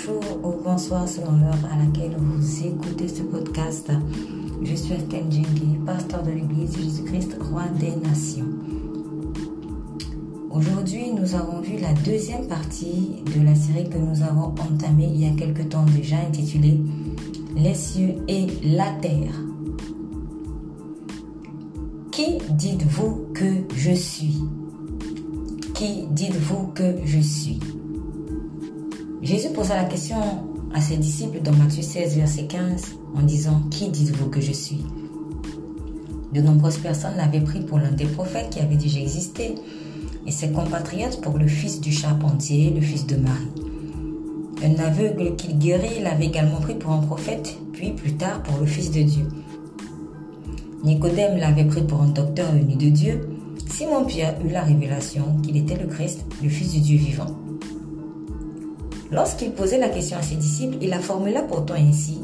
bonjour ou bonsoir selon l'heure à laquelle vous écoutez ce podcast. Je suis Estelle Djengui, pasteur de l'Église Jésus-Christ, roi des nations. Aujourd'hui, nous avons vu la deuxième partie de la série que nous avons entamée il y a quelque temps déjà intitulée Les cieux et la terre. Qui dites-vous que je suis? Qui dites-vous que je suis? Jésus posa la question à ses disciples dans Matthieu 16, verset 15, en disant, Qui dites-vous que je suis? De nombreuses personnes l'avaient pris pour l'un des prophètes qui avait déjà existé, et ses compatriotes pour le fils du charpentier, le fils de Marie. Un aveugle qu'il guérit l'avait également pris pour un prophète, puis plus tard pour le fils de Dieu. Nicodème l'avait pris pour un docteur venu de Dieu. Simon-Pierre eut la révélation qu'il était le Christ, le fils du Dieu vivant. Lorsqu'il posait la question à ses disciples, il la formula pourtant ainsi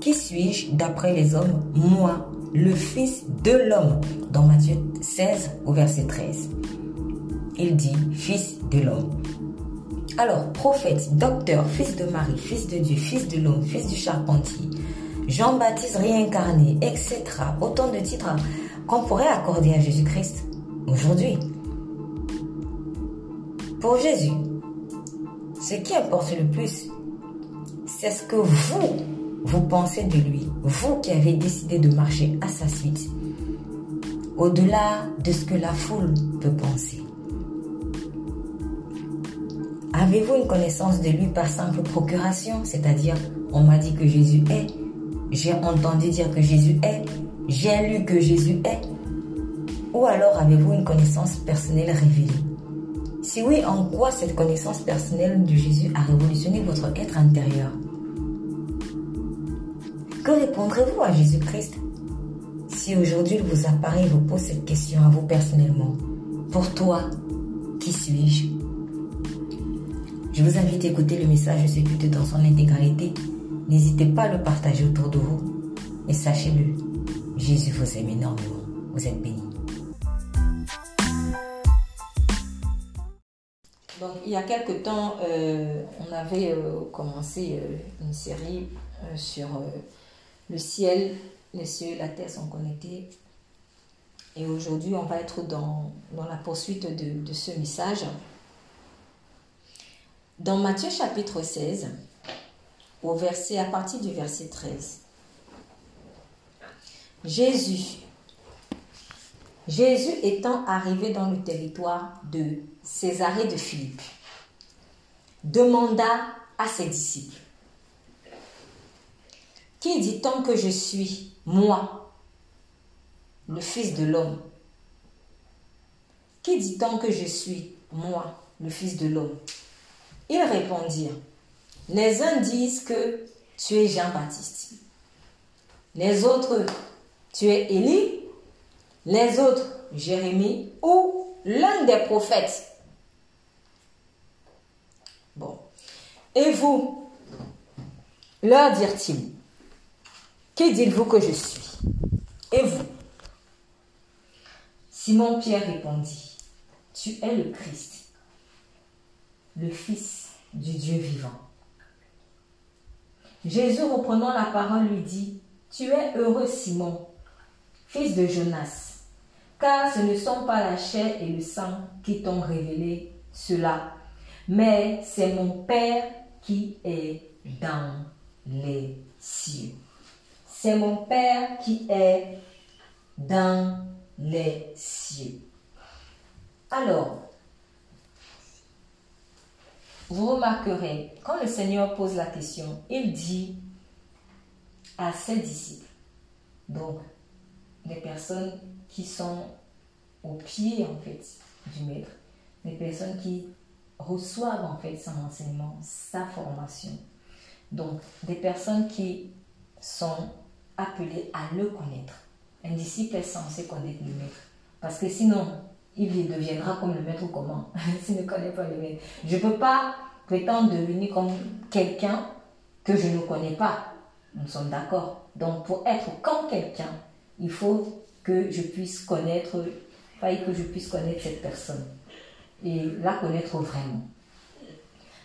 Qui suis-je d'après les hommes? Moi, le Fils de l'homme, dans Matthieu 16 au verset 13. Il dit Fils de l'homme. Alors, prophète, docteur, fils de Marie, fils de Dieu, fils de l'homme, fils du charpentier, Jean-Baptiste réincarné, etc. Autant de titres qu'on pourrait accorder à Jésus-Christ aujourd'hui. Pour Jésus, ce qui importe le plus, c'est ce que vous, vous pensez de lui. Vous qui avez décidé de marcher à sa suite. Au-delà de ce que la foule peut penser. Avez-vous une connaissance de lui par simple procuration, c'est-à-dire on m'a dit que Jésus est, j'ai entendu dire que Jésus est, j'ai lu que Jésus est Ou alors avez-vous une connaissance personnelle révélée? Si oui, en quoi cette connaissance personnelle de Jésus a révolutionné votre être intérieur? Que répondrez-vous à Jésus-Christ? Si aujourd'hui il vous apparaît et vous pose cette question à vous personnellement Pour toi, qui suis-je? Je vous invite à écouter le message de ce culte dans son intégralité. N'hésitez pas à le partager autour de vous. Et sachez-le, Jésus vous aime énormément. Vous êtes bénis. Il y a quelque temps, euh, on avait euh, commencé euh, une série sur le ciel, les cieux et la terre sont connectés. Et aujourd'hui, on va être dans, la poursuite de, de, ce message. Dans Matthieu chapitre 16, au verset, à partir du verset 13, Jésus, Jésus étant arrivé dans le territoire de Césarée de Philippe, demanda à ses disciples, Qui dit-on que je suis, moi, le Fils de l'homme Qui dit-on que je suis, moi, le Fils de l'homme? Ils répondirent, Les uns disent que tu es Jean-Baptiste, les autres, tu es Élie, les autres, Jérémie ou l'un des prophètes. Bon. Et vous, leur dirent-ils, qui dites-vous que je suis? Et vous? Simon-Pierre répondit, tu es le Christ, le Fils du Dieu vivant. Jésus, reprenant la parole, lui dit, tu es heureux, Simon, fils de Jonas, car ce ne sont pas la chair et le sang qui t'ont révélé cela, mais c'est mon Père qui est dans les cieux. C'est mon Père qui est dans les cieux. Alors, vous remarquerez, quand le Seigneur pose la question, il dit à ses disciples, donc les personnes qui sont au pied en fait du maître, les personnes qui reçoivent en fait son enseignement, sa formation. Donc, des personnes qui sont appelées à le connaître. Un disciple est censé connaître le maître. Parce que sinon, il deviendra comme le maître ou comment S'il ne connaît pas le maître. Je ne peux pas prétendre devenir comme quelqu'un que je ne connais pas. Nous sommes d'accord. Donc, pour être comme quelqu'un, il faut que je puisse connaître, faille que je puisse connaître cette personne et la connaître vraiment.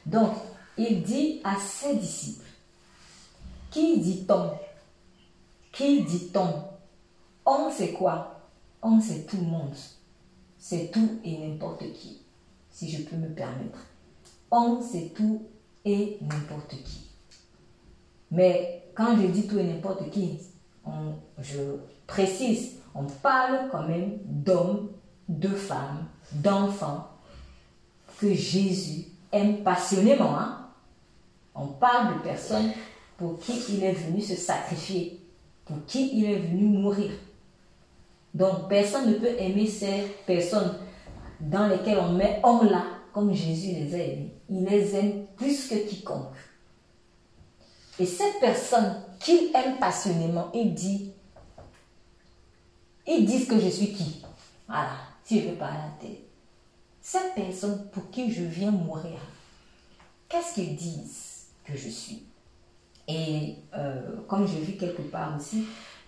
Donc, il dit à ses disciples, qui dit-on? Qui dit-on? On sait quoi? On sait tout le monde. C'est tout et n'importe qui, si je peux me permettre. On sait tout et n'importe qui. Mais quand je dis tout et n'importe qui, je précise, on parle quand même d'hommes, de femmes, d'enfants Jésus aime passionnément. Hein. On parle de personnes pour qui il est venu se sacrifier, pour qui il est venu mourir. Donc personne ne peut aimer ces personnes dans lesquelles on met homme là, comme Jésus les a. Il les aime plus que quiconque. Et cette personne qu'il aime passionnément, il dit, ils disent que je suis qui Voilà, si je veux à tête. Cette personne pour qui je viens mourir, qu'est-ce qu'ils disent que je suis? Et euh, comme j'ai vu quelque part aussi,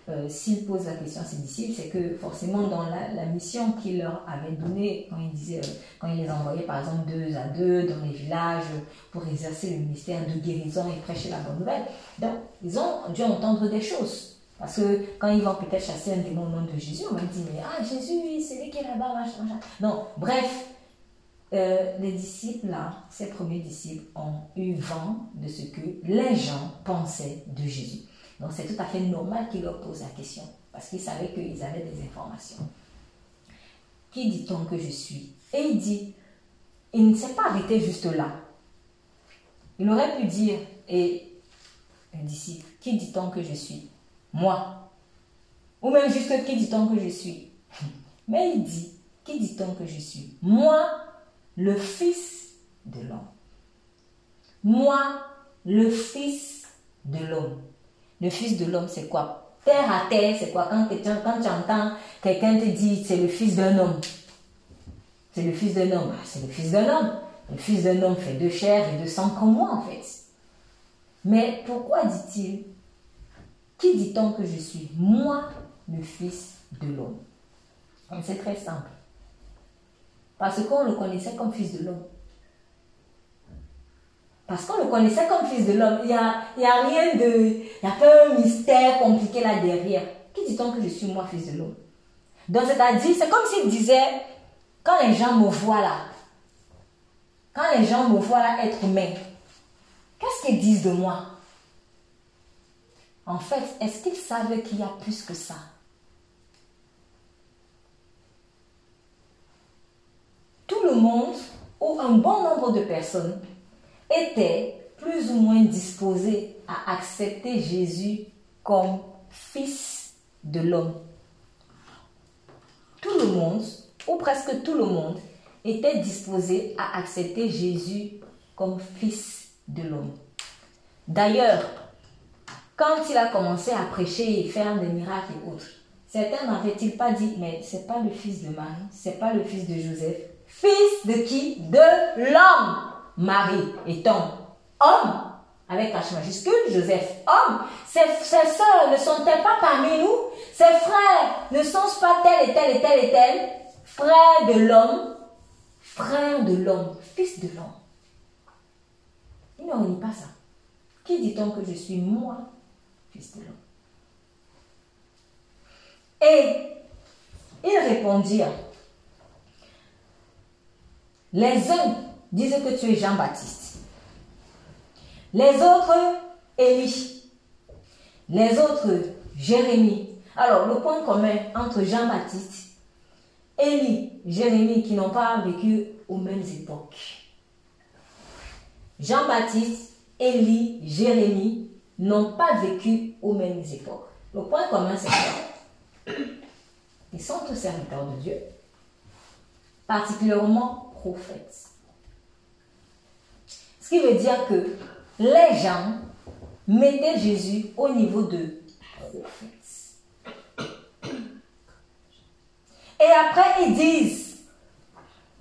euh, s'ils posent la question à ses disciples, c'est que forcément dans la, mission qu'il leur avait donnée, quand il disait, euh, quand il les envoyait par exemple deux à deux dans les villages pour exercer le ministère de guérison et prêcher la bonne nouvelle, donc ils ont dû entendre des choses. Parce que quand ils vont peut-être chasser un démon au nom de Jésus, on va dire, ah Jésus, c'est lui qui est là-bas, machin, machin. Non, bref, euh, les disciples là, ces premiers disciples ont eu vent de ce que les gens pensaient de Jésus. Donc c'est tout à fait normal qu'ils leur posent la question, parce qu'ils savaient qu'ils avaient des informations. Qui dit-on que je suis? Et il dit, il ne s'est pas arrêté juste là. Il aurait pu dire, et un disciple, qui dit-on que je suis? Moi. Ou même juste qui dit-on que je suis? Mais il dit, qui dit-on que je suis? Moi, le Fils de l'homme. Moi, le Fils de l'homme. Le Fils de l'homme, c'est quoi? Terre à terre, c'est quoi? Quand, tu entends quelqu'un te dire c'est le Fils d'un homme. C'est le Fils d'un homme. Ah, c'est le Fils d'un homme. Le Fils d'un homme fait de chair et de sang comme moi, en fait. Mais pourquoi dit-il? Qui dit-on que je suis? Moi, le Fils de l'homme. C'est très simple. Parce qu'on le connaissait comme Fils de l'homme. Parce qu'on le connaissait comme fils de l'homme. Il n'y a, y a rien de... Il n'y a pas un mystère compliqué là derrière. Qui dit-on que je suis moi, fils de l'homme? Donc c'est-à-dire, c'est comme s'il disait, quand les gens me voient là, quand les gens me voient là être humain, qu'est-ce qu'ils disent de moi? En fait, est-ce qu'ils savent qu'il y a plus que ça Tout monde, ou un bon nombre de personnes, était plus ou moins disposé à accepter Jésus comme fils de l'homme. Tout le monde, ou presque tout le monde, était disposé à accepter Jésus comme fils de l'homme. D'ailleurs, quand il a commencé à prêcher et faire des miracles et autres, certains n'avaient-ils pas dit, mais c'est pas le fils de Marie, c'est pas le fils de Joseph. Fils de qui? De l'homme. Marie étant homme, avec H majuscule, Joseph homme, ses, ses ne sont-elles pas parmi nous? Ses frères ne sont pas tel et tel et tel et tel? Frère de l'homme, frère de l'homme, fils de l'homme. Il ne nie pas ça. Qui dit-on que je suis moi, fils de l'homme? Et ils répondirent, les uns disent que tu es Jean-Baptiste. Les autres, Élie. Les autres, Jérémie. Alors, le point commun entre Jean-Baptiste, Élie, Jérémie, qui n'ont pas vécu aux mêmes époques. Jean-Baptiste, Élie, Jérémie n'ont pas vécu aux mêmes époques. Le point commun, c'est quoi? Ils sont tous serviteurs de Dieu, particulièrement prophètes. Ce qui veut dire que les gens mettaient Jésus au niveau de prophète. Et après, ils disent,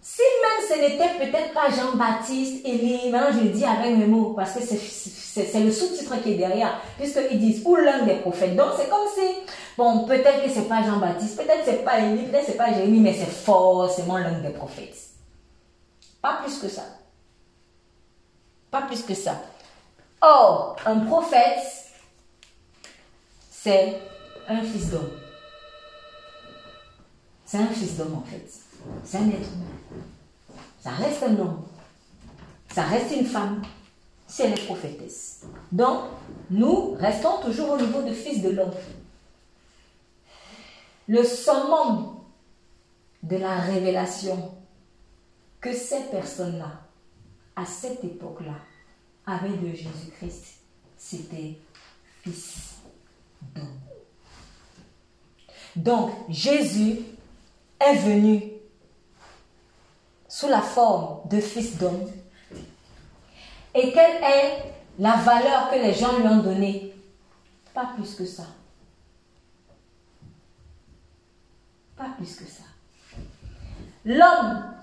si même ce n'était peut-être pas Jean-Baptiste, Élie, maintenant je le dis avec mes mots, parce que c'est le sous-titre qui est derrière, puisqu'ils disent, ou l'un des prophètes. Donc c'est comme si, bon, peut-être que c'est pas Jean-Baptiste, peut-être c'est pas Élie, peut-être c'est pas Jérémie, mais c'est forcément l'un des prophètes. Pas plus que ça. Pas plus que ça. Or, un prophète, c'est un fils d'homme. C'est un fils d'homme en fait. C'est un être humain. Ça reste un homme. Ça reste une femme. Si elle est prophétesse. Donc, nous restons toujours au niveau de fils de l'homme. Le summum de la révélation que ces personnes-là, à cette époque-là, avaient de Jésus-Christ, c'était fils d'homme. Donc, Jésus est venu sous la forme de fils d'homme. Et quelle est la valeur que les gens lui ont donnée? Pas plus que ça. Pas plus que ça. L'homme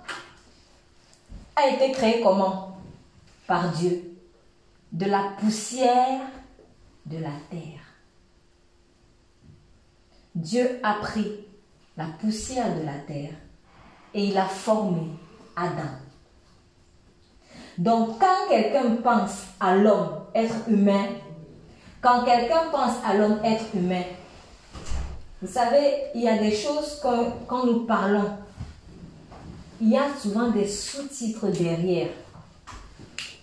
a été créé comment? Par Dieu. De la poussière de la terre. Dieu a pris la poussière de la terre et il a formé Adam. Donc quand quelqu'un pense à l'homme être humain, quand quelqu'un pense à l'homme être humain, vous savez, il y a des choses que quand nous parlons, il y a souvent des sous-titres derrière.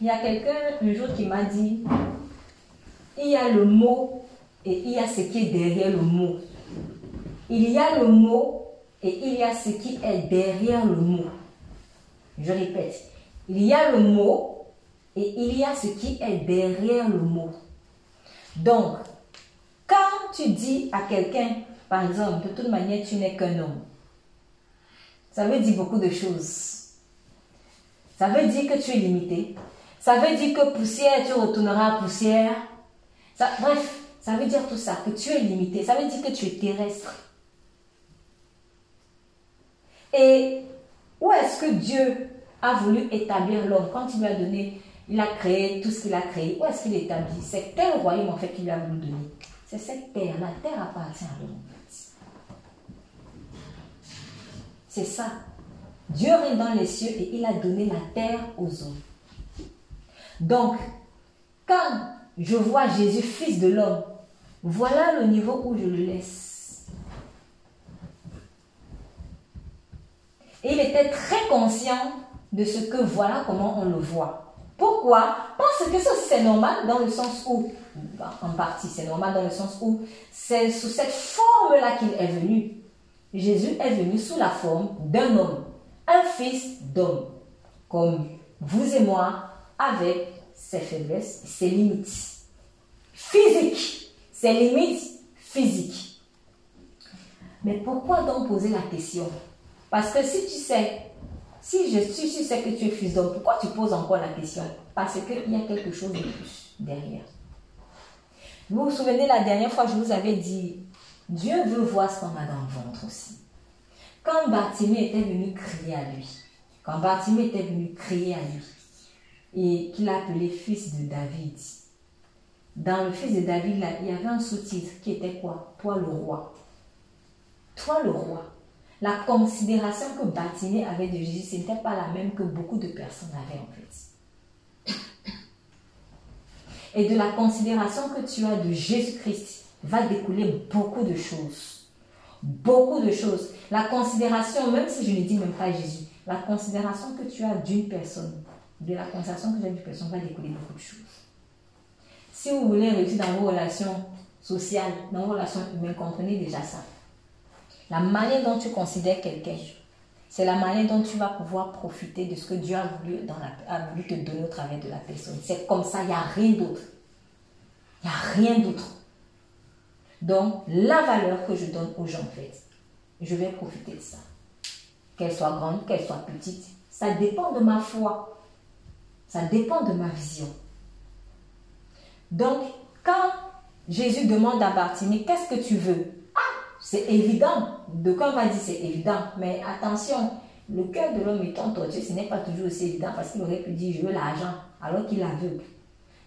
Il y a quelqu'un un jour qui m'a dit, il y a le mot et il y a ce qui est derrière le mot. Il y a le mot et il y a ce qui est derrière le mot. Je répète, il y a le mot et il y a ce qui est derrière le mot. Donc, quand tu dis à quelqu'un, par exemple, de toute manière, tu n'es qu'un homme, ça veut dire beaucoup de choses. Ça veut dire que tu es limité. Ça veut dire que poussière, tu retourneras à poussière. bref, ça veut dire tout ça, que tu es limité. Ça veut dire que tu es terrestre. Et où est-ce que Dieu a voulu établir l'homme? Quand il lui a donné, il a créé tout ce qu'il a créé. Où est-ce qu'il établit C'est quel royaume en fait qu'il lui a voulu donner? C'est cette terre. La terre appartient à l'homme. Ça. Dieu règne dans les cieux et il a donné la terre aux hommes. Donc, quand je vois Jésus, fils de l'homme, voilà le niveau où je le laisse. Et il était très conscient de ce que voilà comment on le voit. Pourquoi? Parce que ça c'est normal dans le sens où, en partie c'est normal dans le sens où c'est sous cette forme-là qu'il est venu. Jésus est venu sous la forme d'un homme, un fils d'homme, comme vous et moi, avec ses faiblesses, ses limites physiques, ses limites physiques. Mais pourquoi donc poser la question? Parce que si tu sais, si je suis, tu que tu es fils d'homme, pourquoi tu poses encore la question? Parce qu'il y a quelque chose de plus derrière. Vous vous souvenez la dernière fois, je vous avais dit Dieu veut voir ce qu'on a dans le ventre aussi. Quand Bartimée était venu crier à lui, quand Bartimée était venu crier à lui, et qu'il a appelé fils de David, dans le fils de David, il y avait un sous-titre qui était quoi? Toi le roi. Toi le roi. La considération que Bartimée avait de Jésus, ce n'était pas la même que beaucoup de personnes avaient en fait. Et de la considération que tu as de Jésus-Christ, va découler beaucoup de choses. Beaucoup de choses. La considération, même si je ne dis même pas Jésus, la considération que tu as d'une personne, de la considération que tu as d'une personne va découler beaucoup de choses. Si vous voulez réussir dans vos relations sociales, dans vos relations humaines, comprenez déjà ça. La manière dont tu considères quelqu'un, c'est la manière dont tu vas pouvoir profiter de ce que Dieu a voulu, a voulu te donner au travers de la personne. C'est comme ça, il n'y a rien d'autre. Il n'y a rien d'autre. Donc, la valeur que je donne aux gens, en fait, je vais profiter de ça. Qu'elle soit grande, qu'elle soit petite, ça dépend de ma foi. Ça dépend de ma vision. Donc, quand Jésus demande à Bartimée, qu'est-ce que tu veux? Ah, c'est évident. De quoi on va dire c'est évident? Mais attention, le cœur de l'homme étant tortueux, ce n'est pas toujours aussi évident parce qu'il aurait pu dire je veux l'argent alors qu'il aveugle.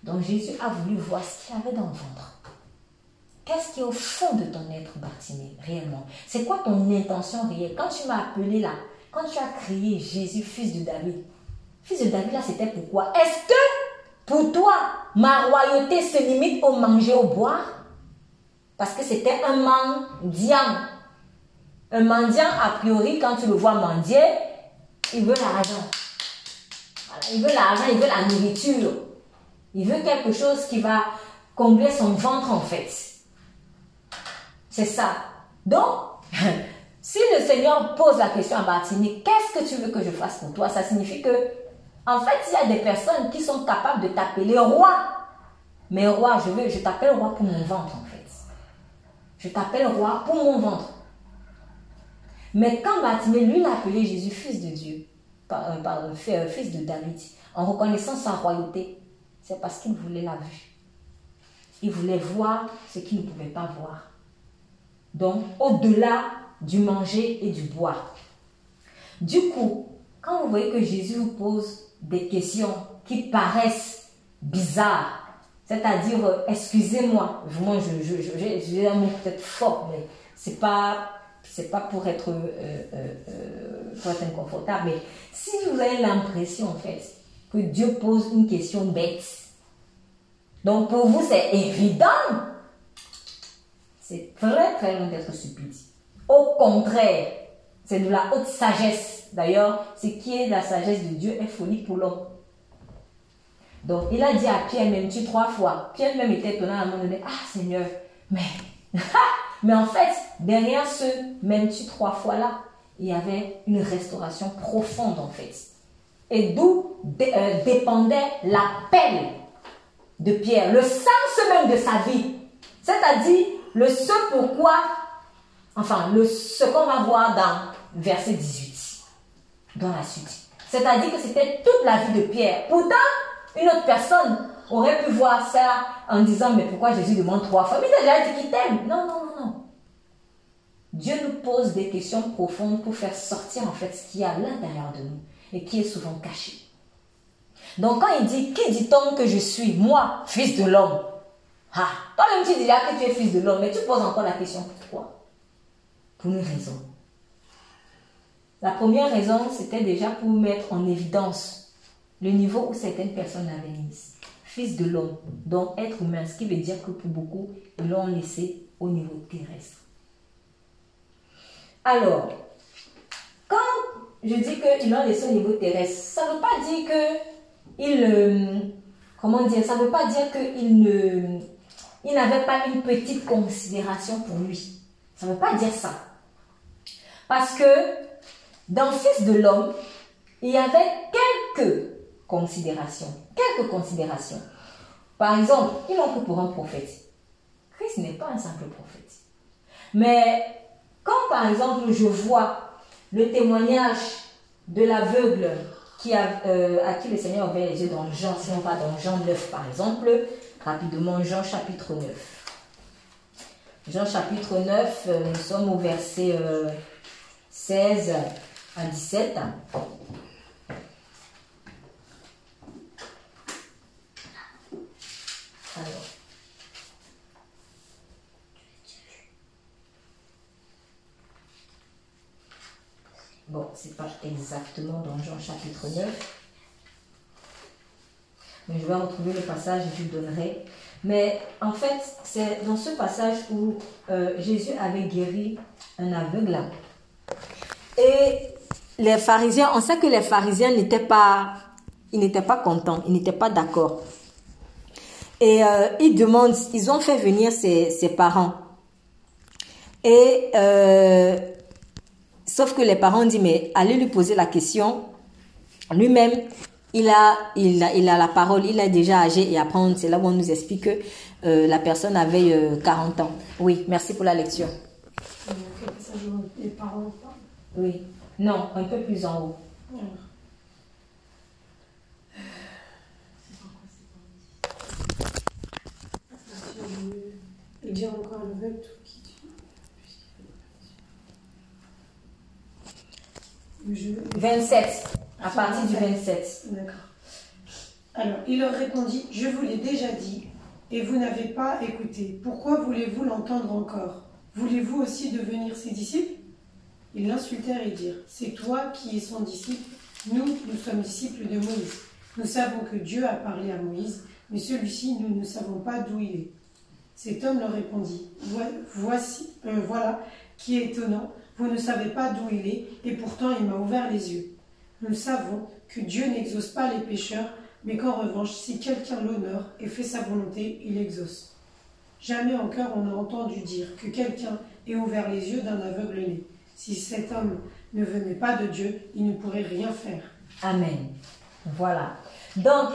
Donc Jésus a voulu voir ce qu'il avait dans le ventre. Qu'est-ce qui est au fond de ton être, Bartimée, réellement? C'est quoi ton intention réelle? Quand tu m'as appelé là, quand tu as crié Jésus, fils de David, fils de David là, c'était pourquoi Est-ce que pour toi, ma royauté se limite au manger, au boire? Parce que c'était un mendiant. Un mendiant, a priori, quand tu le vois mendier, il veut l'argent. Il veut l'argent, il veut la nourriture. Il veut quelque chose qui va combler son ventre en fait. C'est ça. Donc, si le Seigneur pose la question à Bartimée, qu'est-ce que tu veux que je fasse pour toi? Ça signifie que, en fait, il y a des personnes qui sont capables de t'appeler roi. Mais roi, je veux, je t'appelle roi pour mon ventre en fait. Je t'appelle roi pour mon ventre. Mais quand Bartimée, lui, l'a appelé Jésus fils de Dieu, par, euh, par, euh, fils de David, en reconnaissant sa royauté, c'est parce qu'il voulait la vue. Il voulait voir ce qu'il ne pouvait pas voir. Donc, au-delà du manger et du boire. Du coup, quand vous voyez que Jésus vous pose des questions qui paraissent bizarres, c'est-à-dire, euh, excusez-moi, moi, je, je, j'ai un mot peut-être fort, mais c'est pas, pas pour être, euh, euh, pour être inconfortable, mais si vous avez l'impression, en fait, que Dieu pose une question bête, donc pour vous, c'est évident, c'est très, très loin d'être stupide. Au contraire, c'est de la haute sagesse. D'ailleurs, ce qui est la sagesse de Dieu est folie pour l'homme. Donc, il a dit à Pierre, m'aimes-tu trois fois Pierre même était étonné à un moment donné, ah Seigneur, mais, mais en fait, derrière ce m'aimes-tu trois fois là, il y avait une restauration profonde en fait. Et d'où euh, dépendait l'appel de Pierre, le sens même de sa vie. C'est-à-dire le ce pourquoi Enfin, le, ce qu'on va voir dans verset 18, dans la suite. C'est-à-dire que c'était toute la vie de Pierre. Pourtant, une autre personne aurait pu voir ça en disant, mais pourquoi Jésus demande trois fois? Mais il a déjà dit qu'il t'aime. Non, non, non, non. Dieu nous pose des questions profondes pour faire sortir en fait ce qui est à l'intérieur de nous et qui est souvent caché. Donc quand il dit, qui dit-on que je suis Moi, fils de l'homme? Ah, toi-même tu là que tu es fils de l'homme, mais tu poses encore la question pourquoi? Pour une raison. La première raison, c'était déjà pour mettre en évidence le niveau où certaines personnes avaient mis. Fils de l'homme, donc être humain, ce qui veut dire que pour beaucoup, ils l'ont laissé au niveau terrestre. Alors, quand je dis qu'ils l'ont laissé au niveau terrestre, ça ne veut pas dire que il, euh, comment dire, ça ne veut pas dire qu'il ne, il n'avait pas une petite considération pour lui. Ça ne veut pas dire ça. Parce que dans Fils de l'homme, il y avait quelques considérations. Quelques considérations. Par exemple, l'ont pris pour un prophète. Christ n'est pas un simple prophète. Mais quand par exemple je vois le témoignage de l'aveugle qui a, euh, à qui le Seigneur ouvert les yeux dans Jean, si on va dans Jean 9 par exemple, rapidement Jean chapitre 9. Jean chapitre 9, euh, nous sommes au verset euh, 16 à 17. Alors. Bon, c'est pas exactement dans Jean chapitre 9. Je vais retrouver le passage et je le donnerai. Mais en fait, c'est dans ce passage où euh, Jésus avait guéri un aveugle. Et les pharisiens, on sait que les pharisiens n'étaient pas, ils n'étaient pas contents, ils n'étaient pas d'accord. Et euh, ils demandent, ils ont fait venir ses, parents. Et euh, sauf que les parents disent, mais allez lui poser la question. Lui-même, il a, la parole, il est déjà âgé. Et après, c'est là où on nous explique que euh, la personne avait 40 ans. Oui, merci pour la lecture. Oui. Non, un peu plus en haut. Encore web qui 27, à partir du 27. D'accord. Alors, il leur répondit Je vous l'ai déjà dit, et vous n'avez pas écouté. Pourquoi voulez-vous l'entendre encore? Voulez-vous aussi devenir ses disciples? Ils l'insultèrent et dirent C'est toi qui es son disciple, nous, nous sommes disciples de Moïse. Nous savons que Dieu a parlé à Moïse, mais celui-ci, nous ne savons pas d'où il est. Cet homme leur répondit, Voici, euh, voilà, qui est étonnant, vous ne savez pas d'où il est, et pourtant il m'a ouvert les yeux. Nous savons que Dieu n'exauce pas les pécheurs, mais qu'en revanche, si quelqu'un l'honore et fait sa volonté, il exauce. Jamais encore on n'a entendu dire que quelqu'un ait ouvert les yeux d'un aveugle-né. Si cet homme ne venait pas de Dieu, il ne pourrait rien faire. Amen. Voilà. Donc,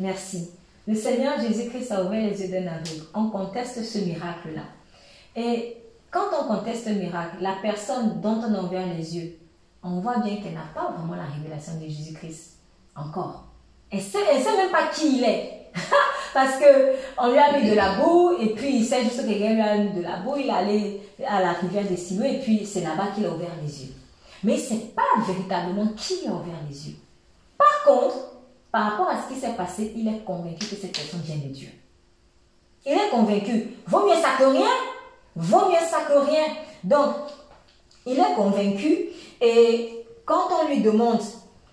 merci. Le Seigneur Jésus-Christ a ouvert les yeux d'un aveugle. On conteste ce miracle-là. Et quand on conteste le miracle, la personne dont on a ouvert les yeux, on voit bien qu'elle n'a pas vraiment la révélation de Jésus-Christ. Encore. Elle sait, sait même pas qui il est. Parce que on lui a mis de la boue et puis il sait juste que quelqu'un lui a mis de la boue. Il est allé à la rivière des Simons et puis c'est là-bas qu'il a ouvert les yeux. Mais ce n'est pas véritablement qui a ouvert les yeux. Par contre, par rapport à ce qui s'est passé, il est convaincu que cette personne vient de Dieu. Il est convaincu. Vaut mieux ça que rien. Vaut mieux ça que rien. Donc, il est convaincu et quand on lui demande,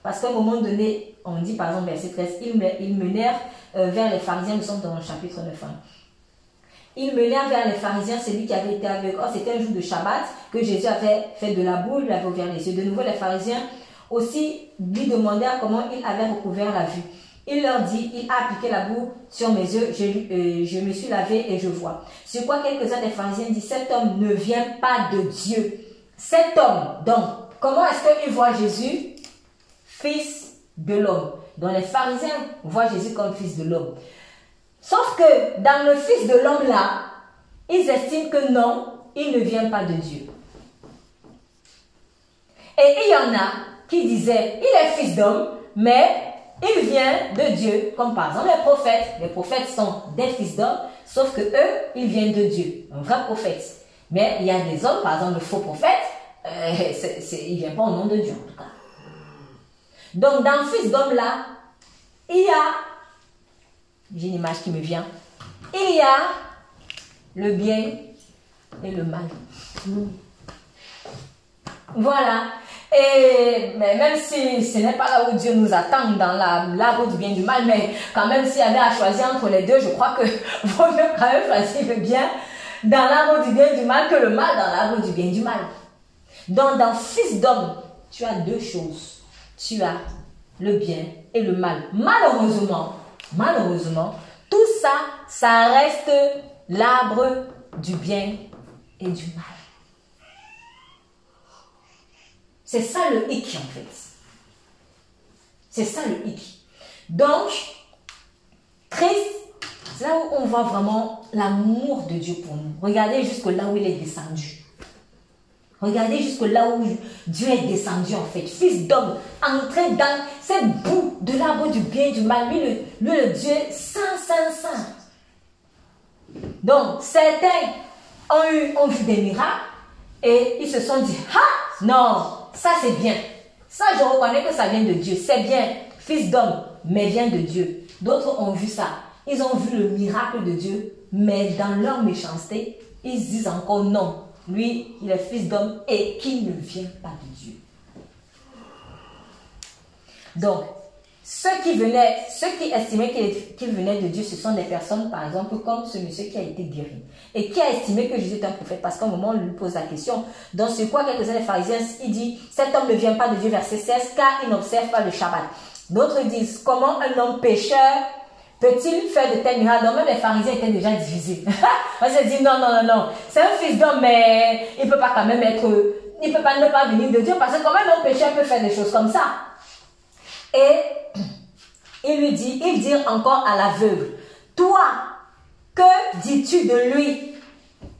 parce qu'à un moment donné, on dit par exemple verset 13, ils menèrent euh, vers les pharisiens, nous sommes dans le chapitre 9. Hein. Ils menèrent vers les pharisiens celui qui avait été avec eux. C'était un jour de Shabbat que Jésus avait fait de la boue, lui avait ouvert les yeux. De nouveau, les pharisiens aussi lui demandèrent comment il avait recouvert la vue. Il leur dit, il a appliqué la boue sur mes yeux, je, euh, je me suis lavé et je vois. Sur quoi quelques-uns des pharisiens disent, cet homme ne vient pas de Dieu. Cet homme, donc, comment est-ce qu'il voit Jésus Fils de l'homme? Donc les pharisiens voient Jésus comme fils de l'homme. Sauf que dans le fils de l'homme là, ils estiment que non, il ne vient pas de Dieu. Et il y en a qui disaient, il est fils d'homme, mais il vient de Dieu, comme par exemple les prophètes. Les prophètes sont des fils d'hommes, sauf que eux, ils viennent de Dieu, un vrai prophète. Mais il y a des hommes, par exemple le faux prophète, euh, il ne vient pas au nom de Dieu en tout cas. Donc dans fils d'homme là, il y a, j'ai une image qui me vient, il y a le bien et le mal. Voilà. Et mais même si ce n'est pas là où Dieu nous attend, dans l'arbre du bien du mal, mais quand même s'il y avait à choisir entre les deux, je crois que vaut mieux quand même choisir le bien dans l'arbre du bien du mal que le mal dans l'arbre du bien du mal. Donc dans Fils d'homme, tu as deux choses. Tu as le bien et le mal. Malheureusement, malheureusement, tout ça, ça reste l'arbre du bien et du mal. C'est ça le hic en fait. C'est ça le hic. Donc, Christ, c'est là où on voit vraiment l'amour de Dieu pour nous. Regardez jusque là où il est descendu. Regardez jusque là où Dieu est descendu en fait. Fils d'homme, entré dans cette boue de l'arbre du bien et du mal. Lui, le, le Dieu saint, saint, saint. Donc, certains ont, ont vu des miracles et ils se sont dit, ah, non, ça c'est bien. Ça, je reconnais que ça vient de Dieu. C'est bien, fils d'homme, mais vient de Dieu. D'autres ont vu ça. Ils ont vu le miracle de Dieu, mais dans leur méchanceté, ils disent encore non. Lui, il est fils d'homme et qui ne vient pas de Dieu. Donc, ceux qui venaient, ceux qui estimaient qu'il venait de Dieu, ce sont des personnes, par exemple, comme ce monsieur qui a été guéri et qui a estimé que Jésus est un prophète parce qu'à un moment, on lui pose la question. Dans ce quoi, quelques-uns des pharisiens, il dit, cet homme ne vient pas de Dieu, verset 16, car il n'observe pas le Shabbat. D'autres disent, comment un homme pécheur peut-il faire de tels miracles Donc même les pharisiens étaient déjà divisés. on s'est dit, non, non, non, non, c'est un fils d'homme, mais il ne peut pas quand même être, il ne peut pas ne pas venir de Dieu parce que comment un homme pécheur peut faire des choses comme ça et il lui dit, il dit encore à l'aveugle, toi, que dis-tu de lui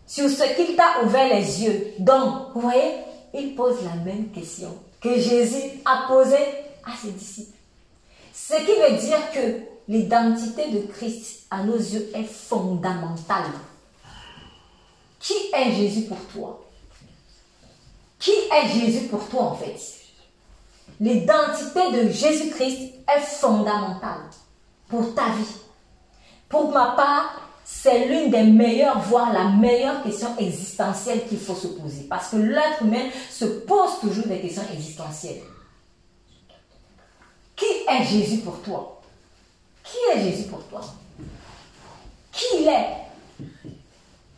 sur ce qu'il t'a ouvert les yeux Donc, vous voyez, il pose la même question que Jésus a posée à ses disciples. Ce qui veut dire que l'identité de Christ à nos yeux est fondamentale. Qui est Jésus pour toi? Qui est Jésus pour toi en fait? L'identité de Jésus-Christ est fondamentale pour ta vie. Pour ma part, c'est l'une des meilleures, voire la meilleure question existentielle qu'il faut se poser. Parce que l'être humain se pose toujours des questions existentielles. Qui est Jésus pour toi? Qui est Jésus pour toi? Qui il est?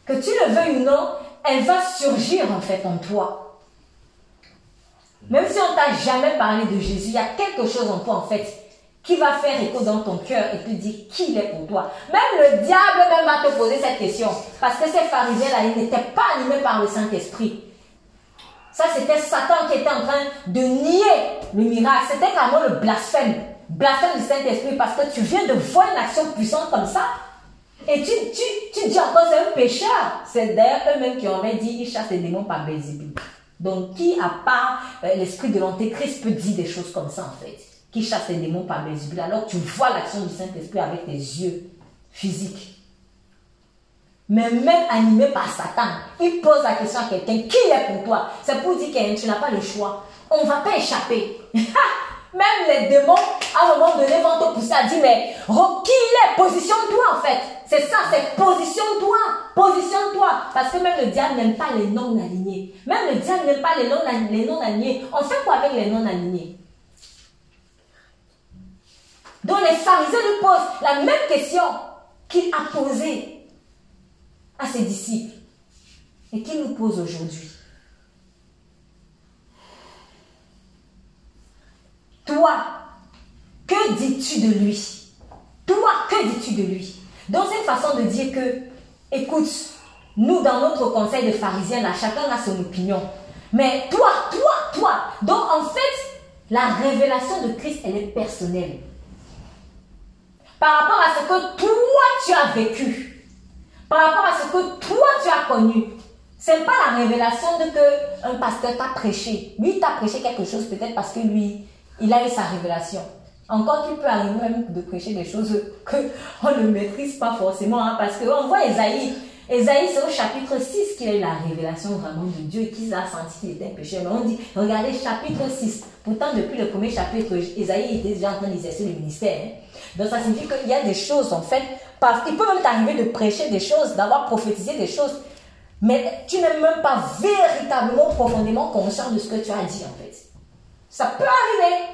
Que tu le veuilles ou non, elle va surgir en fait en toi. Même si on t'a jamais parlé de Jésus, il y a quelque chose en toi en fait qui va faire écho dans ton cœur et te dire qui il est pour toi. Même le diable même va te poser cette question. Parce que ces pharisiens-là, ils n'étaient pas animés par le Saint-Esprit. Ça, c'était Satan qui était en train de nier le miracle. C'était vraiment le blasphème. Blasphème du Saint-Esprit parce que tu viens de voir une action puissante comme ça. Et tu, tu, tu dis encore c'est un pécheur. C'est d'ailleurs eux-mêmes qui ont dit il chasse les démons par Bézébul. Donc qui, à part euh, l'esprit de l'antéchrist, peut dire des choses comme ça en fait? Qui chasse les démons par Bézébul Alors tu vois l'action du Saint-Esprit avec tes yeux physiques mais même animé par Satan, il pose la question à quelqu'un, qui est pour toi? C'est pour dire que tu n'as pas le choix. On ne va pas échapper. même les démons, à un moment donné, vont te pousser à dire, mais qui il est Positionne-toi en fait. C'est ça, c'est positionne-toi. Positionne-toi. Parce que même le diable n'aime pas les non-alignés. Même le diable n'aime pas les non-alignés. On fait quoi avec les non-alignés? Donc les pharisiens lui posent la même question qu'il a posée à ses disciples et qu'il nous pose aujourd'hui. Toi, que dis-tu de lui? Toi, que dis-tu de lui? Donc c'est une façon de dire que, écoute, nous dans notre conseil de pharisiens, chacun a son opinion. Mais toi, toi, toi. Donc en fait, la révélation de Christ, elle est personnelle. Par rapport à ce que toi, tu as vécu par rapport à ce que toi tu as connu. C'est pas la révélation de que un pasteur t'a prêché. Lui t'a prêché quelque chose peut-être parce que lui, il a eu sa révélation. Encore qu'il peut arriver même de prêcher des choses que on ne maîtrise pas forcément, hein, parce qu'on voit Esaïe. Esaïe, c'est au chapitre 6 qu'il a eu la révélation vraiment de Dieu qu'il a senti qu'il était un pécheur. Mais on dit, regardez, chapitre 6. Pourtant, depuis le premier chapitre, Esaïe était déjà en train d'exercer le ministère. Hein. Donc, ça signifie qu'il y a des choses, en fait, il peut même t'arriver de prêcher des choses, d'avoir prophétisé des choses, mais tu n'es même pas véritablement profondément conscient de ce que tu as dit en fait. Ça peut arriver.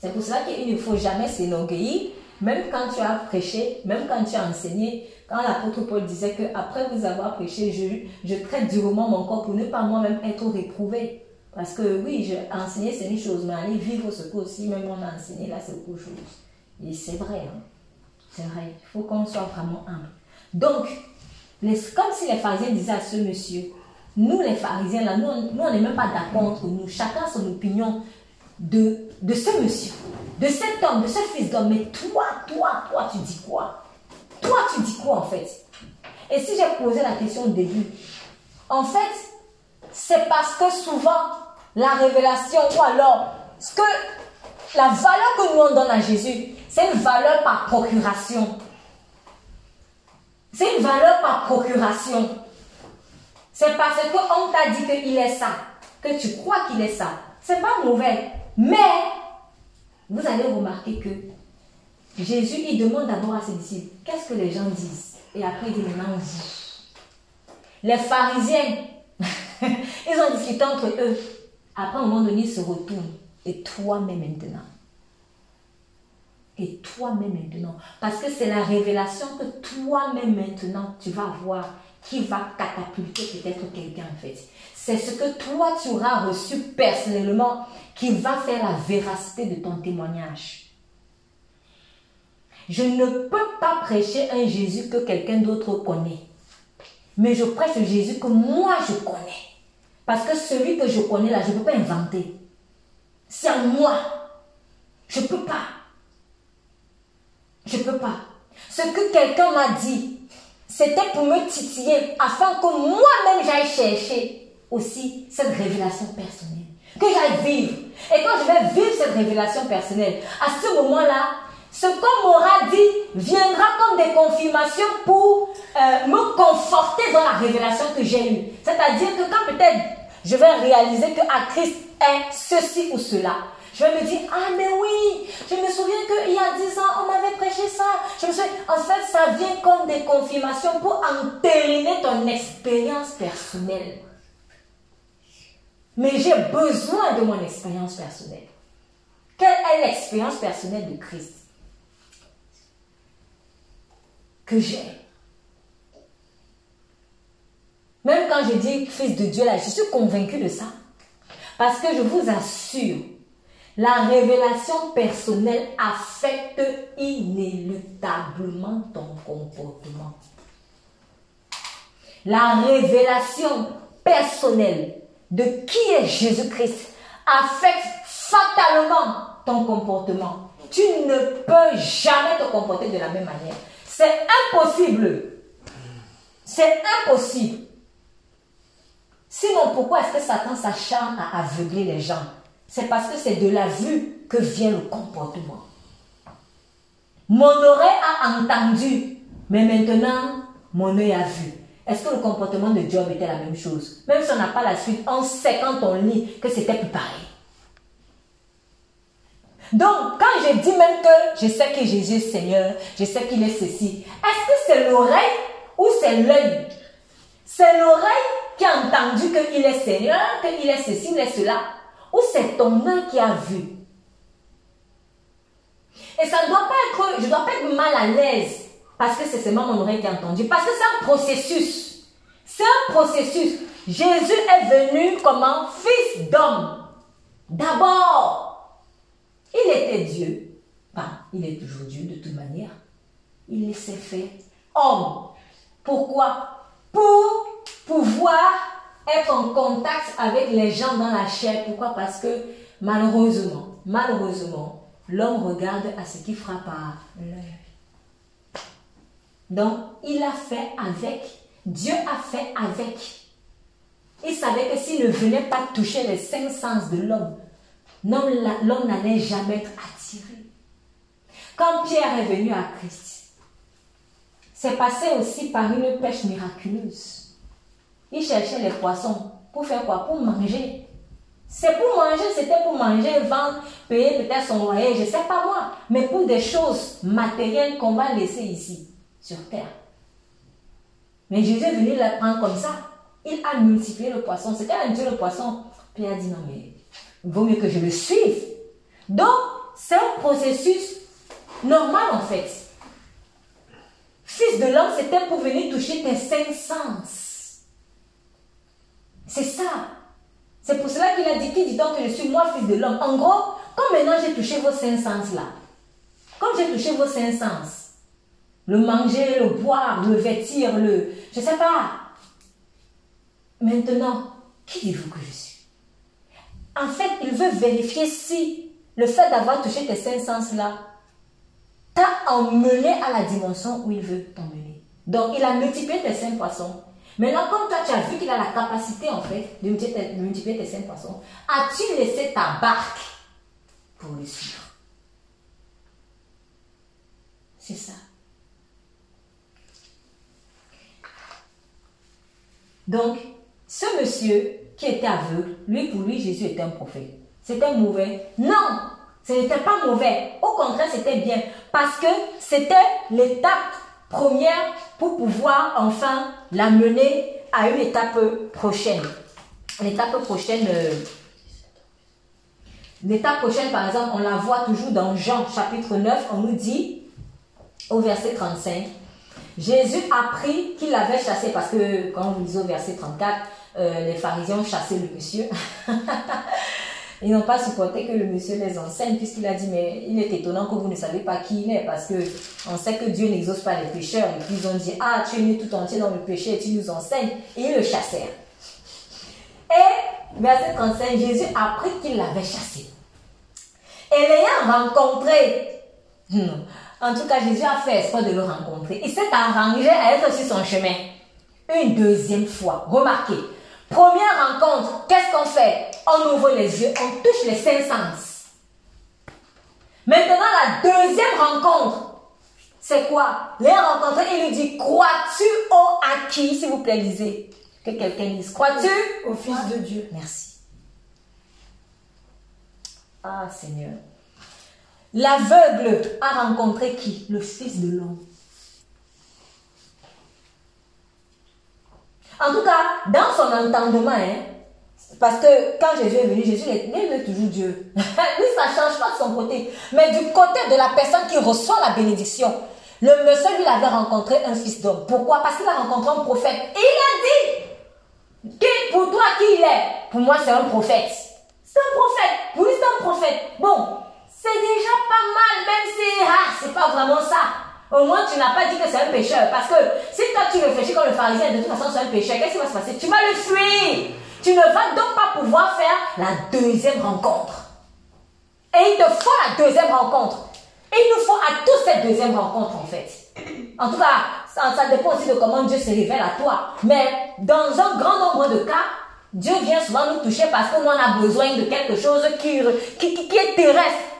C'est pour cela qu'il ne faut jamais s'énorgueillir, même quand tu as prêché, même quand tu as enseigné. Quand l'apôtre Paul disait que après vous avoir prêché, je, je traite durement mon corps pour ne pas moi-même être réprouvé. Parce que oui, je, enseigner c'est une chose, mais aller vivre ce que aussi, même on a enseigné là, c'est autre chose. Et c'est vrai. Hein. C'est vrai, il faut qu'on soit vraiment humble. Donc, les, comme si les pharisiens disaient à ce monsieur, nous les pharisiens, là, nous, on n'est même pas d'accord entre nous. Chacun son opinion de, ce monsieur, de cet homme, de ce fils d'homme. Mais toi, toi, toi, tu dis quoi? Toi, tu dis quoi en fait? Et si j'ai posé la question au début, en fait, c'est parce que souvent, la révélation ou alors ce que la valeur que nous on donne à Jésus, c'est une valeur par procuration. C'est une valeur par procuration. C'est parce qu'on t'a dit qu'il est ça, que tu crois qu'il est ça. C'est pas mauvais. Mais, vous allez remarquer que Jésus, il demande d'abord à ses disciples, qu'est-ce que les gens disent? Et après, il dit maintenant. Les pharisiens, ils ont discuté entre eux. Après, à un moment donné, ils se retournent. Et toi-même maintenant et toi-même maintenant. Parce que c'est la révélation que toi-même maintenant tu vas voir qui va catapulter peut-être quelqu'un en fait. C'est ce que toi tu auras reçu personnellement qui va faire la véracité de ton témoignage. Je ne peux pas prêcher un Jésus que quelqu'un d'autre connaît. Mais je prêche le Jésus que moi je connais. Parce que celui que je connais là, je ne peux pas inventer. C'est en moi. Je ne peux pas. Je ne peux pas. Ce que quelqu'un m'a dit, c'était pour me titiller afin que moi-même j'aille chercher aussi cette révélation personnelle. Que j'aille vivre. Et quand je vais vivre cette révélation personnelle, à ce moment-là, ce qu'on m'aura dit viendra comme des confirmations pour euh, me conforter dans la révélation que j'ai eue. C'est-à-dire que quand peut-être je vais réaliser que à Christ est ceci ou cela, je vais me dire, ah mais oui, je me souviens qu'il y a 10 ans, on m'avait prêché ça. Je me en fait, ça vient comme des confirmations pour entériner ton expérience personnelle. Mais j'ai besoin de mon expérience personnelle. Quelle est l'expérience personnelle de Christ que j'ai? Même quand je dis Fils de Dieu, là, je suis convaincu de ça. Parce que je vous assure, la révélation personnelle affecte inéluctablement ton comportement. La révélation personnelle de qui est Jésus-Christ affecte fatalement ton comportement. Tu ne peux jamais te comporter de la même manière. C'est impossible. C'est impossible. Sinon, pourquoi est-ce que Satan s'acharne à aveugler les gens? C'est parce que c'est de la vue que vient le comportement. Mon oreille a entendu, mais maintenant, mon œil a vu. Est-ce que le comportement de Job était la même chose? Même si on n'a pas la suite, on sait quand on lit que c'était plus pareil. Donc, quand je dis même que je sais que Jésus est Seigneur, je sais qu'il est ceci, est-ce que c'est l'oreille ou c'est l'œil? C'est l'oreille qui a entendu qu'il est Seigneur, qu'il est ceci, il est cela, ou c'est ton œil qui a vu? Et ça ne doit pas être, je ne dois pas être mal à l'aise parce que c'est seulement mon oreille qui a entendu, parce que c'est un processus. C'est un processus. Jésus est venu comme un fils d'homme. D'abord, il était Dieu. il est toujours Dieu de toute manière. Il s'est fait homme. Pourquoi? Pour pouvoir être en contact avec les gens dans la chair. Pourquoi? Parce que malheureusement, malheureusement, l'homme regarde à ce qui frappe par l'œil. Donc, il a fait avec. Dieu a fait avec. Il savait que s'il ne venait pas toucher les cinq sens de l'homme, l'homme n'allait jamais être attiré. Quand Pierre est venu à Christ, c'est passé aussi par une pêche miraculeuse. Il cherchait les poissons. Pour faire quoi? Pour manger. C'est pour manger, c'était pour manger, vendre, payer peut-être son loyer, je ne sais pas moi. Mais pour des choses matérielles qu'on va laisser ici, sur terre. Mais Jésus est venu la prendre comme ça. Il a multiplié le poisson. C'était un Dieu le poisson. Pierre a dit non, mais il vaut mieux que je le suive. Donc, c'est un processus normal en fait. Fils de l'homme, c'était pour venir toucher tes cinq sens. C'est ça. C'est pour cela qu'il a dit, qui dit donc que je suis moi, fils de l'homme? En gros, comme maintenant j'ai touché vos cinq sens là, comme j'ai touché vos cinq sens, le manger, le boire, le vêtir, le... Je ne sais pas. Maintenant, qui dites-vous que je suis? En fait, il veut vérifier si le fait d'avoir touché tes cinq sens-là t'a emmené à la dimension où il veut t'emmener. Donc, il a multiplié tes cinq poissons. Maintenant, comme toi, tu as vu qu'il a la capacité, en fait, de multiplier tes, cinq poissons, as-tu laissé ta barque pour le suivre? C'est ça. Donc, ce monsieur qui était aveugle, lui, pour lui, Jésus était un prophète. C'était mauvais. Non, ce n'était pas mauvais. Au contraire, c'était bien. Parce que c'était l'étape première pour pouvoir enfin l'amener à une étape prochaine. L'étape prochaine, euh, l'étape prochaine, par exemple, on la voit toujours dans Jean chapitre 9, on nous dit au verset 35, Jésus a appris qu'il avait chassé, parce que quand vous lisez au verset 34, euh, les pharisiens ont chassé le monsieur. Ils n'ont pas supporté que le monsieur les enseigne, puisqu'il a dit, mais il est étonnant que vous ne savez pas qui il est, parce que on sait que Dieu n'exauce pas les pécheurs. Et puis ils ont dit, ah, tu es né tout entier dans le péché et tu nous enseignes. Et ils le chassèrent. Et, verset 35, Jésus a appris qu'il l'avait chassé. Et l'ayant rencontré, en tout cas, Jésus a fait espoir de le rencontrer. Il s'est arrangé à être sur son chemin. Une deuxième fois. Remarquez, Première rencontre, qu'est-ce qu'on fait? On ouvre les yeux, on touche les cinq sens. Maintenant, la deuxième rencontre, c'est quoi? Les rencontres, il lui dit, crois-tu au acquis? S'il vous plaît, lisez. Que quelqu'un dise, crois-tu au Fils de Dieu Merci. Ah Seigneur. L'aveugle a rencontré qui? Le Fils de l'homme. En tout cas, dans son entendement, hein, Parce que quand Jésus est venu, Jésus est, toujours Dieu. Lui, ça ne change pas de son côté. Mais du côté de la personne qui reçoit la bénédiction, le monsieur, lui, avait rencontré un fils d'homme. Pourquoi? Parce qu'il a rencontré un prophète. Il a dit, qui, pour toi, qui il est? Pour moi, c'est un prophète. C'est un prophète. Lui, c'est un prophète. Bon, c'est déjà pas mal, même si, ah, c'est pas vraiment ça. Au moins, tu n'as pas dit que c'est un pécheur. Parce que si toi, tu réfléchis comme le pharisien, de toute façon, c'est un pécheur, qu'est-ce qui va se passer? Tu vas le fuir. Tu ne vas donc pas pouvoir faire la deuxième rencontre. Et il te faut la deuxième rencontre. Et il nous faut à tous cette deuxième rencontre, en fait. En tout cas, ça, dépend aussi de comment Dieu se révèle à toi. Mais dans un grand nombre de cas, Dieu vient souvent nous toucher parce qu'on a besoin de quelque chose qui, est terrestre.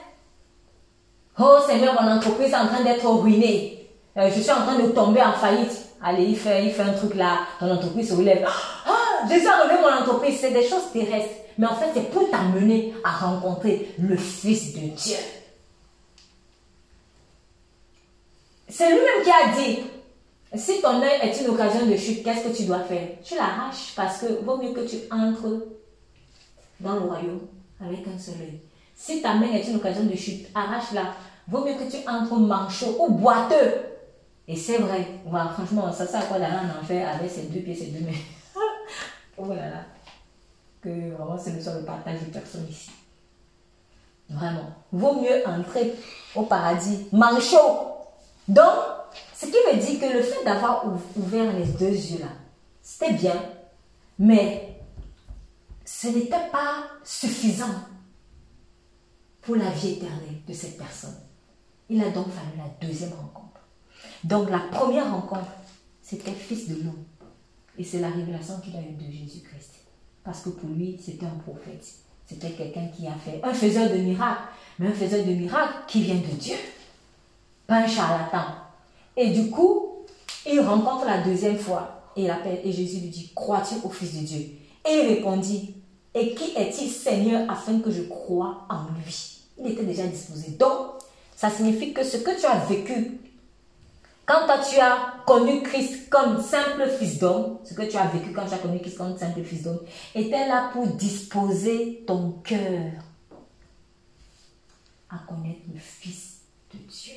Oh Seigneur, mon entreprise est en train d'être ruinée. Euh, je suis en train de tomber en faillite. Allez, il fait, il fait un truc là, ton entreprise se relève. Ah, Jésus a relevé mon entreprise. C'est des choses terrestres. Mais en fait, c'est pour t'amener à rencontrer le Fils de Dieu. C'est lui-même qui a dit, si ton œil est une occasion de chute, qu'est-ce que tu dois faire? Tu l'arraches parce que vaut mieux que tu entres dans le royaume avec un seul œil. Si ta main est une occasion de chute, arrache-la. Vaut mieux que tu entres manchot ou boiteux et c'est vrai. franchement, ça sert à quoi d'aller en enfer avec ses deux pieds, ses deux mains? Oh là là. Que vraiment, c'est le seul partage de personne ici. Vraiment. Vaut mieux entrer au paradis manchot. Donc, ce qui veut dire que le fait d'avoir ouvert les deux yeux là, c'était bien, mais ce n'était pas suffisant pour la vie éternelle de cette personne. Il a donc fallu la deuxième rencontre. Donc la première rencontre, c'était fils de l'homme. Et c'est la révélation qu'il a eue de Jésus-Christ. Parce que pour lui, c'était un prophète. C'était quelqu'un qui a fait un faiseur de miracles, mais un faiseur de miracles qui vient de Dieu. Pas un charlatan. Et du coup, il rencontre la deuxième fois et, appelle, et Jésus lui dit, crois-tu au Fils de Dieu? Et il répondit, et qui est-il Seigneur afin que je croie en lui? Il était déjà disposé. Donc, ça signifie que ce que tu as vécu quand tu as connu Christ comme simple fils d'homme, ce que tu as vécu quand tu as connu Christ comme simple fils d'homme, était là pour disposer ton cœur à connaître le Fils de Dieu.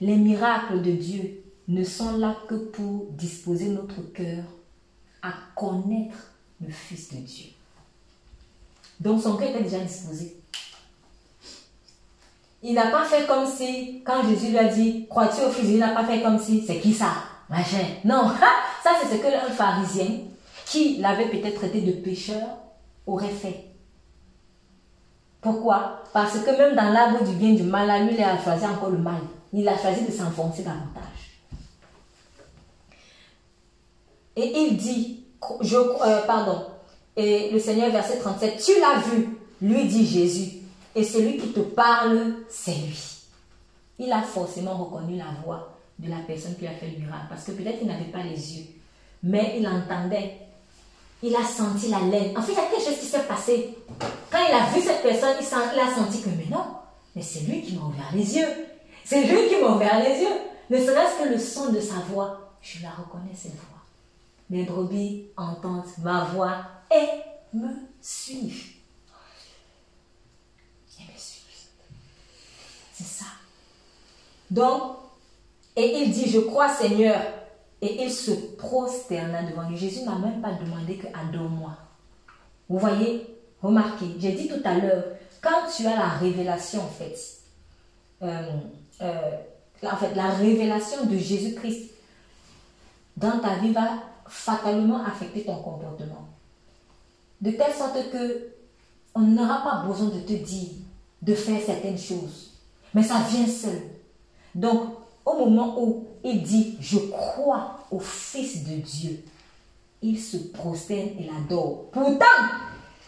Les miracles de Dieu ne sont là que pour disposer notre cœur à connaître le Fils de Dieu. Donc son cœur était déjà disposé. Il n'a pas fait comme si, quand Jésus lui a dit, crois-tu au Fils, il n'a pas fait comme si, c'est qui ça Machin. Non, ça c'est ce que un pharisien qui l'avait peut-être traité de pécheur aurait fait. Pourquoi? Parce que même dans l'arbre du bien du mal, lui, il a choisi encore le mal. Il a choisi de s'enfoncer davantage. Et il dit, je, euh, pardon, et le Seigneur, verset 37, tu l'as vu, lui dit Jésus, et celui qui te parle, c'est lui. Il a forcément reconnu la voix de la personne qui a fait le miracle. Parce que peut-être il n'avait pas les yeux. Mais il entendait. Il a senti la laine. En fait, il y a quelque chose qui s'est passé. Quand il a vu cette personne, il, a senti que, mais non, mais c'est lui qui m'a ouvert les yeux. C'est lui qui m'a ouvert les yeux. Ne serait-ce que le son de sa voix, je la reconnais cette voix. Mes brebis entendent ma voix et me suivent. C'est ça. Donc, et il dit, je crois Seigneur. Et il se prosterna devant lui. Jésus n'a même pas demandé que adore-moi. Vous voyez, remarquez, j'ai dit tout à l'heure, quand tu as la révélation en fait, euh, euh, en fait, la révélation de Jésus-Christ dans ta vie va fatalement affecter ton comportement. De telle sorte que on n'aura pas besoin de te dire de faire certaines choses. Mais ça vient seul. Donc, au moment où il dit, je crois au Fils de Dieu, il se prosterne et l'adore. Pourtant,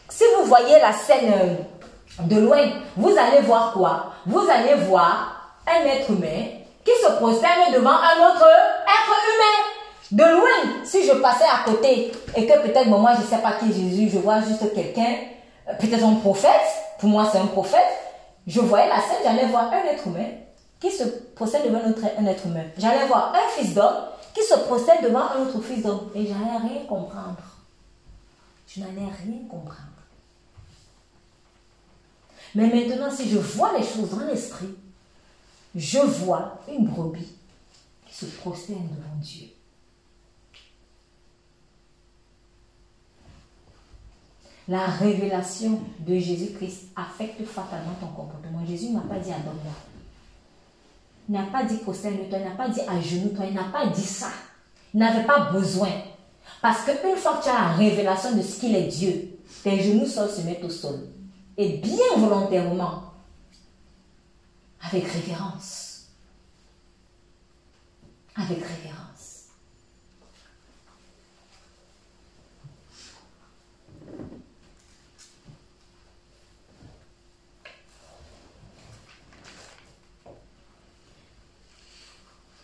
si vous voyez la scène euh, de loin, vous allez voir quoi? Vous allez voir un être humain qui se prosterne devant un autre être humain. De loin, si je passais à côté et que peut-être moi je ne sais pas qui est Jésus, je vois juste quelqu'un, euh, peut-être un prophète, pour moi c'est un prophète, je voyais la scène, j'allais voir un être humain qui se procède devant un être humain. J'allais voir un fils d'homme qui se procède devant un autre fils d'homme. Et j'allais rien comprendre. je n'allais rien comprendre. Mais maintenant, si je vois les choses dans l'esprit, je vois une brebis qui se prosterne devant Dieu. La révélation de Jésus-Christ affecte fatalement ton comportement. Jésus n'a pas dit à moi Il n'a pas dit prosterne-toi, il n'a pas dit à genoux toi, il n'a pas dit ça. Il n'avait pas besoin. Parce qu'une fois que tu as la révélation de ce qu'il est Dieu, tes genoux se mettent au sol. Et bien volontairement, avec révérence. Avec révérence.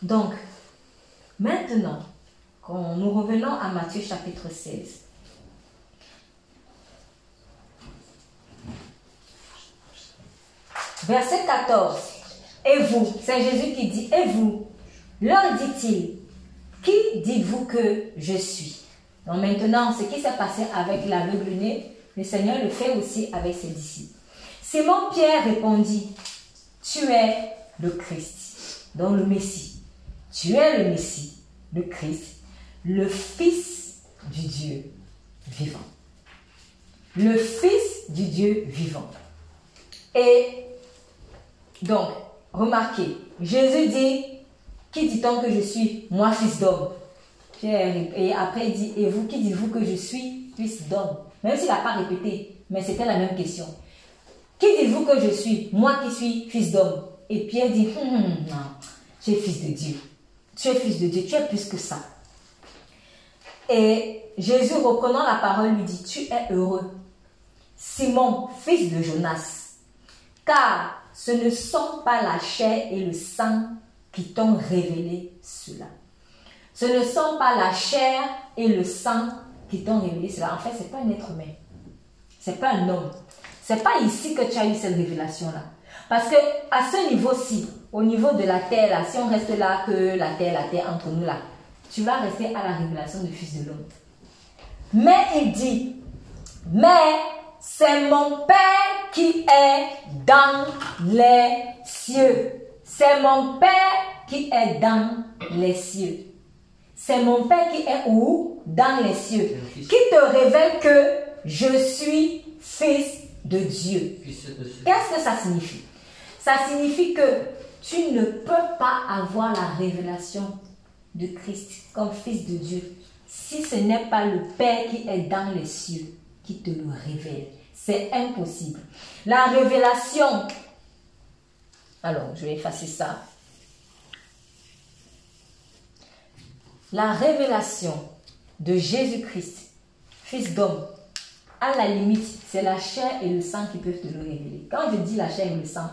Donc, maintenant, quand nous revenons à Matthieu chapitre 16, verset 14, et vous, c'est Jésus qui dit, et vous, leur dit-il, qui dites-vous que je suis? Donc maintenant, ce qui s'est passé avec l'aveugle né, le Seigneur le fait aussi avec ses disciples. Simon Pierre répondit, tu es le Christ, donc le Messie tu es le Messie, le Christ, le Fils du Dieu vivant. Le Fils du Dieu vivant. Et donc, remarquez, Jésus dit, qui dit-on que je suis? Moi, fils d'homme. Et après, il dit, et vous, qui dites-vous que je suis? Fils d'homme Même s'il n'a pas répété, mais c'était la même question. Qui dites-vous que je suis? Moi qui suis fils d'homme. Et Pierre dit, hum, hum, non, tu es fils de Dieu. Tu es fils de Dieu, tu es plus que ça. Et Jésus, reprenant la parole, lui dit, tu es heureux, Simon, fils de Jonas, car ce ne sont pas la chair et le sang qui t'ont révélé cela. Ce ne sont pas la chair et le sang qui t'ont révélé cela. En fait, ce n'est pas un être humain. Ce n'est pas un homme. Ce n'est pas ici que tu as eu cette révélation-là. Parce que à ce niveau-ci, au niveau de la terre, là, si on reste là, que la terre, la terre entre nous là, tu vas rester à la révélation du Fils de l'homme. Mais il dit, mais c'est mon Père qui est dans les cieux. C'est mon Père qui est dans les cieux. C'est mon Père qui est où? Dans les cieux. Qui te révèle que je suis fils de Dieu. Qu'est-ce que ça signifie? Ça signifie que tu ne peux pas avoir la révélation de Christ comme fils de Dieu si ce n'est pas le Père qui est dans les cieux qui te le révèle. C'est impossible. La révélation, alors je vais effacer ça. La révélation de Jésus-Christ, fils d'homme, à la limite, c'est la chair et le sang qui peuvent te le révéler. Quand je dis la chair et le sang,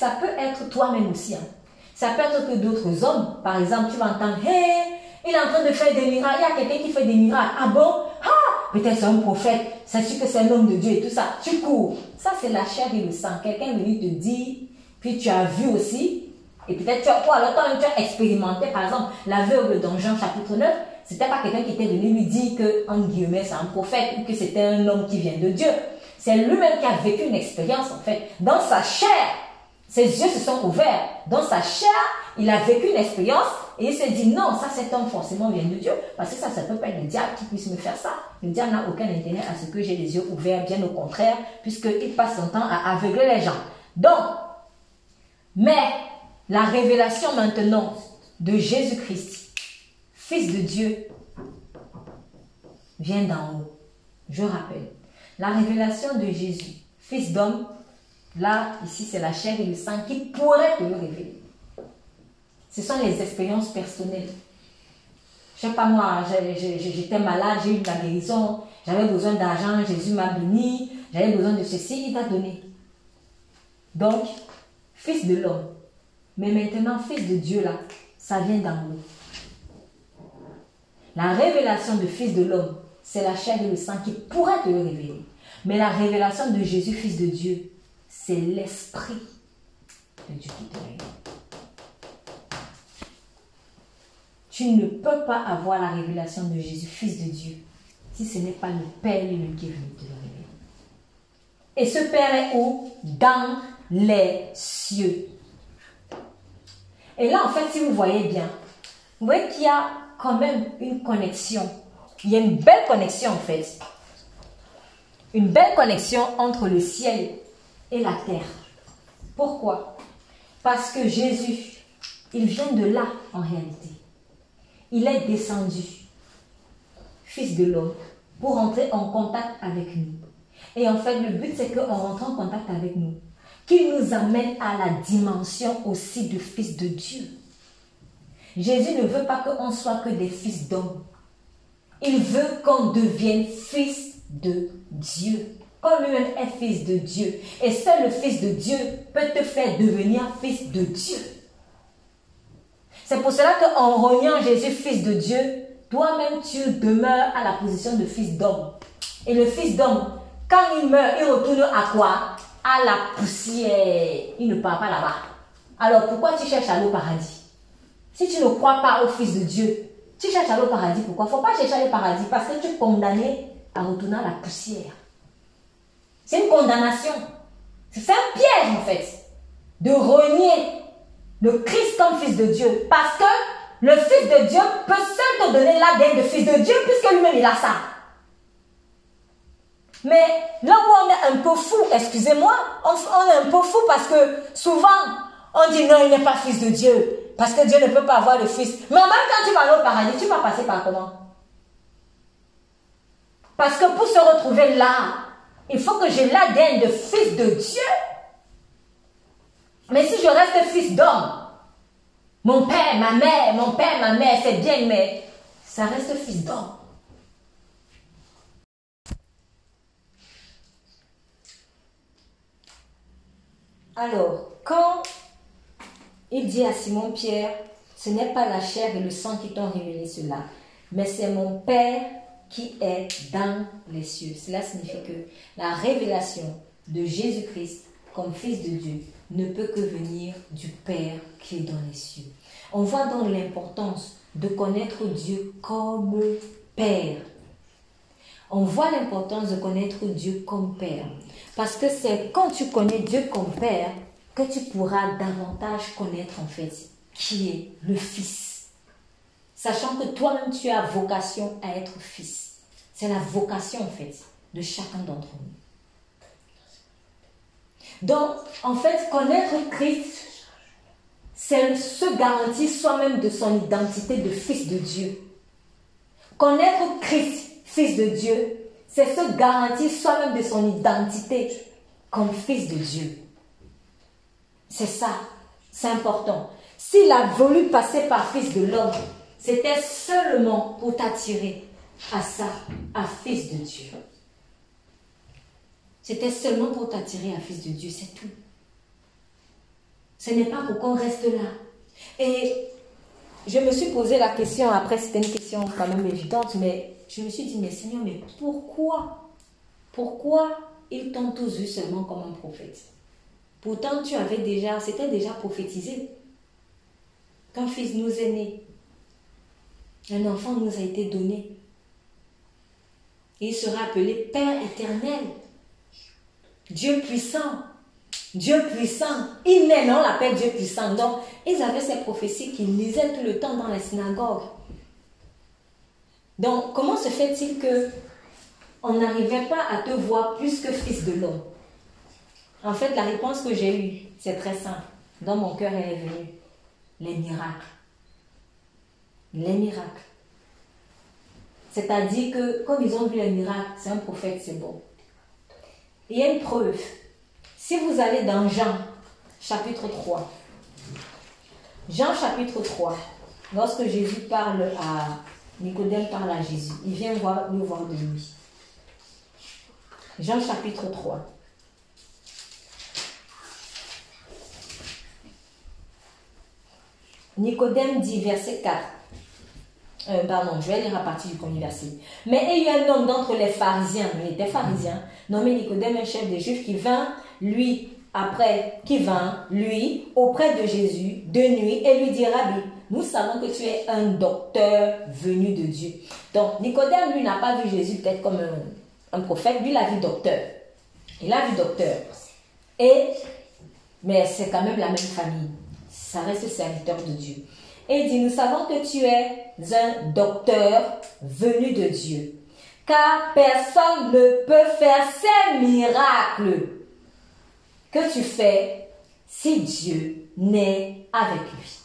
ça peut être toi-même aussi. Hein. Ça peut être que d'autres hommes, par exemple, tu vas entendre, hé, il est en train de faire des miracles, il y a quelqu'un qui fait des miracles. Ah bon? Ah Peut-être c'est un prophète, c'est sûr que c'est un homme de Dieu et tout ça. Tu cours. Ça, c'est la chair et le sang. Quelqu'un venu te dit, puis tu as vu aussi, et peut-être tu as, ou alors toi tu as expérimenté, par exemple, l'aveugle dans Jean chapitre 9, c'était pas quelqu'un qui était venu lui dire que, en guillemets, c'est un prophète ou que c'était un homme qui vient de Dieu. C'est lui-même qui a vécu une expérience, en fait, dans sa chair. Ses yeux se sont ouverts. Dans sa chair, il a vécu une expérience et il s'est dit non, ça cet homme forcément vient de Dieu parce que ça, ça ne peut pas être le diable qui puisse me faire ça. Le diable n'a aucun intérêt à ce que j'ai les yeux ouverts, bien au contraire, puisqu'il passe son temps à aveugler les gens. Donc, mais la révélation maintenant de Jésus-Christ, Fils de Dieu, vient d'en haut. Je rappelle, la révélation de Jésus, Fils d'homme, Là, ici, c'est la chair et le sang qui pourraient te le révéler. Ce sont les expériences personnelles. Je sais pas moi, j'étais malade, j'ai eu la guérison, j'avais besoin d'argent, Jésus m'a béni, j'avais besoin de ceci, il t'a donné. Donc, fils de l'homme. Mais maintenant, fils de Dieu, là, ça vient d'en haut. La révélation de fils de l'homme, c'est la chair et le sang qui pourrait te le révéler. Mais la révélation de Jésus, fils de Dieu, c'est l'Esprit de Dieu qui te. Tu ne peux pas avoir la révélation de Jésus, Fils de Dieu, si ce n'est pas le Père qui est venu te. Et ce Père est où? Dans les cieux. Et là, en fait, si vous voyez bien, vous voyez qu'il y a quand même une connexion. Il y a une belle connexion, en fait. Une belle connexion entre le ciel et la terre. Pourquoi? Parce que Jésus, il vient de là, en réalité. Il est descendu, fils de l'homme, pour entrer en contact avec nous. Et en fait, le but, c'est qu'on rentre en contact avec nous. Qu'il nous amène à la dimension aussi de fils de Dieu. Jésus ne veut pas qu'on soit que des fils d'hommes. Il veut qu'on devienne fils de Dieu. Comme lui-même est fils de Dieu. Et seul le fils de Dieu peut te faire devenir fils de Dieu. C'est pour cela qu'en reniant Jésus, fils de Dieu, toi-même tu demeures à la position de fils d'homme. Et le fils d'homme, quand il meurt, il retourne à quoi? À la poussière. Il ne part pas là-bas. Alors pourquoi tu cherches à aller au paradis? Si tu ne crois pas au fils de Dieu, tu cherches à aller au paradis. Pourquoi? Il ne faut pas chercher à aller paradis parce que tu es condamné à retourner à la poussière. C'est une condamnation. C'est un piège en fait de renier le Christ comme fils de Dieu. Parce que le fils de Dieu peut seul te donner l'ADN de fils de Dieu puisque lui-même il a ça. Mais là où on est un peu fou, excusez-moi, on, est un peu fou parce que souvent on dit non, il n'est pas fils de Dieu. Parce que Dieu ne peut pas avoir de fils. Mais même temps, tu vas aller au paradis, tu vas passer par comment? Parce que pour se retrouver là, il faut que j'ai l'ADN de fils de Dieu. Mais si je reste fils d'homme, mon père, ma mère, mon père, ma mère, c'est bien, mais ça reste fils d'homme. Alors, quand il dit à Simon-Pierre, ce n'est pas la chair et le sang qui t'ont révélé cela, mais c'est mon Père qui est dans les cieux. Cela signifie que la révélation de Jésus-Christ comme Fils de Dieu ne peut que venir du Père qui est dans les cieux. On voit donc l'importance de connaître Dieu comme Père. On voit l'importance de connaître Dieu comme Père. Parce que c'est quand tu connais Dieu comme Père que tu pourras davantage connaître en fait qui est le Fils. Sachant que toi-même tu as vocation à être Fils. C'est la vocation en fait de chacun d'entre nous. Donc, en fait, connaître Christ, c'est se garantir soi-même de son identité de fils de Dieu. Connaître Christ, fils de Dieu, c'est se garantir soi-même de son identité comme fils de Dieu. C'est ça, c'est important. S'il a voulu passer par fils de l'homme, c'était seulement pour t'attirer à ça, à fils de Dieu. C'était seulement pour t'attirer un fils de Dieu, c'est tout. Ce n'est pas pour qu'on reste là. Et je me suis posé la question, après c'était une question quand même évidente, mais je me suis dit, mais Seigneur, mais pourquoi? Pourquoi ils t'ont tous vu seulement comme un prophète? Pourtant, tu avais déjà, c'était déjà prophétisé. Qu'un fils nous est né, un enfant nous a été donné. Il sera appelé Père éternel. Dieu puissant. Dieu puissant. Il naît, on l'appelle Dieu puissant. Donc, ils avaient ces prophéties qu'ils lisaient tout le temps dans la synagogue. Donc, comment se fait-il que on n'arrivait pas à te voir plus que fils de l'homme? En fait, la réponse que j'ai eue, c'est très simple. Dans mon cœur, est venue. Les miracles. Les miracles. C'est-à-dire que, comme ils ont vu les miracles, c'est un prophète, c'est bon. Il y a une preuve. Si vous allez dans Jean, chapitre 3, Jean chapitre 3, lorsque Jésus parle à Nicodème parle à Jésus, il vient voir, nous voir de lui. Jean chapitre 3. Nicodème dit verset 4. Euh, pardon, je vais lire à partir du premier verset. Mais il y a un homme d'entre les pharisiens, il était pharisien, nommé Nicodème, un chef des Juifs, qui vint, lui, après, qui vint, lui, auprès de Jésus, de nuit, et lui dit, Rabbi, nous savons que tu es un docteur venu de Dieu. Donc, Nicodème, lui, n'a pas vu Jésus peut-être comme un, un prophète, lui, il a vu docteur. Il a vu docteur. Et, mais c'est quand même la même famille. Ça reste serviteur de Dieu. Et dit, nous savons que tu es un docteur venu de Dieu. Car personne ne peut faire ces miracles que tu fais si Dieu n'est avec lui.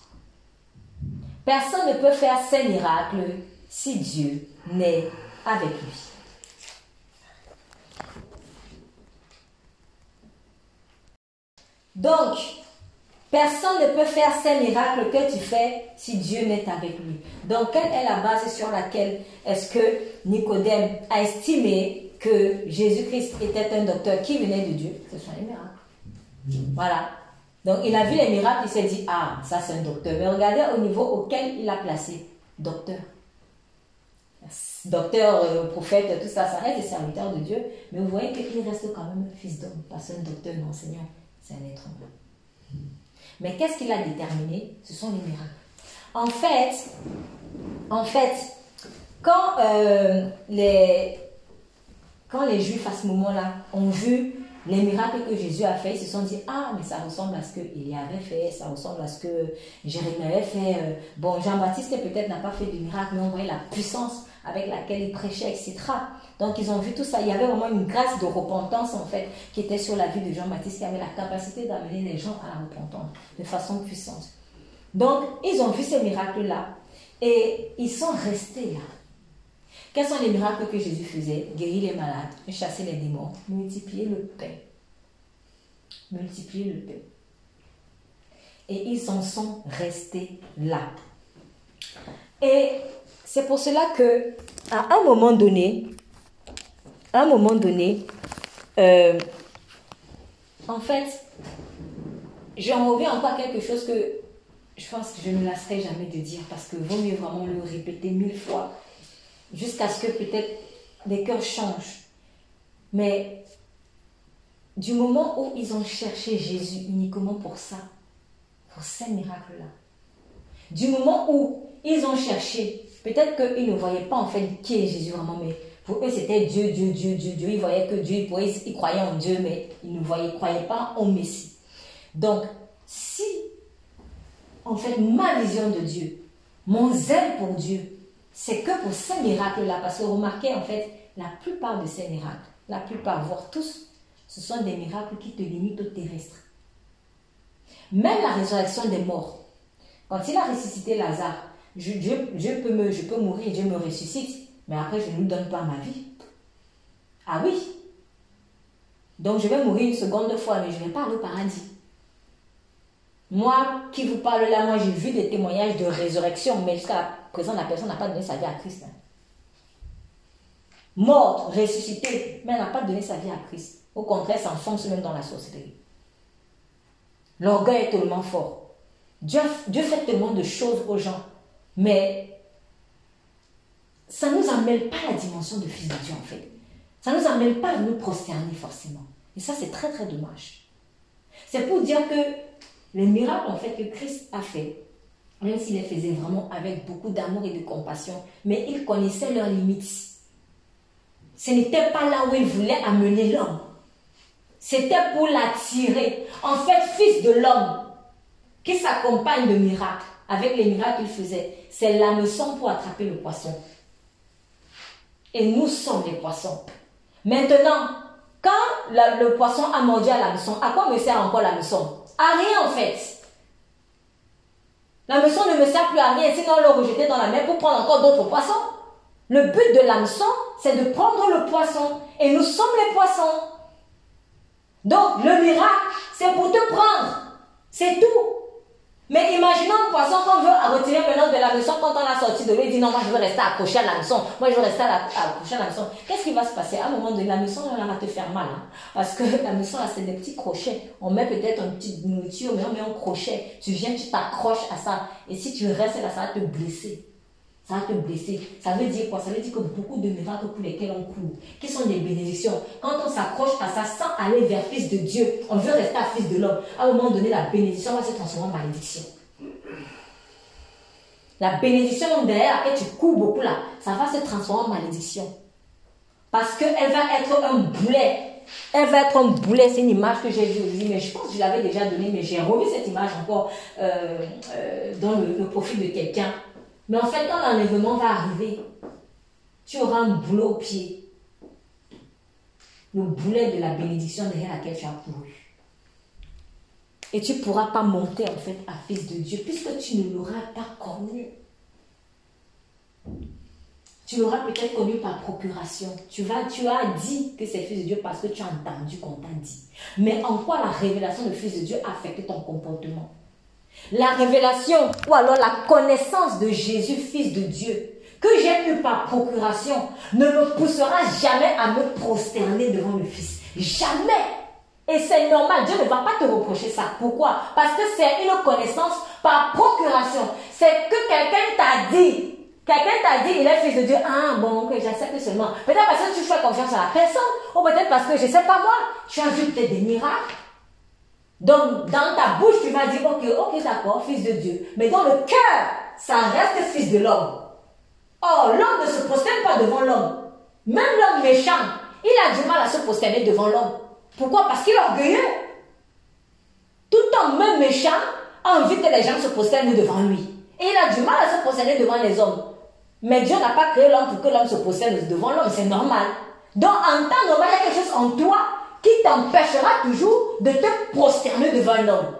Personne ne peut faire ces miracles si Dieu n'est avec lui. Donc, personne ne peut faire ces miracles que tu fais si Dieu n'est avec lui. Donc, quelle est la base sur laquelle est-ce que Nicodème a estimé que Jésus-Christ était un docteur qui venait de Dieu? Ce sont les miracles. Voilà. Donc, il a vu les miracles, il s'est dit, ah, ça c'est un docteur. Mais regardez au niveau auquel il a placé, docteur. Docteur, euh, prophète, tout ça, ça reste des serviteurs de Dieu. Mais vous voyez qu'il reste quand même un fils d'homme, pas un docteur, un enseignant. C'est un être humain. Mais qu'est-ce qu'il a déterminé? Ce sont les miracles. En fait, en fait, quand euh, les quand les Juifs à ce moment-là ont vu les miracles que Jésus a fait, ils se sont dit Ah, mais ça ressemble à ce qu'il avait fait, ça ressemble à ce que Jérémie avait fait. Euh, bon, Jean-Baptiste peut-être n'a pas fait de miracle, mais on voyait la puissance avec laquelle il prêchait, etc. Donc ils ont vu tout ça. Il y avait vraiment une grâce de repentance en fait qui était sur la vie de Jean-Baptiste qui avait la capacité d'amener les gens à la repentance de façon puissante. Donc ils ont vu ces miracles-là et ils sont restés là. Quels sont les miracles que Jésus faisait? Guérir les malades, chasser les démons, multiplier le pain. Multiplier le pain. Et ils en sont restés là. Et c'est pour cela que, à un moment donné, à un moment donné, euh, en fait, j'en reviens encore quelque chose que je pense que je ne lasserai jamais de dire parce que vaut mieux vraiment le répéter mille fois jusqu'à ce que peut-être les cœurs changent. Mais du moment où ils ont cherché Jésus uniquement pour ça, pour ces miracles-là, du moment où ils ont cherché, peut-être qu'ils ne voyaient pas en fait qui est Jésus vraiment, mais pour eux c'était Dieu, Dieu, Dieu, Dieu, Dieu. Ils voyaient que Dieu, ils, croyaient en Dieu, mais ils ne voyaient, croyaient pas en Messie. Donc, si en fait ma vision de Dieu, mon zèle pour Dieu, c'est que pour ces miracles-là, parce que remarquez en fait, la plupart de ces miracles, la plupart, voire tous, ce sont des miracles qui te limitent au terrestre. Même la résurrection des morts, quand il a ressuscité Lazare, je, peux me, je peux mourir, Dieu me ressuscite, mais après je ne lui donne pas ma vie. Ah oui. Donc je vais mourir une seconde fois, mais je ne vais pas au paradis. Moi qui vous parle là, moi j'ai vu des témoignages de résurrection, mais jusqu'à présent, la personne n'a pas donné sa vie à Christ. Hein. Morte, ressuscitée, mais elle n'a pas donné sa vie à Christ. Au contraire, s'enfonce même dans la sorcellerie. L'orgueil est tellement fort. Dieu, Dieu fait tellement de choses aux gens, mais ça ne nous amène pas la dimension de fils de Dieu en fait. Ça ne nous amène pas à nous prosterner forcément. Et ça, c'est très très dommage. C'est pour dire que les miracles en fait que Christ a fait, même s'il les faisait vraiment avec beaucoup d'amour et de compassion, mais il connaissait leurs limites. Ce n'était pas là où il voulait amener l'homme. C'était pour l'attirer. En fait, fils de l'homme, qui s'accompagne de miracles, avec les miracles qu'il faisait, c'est l'hameçon pour attraper le poisson. Et nous sommes les poissons. Maintenant, quand le poisson a mordu à l'hameçon, à quoi me sert encore l'hameçon À rien en fait. L'hameçon ne me sert plus à rien, sinon le rejeter dans la mer pour prendre encore d'autres poissons. Le but de l'hameçon, c'est de prendre le poisson. Et nous sommes les poissons. Donc, le miracle, c'est pour te prendre. C'est tout. Mais imaginons un poisson qu'on veut retirer maintenant de la leçon quand on a sorti de l'eau, il dit non, moi je veux rester accroché à la leçon, moi je veux rester accroché à la leçon. Qu'est-ce qui va se passer? À un moment donné, la leçon, elle va te faire mal. Hein. parce que la leçon, là, c'est des petits crochets. On met peut-être une petite nourriture, mais on met un crochet. Tu viens, tu t'accroches à ça. Et si tu restes là, ça va te blesser. Ça va te blesser. Ça veut dire quoi? Ça veut dire que beaucoup de miracles pour lesquels on court, qui sont des bénédictions, quand on s'accroche à ça sans aller vers Fils de Dieu, on veut rester Fils de l'homme. À un moment donné, la bénédiction va se transformer en malédiction. la bénédiction derrière laquelle tu cours beaucoup là, ça va se transformer en malédiction. Parce qu'elle va être un boulet. Elle va être un boulet. C'est une image que j'ai vue aujourd'hui, mais je pense que je l'avais déjà donnée, mais j'ai revu cette image encore euh, euh, dans le, profil de quelqu'un. Mais en fait, quand l'enlèvement va arriver, tu auras un boulet au pied. Le boulet de la bénédiction derrière laquelle tu as couru. Et tu ne pourras pas monter en fait à fils de Dieu puisque tu ne l'auras pas connu. Tu l'auras peut-être connu par procuration. Tu, vas, tu as dit que c'est fils de Dieu parce que tu as entendu qu'on t'a dit. Mais en quoi la révélation de fils de Dieu affecte ton comportement? La révélation ou alors la connaissance de Jésus, fils de Dieu, que j'ai eu par procuration, ne me poussera jamais à me prosterner devant le Fils. Jamais. Et c'est normal, Dieu ne va pas te reprocher ça. Pourquoi? Parce que c'est une connaissance par procuration. C'est que quelqu'un t'a dit. Quelqu'un t'a dit, il est fils de Dieu. Ah bon, que j'accepte seulement. Peut-être parce que tu fais confiance à la personne. Ou peut-être parce que, je sais pas moi, tu as vu peut-être des miracles. Donc, dans ta bouche, tu vas dire, ok, ok, d'accord, fils de Dieu. Mais dans le cœur, ça reste fils de l'homme. Or, l'homme ne se prosterne pas devant l'homme. Même l'homme méchant, il a du mal à se prosterner devant l'homme. Pourquoi? Parce qu'il est orgueilleux. Tout homme, même méchant, a envie que les gens se prosternent devant lui. Et il a du mal à se prosterner devant les hommes. Mais Dieu n'a pas créé l'homme pour que l'homme se prosterne devant l'homme, c'est normal. Donc en temps normal, il y a quelque chose en toi qui t'empêchera toujours de te prosterner devant l'homme.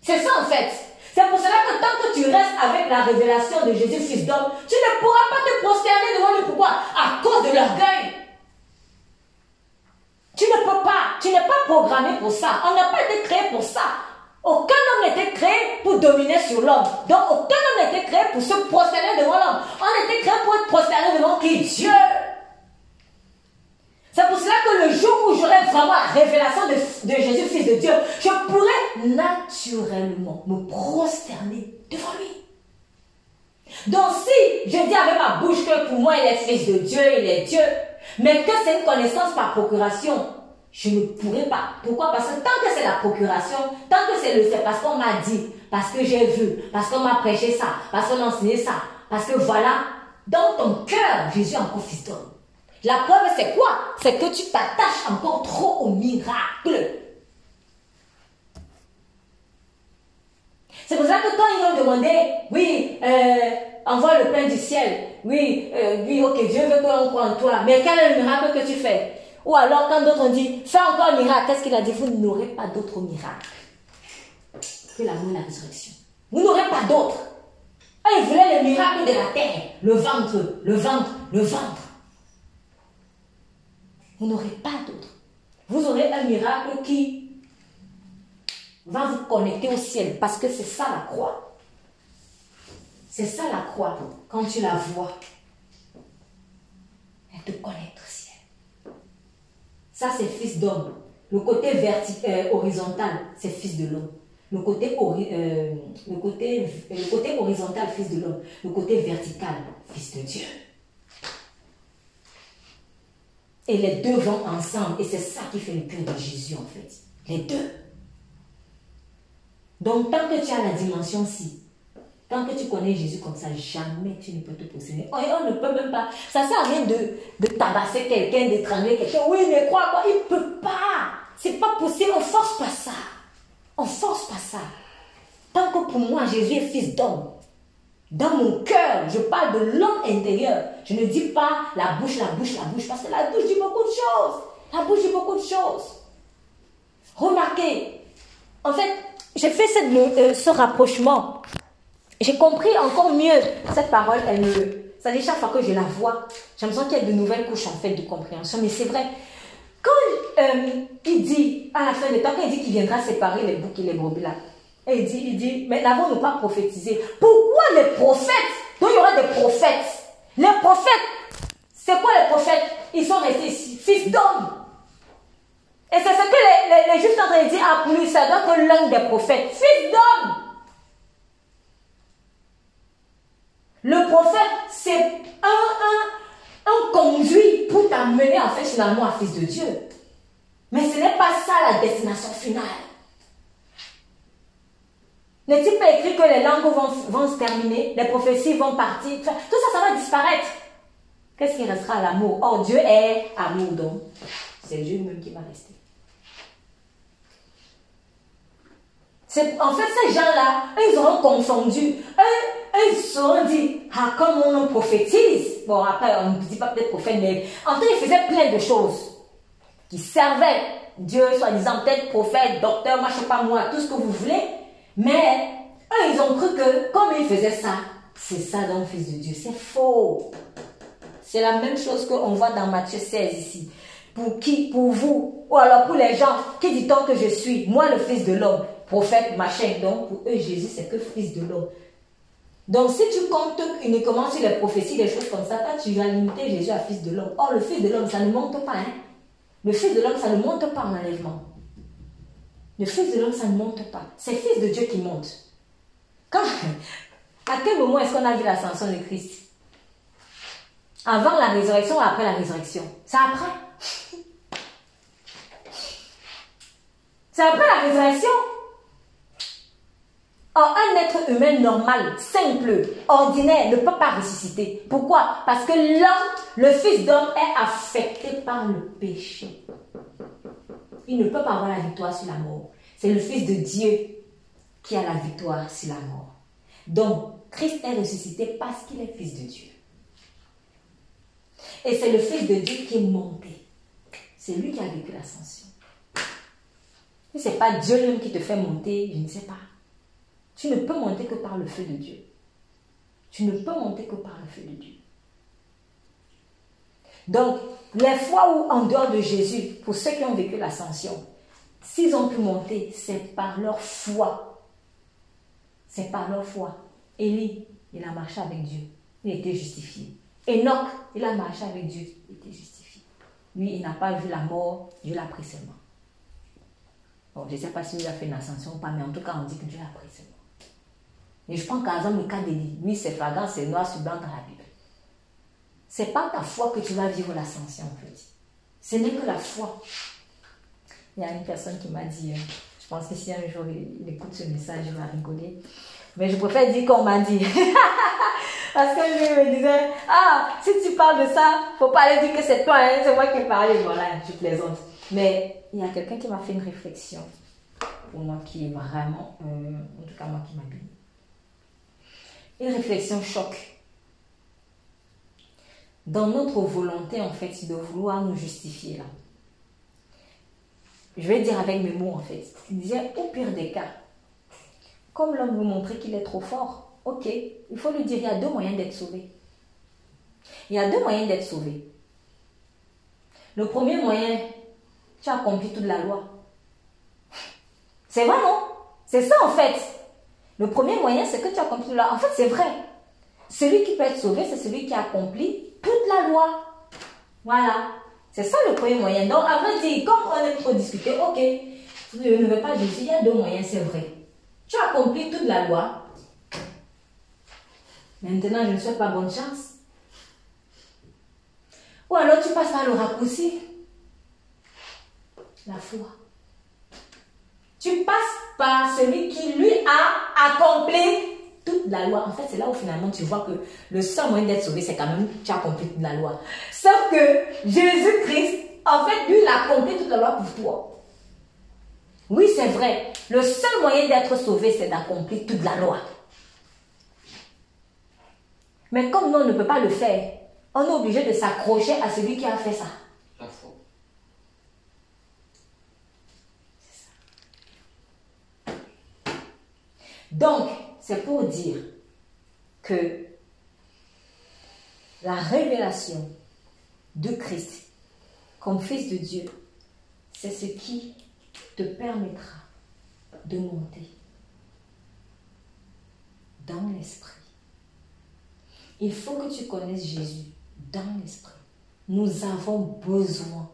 C'est ça en fait. C'est pour cela que tant que tu restes avec la révélation de Jésus, fils d'homme, tu ne pourras pas te prosterner devant lui. Pourquoi À cause de l'orgueil. Tu ne peux pas, tu n'es pas programmé pour ça. On n'a pas été créé pour ça. Aucun homme n'était créé pour dominer sur l'homme. Donc aucun homme n'était créé pour se prosterner devant l'homme. On était créé pour être prosterné devant qui? Dieu. C'est pour cela que le jour où j'aurai vraiment la révélation de, Jésus, Fils de Dieu, je pourrai naturellement me prosterner devant lui. Donc si je dis avec ma bouche que pour moi il est Fils de Dieu, il est Dieu, mais que c'est une connaissance par procuration, je ne pourrais pas. Pourquoi? Parce que tant que c'est la procuration, tant que c'est le c'est parce qu'on m'a dit, parce que j'ai vu, parce qu'on m'a prêché ça, parce qu'on a enseigné ça, parce que voilà, dans ton cœur, Jésus est encore fils. La preuve, c'est quoi? C'est que tu t'attaches encore trop au miracle. C'est pour ça que quand ils ont demandé, oui, euh, envoie le pain du ciel, oui, euh, oui, ok, Dieu veut qu'on croit en toi, mais quel est le miracle que tu fais? Ou alors quand d'autres ont dit, fais encore un miracle, qu'est-ce qu'il a dit? Vous n'aurez pas d'autre miracle que l'amour et la résurrection. Vous n'aurez pas d'autre. Ah, il voulait le miracle de la terre, le ventre, le ventre, le ventre. Vous n'aurez pas d'autre. Vous aurez un miracle qui va vous connecter au ciel parce que c'est ça la croix. C'est ça la croix. Quand tu la vois, elle te connecte au ciel. Ça, c'est fils d'homme. Le côté euh, horizontal, c'est fils de l'homme. Le côté, euh, le, côté, le côté horizontal, fils de l'homme. Le côté vertical, fils de Dieu. Et les deux vont ensemble. Et c'est ça qui fait le cœur de Jésus, en fait. Les deux. Donc, tant que tu as la dimension ci, tant que tu connais Jésus comme ça, jamais tu ne peux te posséder. On, ne peut même pas. Ça sert à rien de, tabasser quelqu'un, d'étrangler quelqu'un. Oui, mais quoi, quoi Il ne peut pas. C'est pas possible. On force pas ça. On force pas ça. Tant que pour moi, Jésus est fils d'homme. Dans mon cœur, je parle de l'homme intérieur. Je ne dis pas la bouche, la bouche, la bouche, parce que la bouche dit beaucoup de choses. La bouche dit beaucoup de choses. Remarquez, en fait, j'ai fait cette, euh, ce rapprochement. J'ai compris encore mieux cette parole. Elle me, ça dit chaque fois que je la vois, j'ai l'impression qu'il y a de nouvelles couches en fait de compréhension. Mais c'est vrai. Quand euh, il dit à la fin des temps, quand il dit qu'il viendra séparer les boucs et les brebis là, et il dit, il dit, mais n'avons-nous pas prophétisé? Pourquoi les prophètes Donc il y aura des prophètes. Les prophètes, c'est quoi les prophètes? Ils sont restés ici, fils d'hommes. Et c'est ce que les, les, Juifs sont en train de dire à plus, ça donc l'un des prophètes, fils d'homme. Le prophète, c'est un, un, un conduit pour t'amener en fait finalement à fils de Dieu. Mais ce n'est pas ça la destination finale. N'est-il pas écrit que les langues vont, vont se terminer, les prophéties vont partir, tout ça, ça va disparaître. Qu'est-ce qui restera à l'amour? Oh, Dieu est amour, donc c'est Dieu même qui va rester. En fait, ces gens-là, ils auront confondu. Eux, ils se sont dit, ah, comme on prophétise. Bon, après, on ne dit pas peut-être prophète, mais en cas, ils faisaient plein de choses qui servaient Dieu, soi-disant peut-être prophète, docteur, moi je sais pas moi, tout ce que vous voulez. Mais eux, ils ont cru que comme ils faisaient ça, c'est ça donc fils de Dieu. C'est faux. C'est la même chose qu'on voit dans Matthieu 16 ici. Pour qui Pour vous. Ou alors pour les gens. Qui dit-on que je suis Moi, le fils de l'homme. Prophète, machin. Donc, pour eux, Jésus, c'est que fils de l'homme. Donc, si tu comptes uniquement sur les prophéties, des choses comme ça, tu vas limiter Jésus à fils de l'homme. Or, le fils de l'homme, ça ne monte pas. Hein? Le fils de l'homme, ça ne monte pas en enlèvement. Le fils de l'homme, ça ne monte pas. C'est le fils de Dieu qui monte. Quand, à quel moment est-ce qu'on a vu l'ascension de Christ? Avant la résurrection ou après la résurrection? C'est après. C'est après la résurrection. Or, un être humain normal, simple, ordinaire, ne peut pas ressusciter. Pourquoi? Parce que l'homme, le Fils d'homme, est affecté par le péché. Il ne peut pas avoir la victoire sur la mort. C'est le Fils de Dieu qui a la victoire sur la mort. Donc, Christ est ressuscité parce qu'il est Fils de Dieu. Et c'est le Fils de Dieu qui est monté. C'est lui qui a vécu l'ascension. Si ce n'est pas Dieu même qui te fait monter, je ne sais pas. Tu ne peux monter que par le feu de Dieu. Tu ne peux monter que par le feu de Dieu. Donc, les fois où, en dehors de Jésus, pour ceux qui ont vécu l'ascension, s'ils ont pu monter, c'est par leur foi. C'est par leur foi. Élie, il a marché avec Dieu. Il était justifié. Enoch, il a marché avec Dieu. Il était justifié. Lui, il n'a pas vu la mort. Dieu l'a pris seulement. Bon, je ne sais pas si lui a fait une ascension ou pas, mais en tout cas, on dit que Dieu l'a pris seulement. Et je prends par exemple le cas d'Élie. Lui, c'est flagrant, c'est noir sur blanc dans la. C'est pas ta foi que tu vas vivre l'ascension, en fait. Ce n'est que la foi. Il y a une personne qui m'a dit, euh, je pense que si un jour il, écoute ce message, il va rigoler. Mais je préfère dire qu'on m'a dit. Parce que lui me disait, ah, si tu parles de ça, faut pas aller dire que c'est toi, hein, c'est moi qui ai parlé. Voilà, je plaisante. Mais il y a quelqu'un qui m'a fait une réflexion pour moi qui est vraiment, euh, en tout cas moi qui m'a. Une réflexion choc. Dans notre volonté, en fait, de vouloir nous justifier. Je vais dire avec mes mots, en fait. Il disait, au pire des cas, comme l'homme vous montrer qu'il est trop fort, ok, il faut lui dire, il y a deux moyens d'être sauvé. Il y a deux moyens d'être sauvé. Le premier moyen, tu as accompli toute la loi. C'est vrai, non? C'est ça, en fait. Le premier moyen, c'est que tu as accompli la loi. En fait, c'est vrai. Celui qui peut être sauvé, c'est celui qui a accompli toute la loi. Voilà. C'est ça le premier moyen. Donc, après, dire, comme on est trop discuter, ok, je ne veux pas dire, il y a deux moyens, c'est vrai. Tu as accompli toute la loi. Maintenant, je ne souhaite pas bonne chance. Ou alors tu passes par le raccourci. La foi. Tu passes par celui qui, lui, a accompli toute la loi. En fait, c'est là où finalement tu vois que le seul moyen d'être sauvé, c'est quand même tu as accompli toute la loi. Sauf que Jésus-Christ, en fait, lui, il a accompli toute la loi pour toi. Oui, c'est vrai. Le seul moyen d'être sauvé, c'est d'accomplir toute la loi. Mais comme nous, on ne peut pas le faire, on est obligé de s'accrocher à celui qui a fait ça. Donc, c'est pour dire que la révélation de Christ comme Fils de Dieu, c'est ce qui te permettra de monter dans l'esprit. Il faut que tu connaisses Jésus dans l'esprit. Nous avons besoin,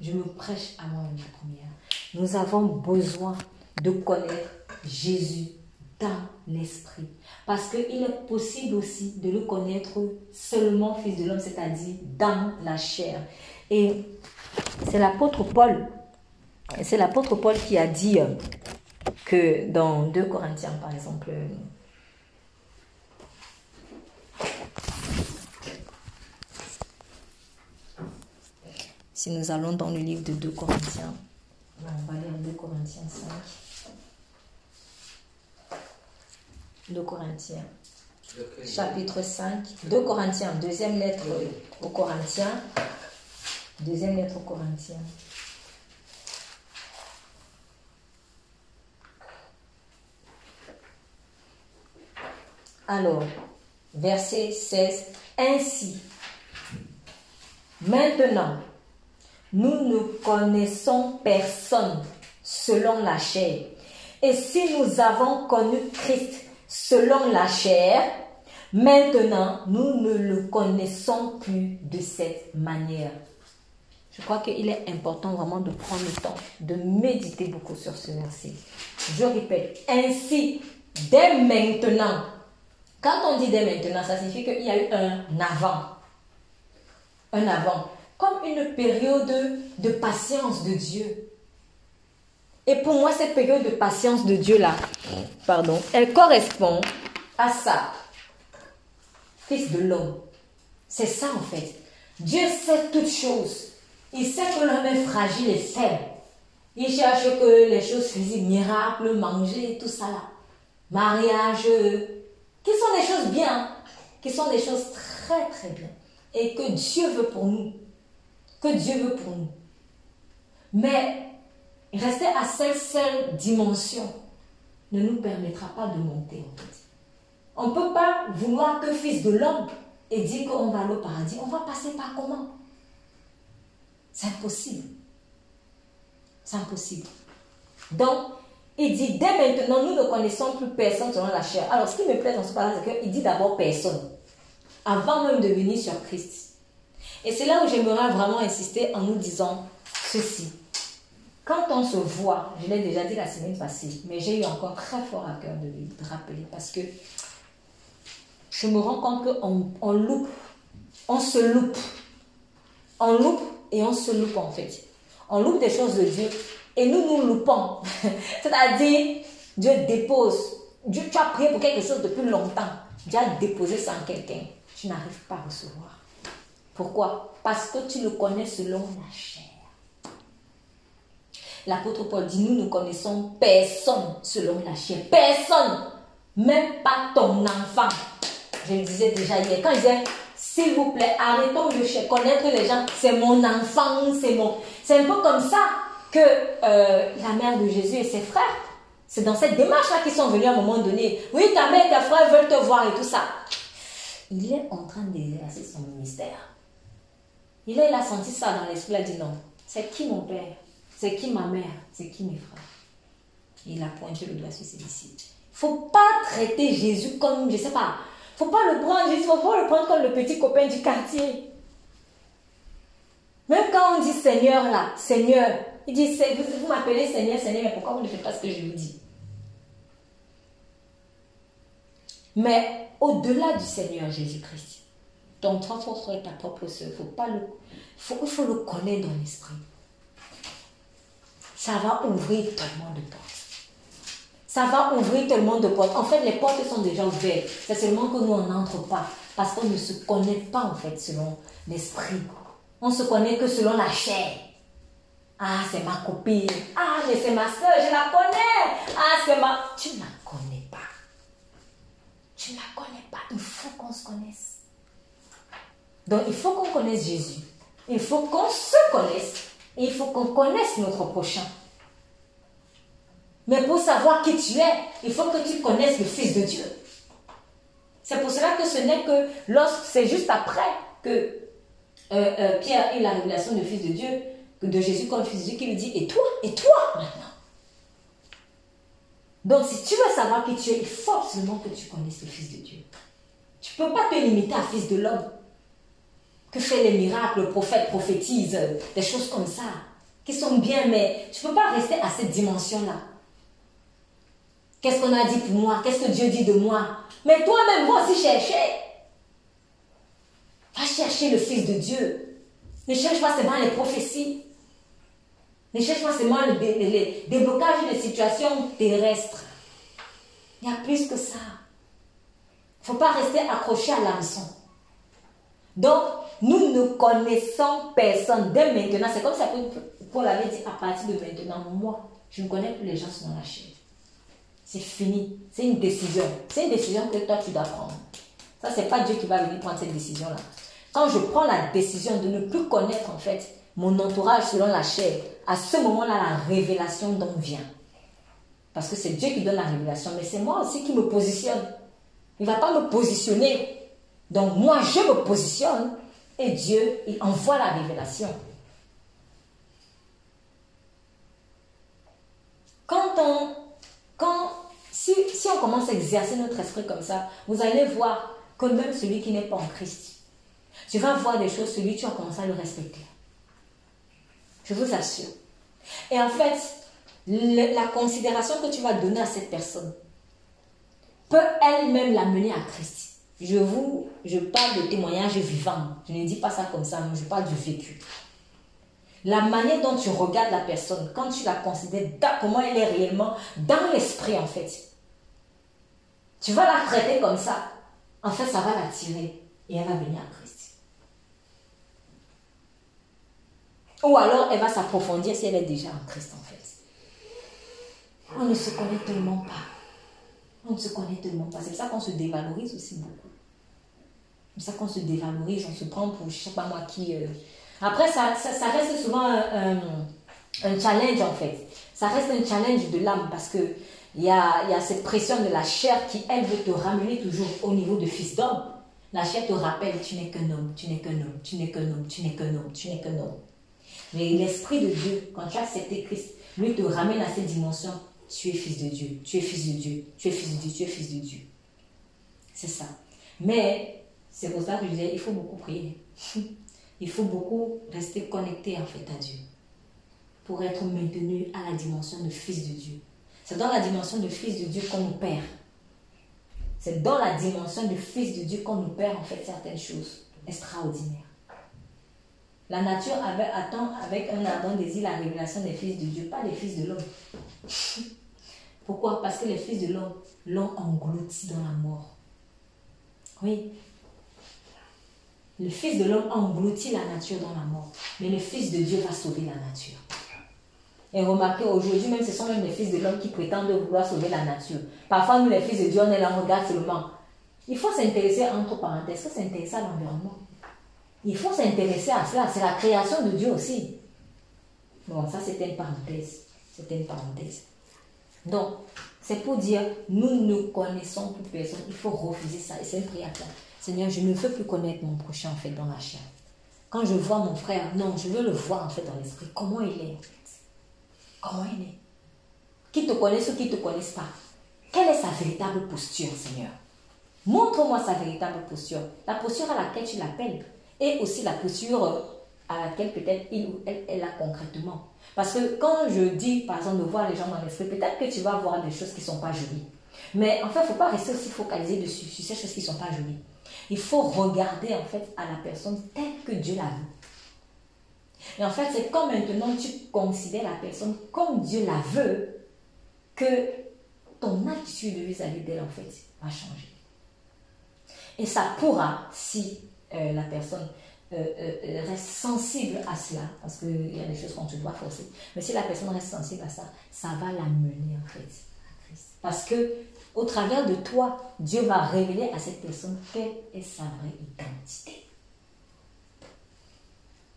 je me prêche à moi la première, nous avons besoin de connaître Jésus dans l'esprit. Parce qu'il est possible aussi de le connaître seulement Fils de l'homme, c'est-à-dire dans la chair. Et c'est l'apôtre Paul, c'est l'apôtre Paul qui a dit, que dans 2 Corinthiens, par exemple. Si nous allons dans le livre de 2 Corinthiens, on va lire 2 Corinthiens 5. 2 Corinthiens, chapitre 5, 2 Corinthiens, deuxième lettre aux Corinthiens, deuxième lettre aux Corinthiens. Alors, verset 16, ainsi, maintenant, nous ne connaissons personne selon la chair. Et si nous avons connu Christ selon la chair, maintenant nous ne le connaissons plus de cette manière. Je crois qu'il est important vraiment de prendre le temps de méditer beaucoup sur ce verset. Je répète, ainsi, dès maintenant, quand on dit dès maintenant, ça signifie qu'il y a eu un avant. Un avant. Comme une période de patience de Dieu. Et pour moi, cette période de patience de Dieu-là, pardon, elle correspond à ça. Fils de l'homme. C'est ça en fait. Dieu sait toutes choses. Il sait que l'homme est fragile et faible. Il cherche que les choses physiques, miracles, manger, tout ça là. Mariage, qui sont des choses bien, qui sont des choses très très bien, et que Dieu veut pour nous, que Dieu veut pour nous. Mais rester à cette seule dimension ne nous permettra pas de monter. On ne peut pas vouloir que fils de l'homme et dire qu'on va aller au paradis. On va passer par comment? C'est impossible. C'est impossible. Donc, il dit, dès maintenant, nous ne connaissons plus personne selon la chair. Alors, ce qui me plaît dans ce passage, c'est qu'il dit d'abord personne, avant même de venir sur Christ. Et c'est là où j'aimerais vraiment insister en nous disant ceci. Quand on se voit, je l'ai déjà dit la semaine passée, mais j'ai eu encore très fort à cœur de lui rappeler parce que je me rends compte qu'on on loupe, on se loupe. On loupe et on se loupe en fait. On loupe des choses de Dieu et nous nous loupons. C'est-à-dire, Dieu dépose. Dieu, tu as prié pour quelque chose depuis longtemps. Dieu a déposé ça en quelqu'un. Tu n'arrives pas à recevoir. Pourquoi? Parce que tu le connais selon chair. L'apôtre Paul dit, nous ne connaissons personne selon la chair. Personne. Même pas ton enfant. Je le disais déjà hier. Quand il disait, s'il vous plaît, arrêtons de connaître les gens. C'est mon enfant, c'est mon... C'est un peu comme ça que euh, la mère de Jésus et ses frères, c'est dans cette démarche-là qu'ils sont venus à un moment donné. Oui, ta mère et ta frère veulent te voir et tout ça. Il est en train d'exercer son ministère. Il, est, il a senti ça dans l'esprit, il a dit non. C'est qui mon père? C'est qui ma mère? C'est qui mes frères? Il a pointé le doigt sur ses disciples. Faut pas traiter Jésus comme, je sais pas, faut pas le faut pas le prendre comme le petit copain du quartier. Même quand on dit Seigneur là, Seigneur, il dit, vous, m'appelez Seigneur, Seigneur, mais pourquoi vous ne faites pas ce que je vous dis? Mais au-delà du Seigneur Jésus-Christ, ton propre frère, ta propre soeur, faut pas faut, faut le connaître dans l'esprit. Ça va ouvrir tellement de portes. Ça va ouvrir tellement de portes. En fait, les portes sont déjà ouvertes. C'est seulement que nous, on n'entre pas. Parce qu'on ne se connaît pas, en fait, selon l'esprit. On se connaît que selon la chair. Ah, c'est ma copine. Ah, mais c'est ma soeur, je la connais. Ah, c'est ma... Tu ne la connais pas. Tu ne la connais pas. Il faut qu'on se connaisse. Donc, il faut qu'on connaisse Jésus. Il faut qu'on se connaisse. Il faut qu'on connaisse notre prochain. Mais pour savoir qui tu es, il faut que tu connaisses le Fils de Dieu. C'est pour cela que ce n'est que lorsque c'est juste après que euh, euh, Pierre a la révélation du Fils de Dieu de Jésus comme fils de Dieu qui lui dit Et toi Et toi maintenant? Donc, si tu veux savoir qui tu es, il faut absolument que tu connaisses le Fils de Dieu. Tu ne peux pas te limiter à fils de l'homme. Que fait les miracles, le prophète prophétise, des choses comme ça, qui sont bien, mais tu ne peux pas rester à cette dimension-là. Qu'est-ce qu'on a dit pour moi? Qu'est-ce que Dieu dit de moi? Mais toi-même, va aussi chercher. Va chercher le Fils de Dieu. Ne cherche pas seulement les prophéties. Ne cherche pas seulement le, déblocage des situations terrestres. Il y a plus que ça. Il ne faut pas rester accroché à l'hameçon. Donc, nous ne connaissons personne. Dès maintenant, c'est comme ça que Paul avait dit à partir de maintenant, moi, je ne connais plus les gens dans la chair. C'est fini. C'est une décision. C'est une décision que toi, tu dois prendre. Ça, c'est pas Dieu qui va venir prendre cette décision-là. Quand je prends la décision de ne plus connaître, en fait, mon entourage selon la chair, à ce moment-là, la révélation donc vient. Parce que c'est Dieu qui donne la révélation, mais c'est moi aussi qui me positionne. Il ne va pas me positionner. Donc moi, je me positionne et Dieu, il envoie la révélation. Quand on, quand, si, on commence à exercer notre esprit comme ça, vous allez voir que même celui qui n'est pas en Christ, tu vas voir des choses, celui tu vas commencer à le respecter. Je vous assure. Et en fait, la considération que tu vas donner à cette personne peut elle-même l'amener à Christ. Je vous, je parle de témoignage vivant. Je ne dis pas ça comme ça, mais je parle du vécu. La manière dont tu regardes la personne, quand tu la considères, comment elle est réellement dans l'esprit en fait. Tu vas la traiter comme ça. En fait, ça va l'attirer et elle va venir à Christ. Ou alors, elle va s'approfondir si elle est déjà en Christ en fait. On ne se connaît tellement pas. On ne se connaît tellement pas. C'est ça qu'on se dévalorise aussi beaucoup. C'est ça qu'on se dévalorise, on se prend pour je ne sais pas moi qui. Euh. Après, ça, ça, reste souvent un, un, challenge en fait. Ça reste un challenge de l'âme parce que il y a, y a cette pression de la chair qui, elle, veut te ramener toujours au niveau de fils d'homme. La chair te rappelle, tu n'es qu'un homme, tu n'es qu'un homme, tu n'es qu'un homme, tu n'es qu'un homme, tu n'es qu'un homme. Mais l'Esprit de Dieu, quand tu as accepté Christ, lui te ramène à cette dimension tu es fils de Dieu, tu es fils de Dieu, tu es fils de Dieu, tu es fils de Dieu. C'est ça. Mais c'est pour ça que je disais, il faut beaucoup prier. Il faut beaucoup rester connecté en fait à Dieu pour être maintenu à la dimension de fils de Dieu. C'est dans la dimension de fils de Dieu qu'on nous perd. C'est dans la dimension de fils de Dieu qu'on nous perd en fait certaines choses extraordinaires. La nature avait, attend avec un ardent désir la révélation des fils de Dieu, pas des fils de l'homme. Pourquoi? Parce que les fils de l'homme l'ont englouti dans la mort. Oui. Le fils de l'homme engloutit la nature dans la mort. Mais le fils de Dieu va sauver la nature. Et remarquez, aujourd'hui même, ce sont même les fils de l'homme qui prétendent vouloir sauver la nature. Parfois, nous, les fils de Dieu, on est là, on regarde seulement. Il faut s'intéresser, entre parenthèses, il faut s'intéresser à l'environnement. Il faut s'intéresser à cela. C'est la création de Dieu aussi. Bon, ça, c'était une parenthèse. C'était une parenthèse. Donc, c'est pour dire, nous ne connaissons plus personne. Il faut refuser ça. Et c'est une prière. Seigneur, je ne veux plus connaître mon prochain, en fait, dans la chair. Quand je vois mon frère, non, je veux le voir, en fait, dans l'esprit. Comment il est, est. Qui te connaissent ou qui ne te connaissent pas. Quelle est sa véritable posture, Seigneur? Montre-moi sa véritable posture. La posture à laquelle tu l'appelles et aussi la posture à laquelle peut-être il ou elle est là concrètement. Parce que quand je dis, par exemple, de voir les gens dans l'esprit, peut-être que tu vas voir des choses qui ne sont pas jolies. Mais en fait, il ne faut pas rester aussi focalisé dessus, sur ces choses qui ne sont pas jolies. Il faut regarder en fait à la personne telle que Dieu la veut. Et en fait, c'est quand maintenant tu considères la personne comme Dieu la veut que ton attitude vis-à-vis d'elle en fait va changer. Et ça pourra, si euh, la personne euh, euh, reste sensible à cela, parce qu'il y a des choses qu'on te doit forcer, mais si la personne reste sensible à ça, ça va la mener en fait à Christ. Parce que au travers de toi, Dieu va révéler à cette personne quelle est sa vraie identité.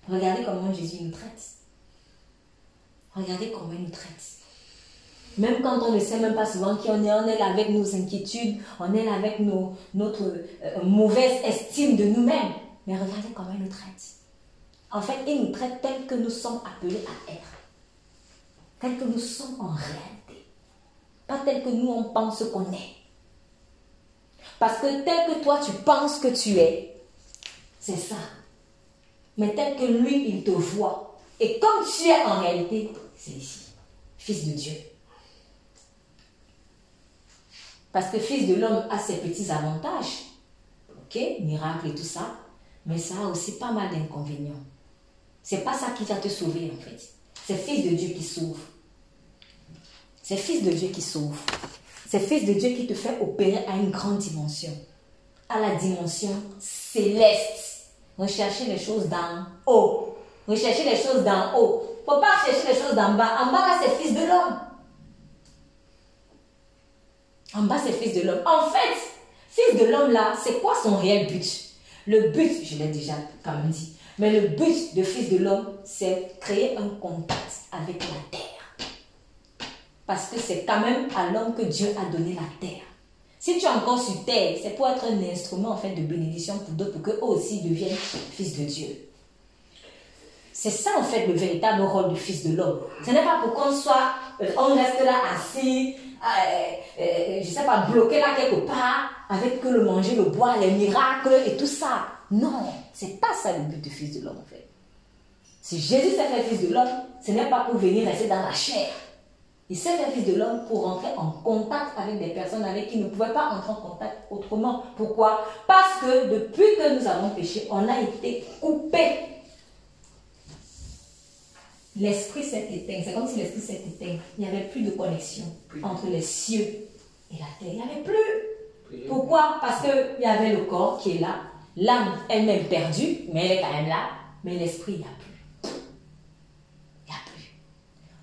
Regardez comment Jésus nous traite. Regardez comment il nous traite. Même quand on ne sait même pas souvent qui on est, on est avec nos inquiétudes, on est avec notre euh, mauvaise estime de nous-mêmes. Mais regardez comment il nous traite. En fait, il nous traite tel que nous sommes appelés à être. Tel que nous sommes en réalité. Pas tel que nous on pense qu'on est. Parce que tel que toi tu penses que tu es, c'est ça. Mais tel que lui, il te voit. Et comme tu es en réalité, c'est ici. Fils de Dieu. Parce que fils de l'homme a ses petits avantages. Ok, miracle et tout ça. Mais ça a aussi pas mal d'inconvénients. C'est pas ça qui va te sauver en fait. C'est Fils de Dieu qui sauve. C'est Fils de Dieu qui sauve. C'est Fils de Dieu qui te fait opérer à une grande dimension. À la dimension céleste. Rechercher les choses d'en haut. Rechercher les choses d'en haut. Faut pas chercher les choses d'en bas. En bas, là, c'est Fils de l'homme. En bas, c'est Fils de l'homme. En fait, Fils de l'homme, là, c'est quoi son réel but? Le but, je l'ai déjà quand même dit, mais le but de Fils de l'homme, c'est créer un contact avec la terre. Parce que c'est quand même à l'homme que Dieu a donné la terre. Si tu es encore sur terre, c'est pour être un instrument en fait de bénédiction pour d'autres, pour qu'eux aussi deviennent fils de Dieu. C'est ça en fait le véritable rôle du fils de l'homme. Ce n'est pas pour qu'on soit, euh, on reste là assis, euh, euh, je sais pas, bloqué là quelque part, avec que le manger, le boire, les miracles et tout ça. Non, c'est pas ça le but du fils de l'homme en fait. Si Jésus s'est fait fils de l'homme, ce n'est pas pour venir rester dans la chair. Il s'est fait fils de l'homme pour rentrer en contact avec des personnes avec qui il ne pouvait pas entrer en contact autrement. Pourquoi? Parce que depuis que nous avons péché, on a été coupé. L'esprit s'est éteint. C'est comme si l'esprit s'est éteint. Il n'y avait plus de connexion entre les cieux et la terre. Il n'y avait plus. Pourquoi? Parce qu'il y avait le corps qui est là, l'âme elle-même perdue, mais elle est quand même là, mais l'esprit, il n'y a plus. Il n'y a plus.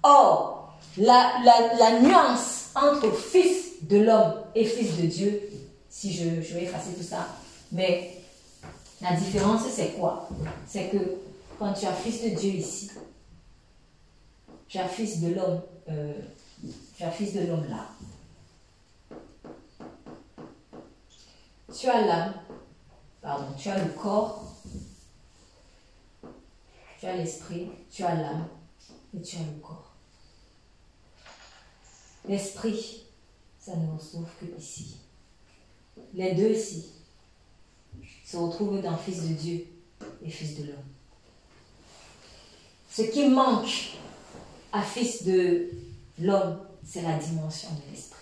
Or, la, nuance entre fils de l'homme et fils de Dieu, si je, je vais effacer tout ça, mais la différence c'est quoi? C'est que quand tu as fils de Dieu ici, tu as fils de l'homme, euh, tu as fils de l'homme là. Tu as l'âme, pardon, tu as le corps, tu as l'esprit, tu as l'âme et tu as le corps. L'esprit, ça ne sauve que ici. Les deux ici se retrouvent dans Fils de Dieu et Fils de l'homme. Ce qui manque à Fils de l'homme, c'est la dimension de l'esprit.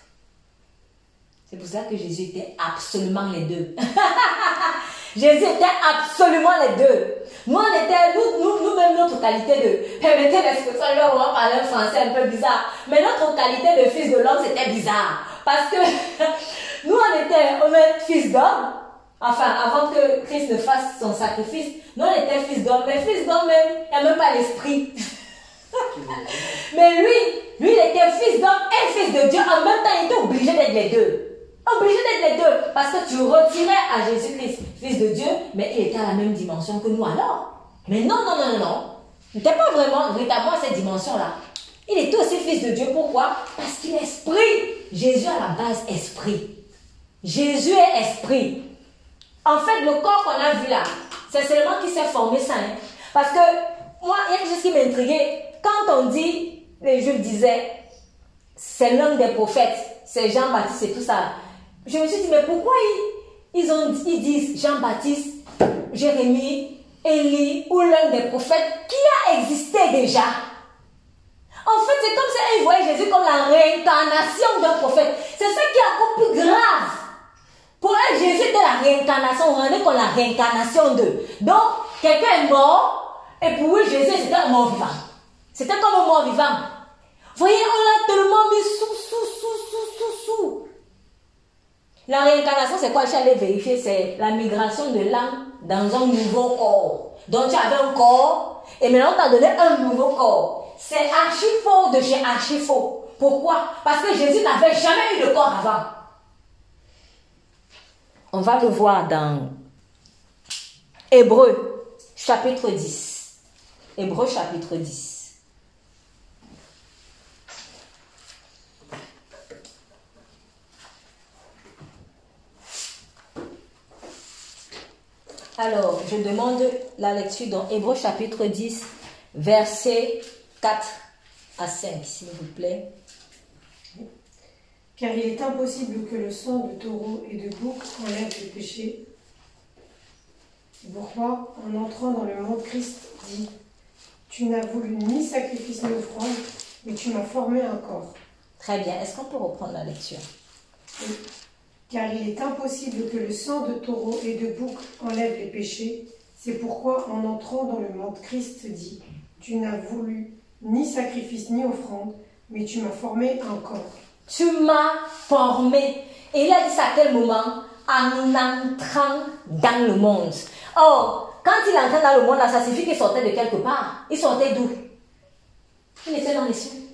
C'est pour ça que Jésus était absolument les deux. Jésus était absolument les deux. Nous, on était, nous, nous, nous-mêmes, notre qualité de, permettez l'expression, là, on va parler français un peu bizarre, mais notre qualité de fils de l'homme, c'était bizarre. Parce que nous, on était, on est fils d'homme. Enfin, avant que Christ ne fasse son sacrifice, nous, on était fils d'homme. Mais fils d'homme même, il n'y a même pas l'esprit. mais lui, lui, il était fils d'homme et fils de Dieu. En même temps, il était obligé d'être les deux. Obligé d'être les deux. Parce que tu retirais à Jésus-Christ, fils de Dieu, mais il était à la même dimension que nous alors. Mais non, non, non, non, non. Il n'était pas vraiment véritablement à cette dimension-là. Il était aussi fils de Dieu. Pourquoi? Parce qu'il est esprit. Jésus à la base esprit. Jésus est esprit. En fait, le corps qu'on a vu là, c'est seulement qui s'est formé ça. Parce que moi, il y a quelque chose qui m'intriguait. Quand on dit, les Juifs disaient, c'est l'un des prophètes, c'est Jean-Baptiste et tout ça. Je me suis dit, mais pourquoi ils, ils disent Jean-Baptiste, Jérémie, Élie ou l'un des prophètes qui a existé déjà? En fait, c'est comme si ils voyaient Jésus comme la réincarnation d'un prophète. C'est ça qui est encore plus grave. Pour eux, Jésus était la réincarnation. On rendait comme la réincarnation d'eux. Donc, quelqu'un est mort, et pour eux, Jésus, c'était un mort vivant. C'était comme un mort vivant. Voyez, on l'a tellement mis sous, sous, sous, sous, sous, sous. La réincarnation, c'est quoi? J'allais vérifier, c'est la migration de l'âme dans un nouveau corps. Donc tu avais un corps, et maintenant on t'a donné un nouveau corps. C'est archi faux de chez archi faux. Pourquoi? Parce que Jésus n'avait jamais eu de corps avant. On va le voir dans Hébreu, chapitre 10. Hébreu, chapitre 10. Alors, je demande la lecture dans Hébreu chapitre 10, versets 4 à 5, s'il vous plaît. Car il est impossible que le sang de taureau et de bouc enlève le péché. pourquoi, en entrant dans le monde, Christ dit Tu n'as voulu ni sacrifice ni offrande, mais tu m'as formé un corps. Très bien. Est-ce qu'on peut reprendre la lecture? Car il est impossible que le sang de taureau et de bouc enlève les péchés. C'est pourquoi, en entrant dans le monde, Christ dit Tu n'as voulu ni sacrifice, ni offrande, mais tu m'as formé un corps. Tu m'as formé. Et il a dit ça à quel moment? En entrant dans le monde. Or, quand il entrait dans le monde, ça signifie qu'il sortait de quelque part. Il sortait d'où? Il était dans les cieux.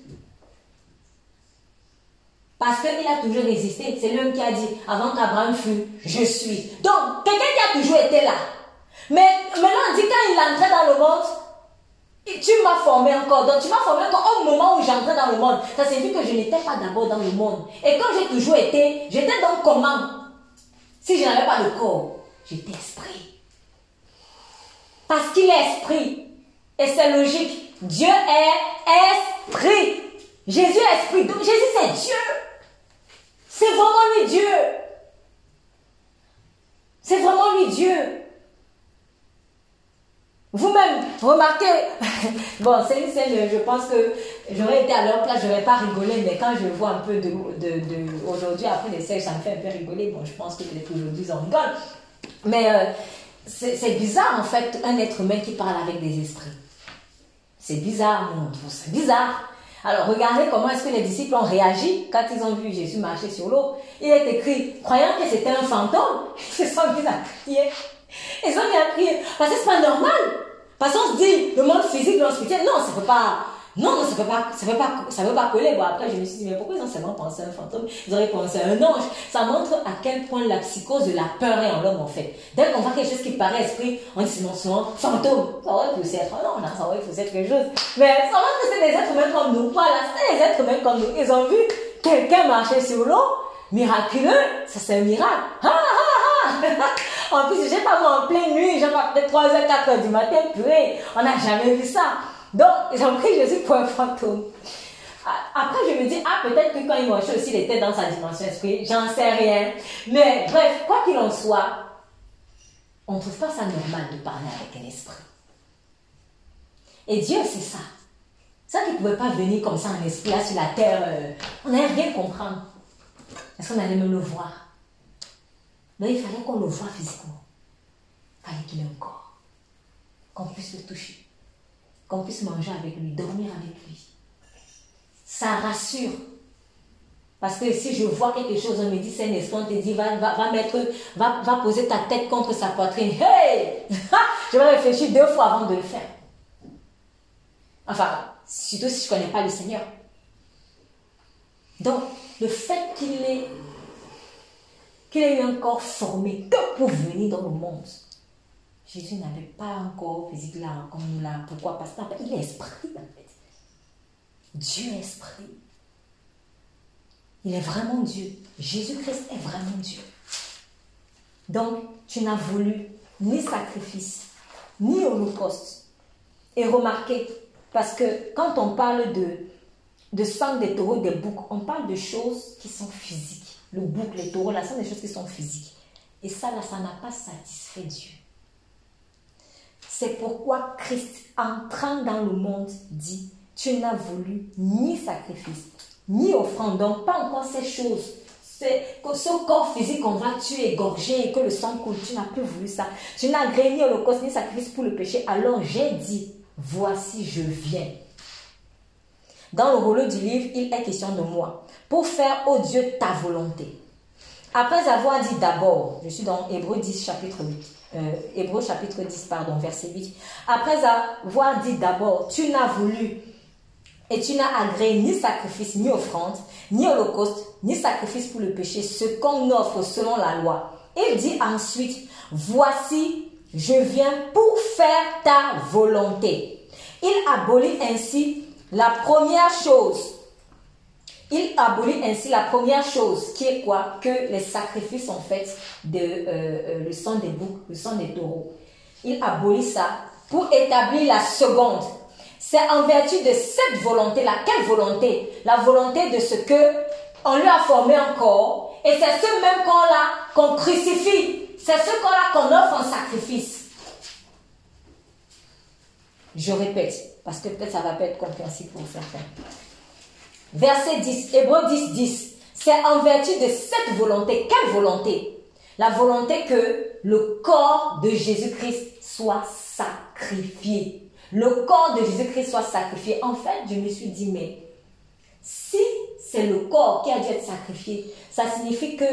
Parce qu'il a toujours existé. C'est lui qui a dit, avant qu'Abraham fût, je suis. Donc, quelqu'un qui a toujours été là. Mais maintenant, on dit quand il entrait dans le monde, tu m'as formé encore. Donc, tu m'as formé encore au moment où j'entrais dans le monde. Ça signifie que je n'étais pas d'abord dans le monde. Et quand j'ai toujours été, j'étais donc comment? Si je n'avais pas de corps, j'étais esprit. Parce qu'il est esprit. Et c'est logique. Dieu est esprit. Jésus est esprit. Donc, Jésus, c'est Dieu. C'est vraiment lui Dieu. C'est vraiment lui Dieu. Vous-même, remarquez, bon, c'est une scène, je pense que j'aurais été à leur place, je n'aurais pas rigolé, mais quand je vois un peu de, aujourd'hui, après les scènes, ça me fait un peu rigoler. Bon, je pense que peut-être aujourd'hui, ils en rigolent. Mais euh, c'est bizarre, en fait, un être humain qui parle avec des esprits. C'est bizarre, mon c'est bizarre. Alors regardez comment est-ce que les disciples ont réagi quand ils ont vu Jésus marcher sur l'eau. Il est écrit, croyant que c'était un fantôme, ils se sont mis à crier. Ils ont mis à crier. Parce que c'est pas normal. Parce qu'on se dit, le monde physique, le monde spirituel, non, ça ne peut pas, non, ça ne peut pas, peut pas, peut pas coller. Bon, après, je me suis dit, mais pourquoi ils ont seulement pensé à un fantôme? Ils auraient pensé à un ange. Ça montre à quel point la psychose de la peur est en l'homme, en fait. Dès qu'on voit quelque chose qui paraît esprit, on dit, non souvent fantôme. Ça aurait pu être un ange, ça aurait pu être quelque chose. Mais ça montre que c'est des êtres humains comme nous. Voilà, c'est des êtres humains comme nous. Ils ont vu quelqu'un marcher sur l'eau. Miraculeux. Ça, c'est un miracle. Ha, ha, ha. en plus, j'ai pas moi en pleine nuit, j'ai pas peut-être 3h, 4h du matin, purée. On n'a jamais vu ça. Donc, j'ai pris Jésus pour un fantôme. Après, je me dis, ah, peut-être que quand il marchait aussi, il était dans sa dimension esprit. J'en sais rien. Mais bref, quoi qu'il en soit, on ne trouve pas ça normal de parler avec un esprit. Et Dieu, c'est ça. Ça qui ne pouvait pas venir comme ça en esprit, là, sur la terre. Euh, on n'allait rien comprendre. Est-ce qu'on allait même le voir? Mais il fallait qu'on le voie physiquement. Il fallait qu'il ait un corps. Qu'on puisse le toucher qu'on puisse manger avec lui, dormir avec lui. Ça rassure. Parce que si je vois quelque chose, on me dit, c'est un esprit, on te dit, va, va, poser ta tête contre sa poitrine. Hey! je vais réfléchir deux fois avant de le faire. Enfin, surtout si je ne connais pas le Seigneur. Donc, le fait qu'il ait, qu'il ait eu un corps formé que pour venir dans le monde, Jésus n'avait pas encore physique là comme nous là. Pourquoi? Parce qu'il est esprit en fait. Dieu est esprit. Il est vraiment Dieu. Jésus-Christ est vraiment Dieu. Donc, tu n'as voulu ni sacrifice, ni holocauste. Et remarquez, parce que quand on parle de, de sang des taureaux, des boucs, on parle de choses qui sont physiques. Le bouc, les taureaux, là, sont des choses qui sont physiques. Et ça, là, ça n'a pas satisfait Dieu. C'est pourquoi Christ, entrant dans le monde, dit, tu n'as voulu ni sacrifice, ni offrande, donc pas encore ces choses. Ce corps physique qu'on va tuer, égorger et que le sang coule, tu n'as plus voulu ça. Tu n'as agréé ni holocauste ni sacrifice pour le péché. Alors j'ai dit, voici je viens. Dans le rouleau du livre, il est question de moi, pour faire, ô Dieu, ta volonté. Après avoir dit d'abord, je suis dans Hébreu 10, chapitre 8, euh, Hébreu chapitre 10, pardon, verset 8. Après avoir dit d'abord, tu n'as voulu et tu n'as agréé ni sacrifice, ni offrande, ni holocauste, ni sacrifice pour le péché, ce qu'on offre selon la loi. Il dit ensuite, voici, je viens pour faire ta volonté. Il abolit ainsi la première chose il abolit ainsi la première chose, qui est quoi? Que les sacrifices sont faits de euh, euh, le sang des boucs, le sang des taureaux. Il abolit ça pour établir la seconde. C'est en vertu de cette volonté-là. Quelle volonté? La volonté de ce que on lui a formé un corps. Et c'est ce même corps-là qu'on crucifie. C'est ce corps-là qu'on offre en sacrifice. Je répète, parce que peut-être ça va pas être compréhensible pour certains. Verset 10, Hébreu 10, 10. C'est en vertu de cette volonté. Quelle volonté? La volonté que le corps de Jésus-Christ soit sacrifié. le corps de Jésus-Christ soit sacrifié. En fait, je me suis dit, mais si c'est le corps qui a dû être sacrifié, ça signifie que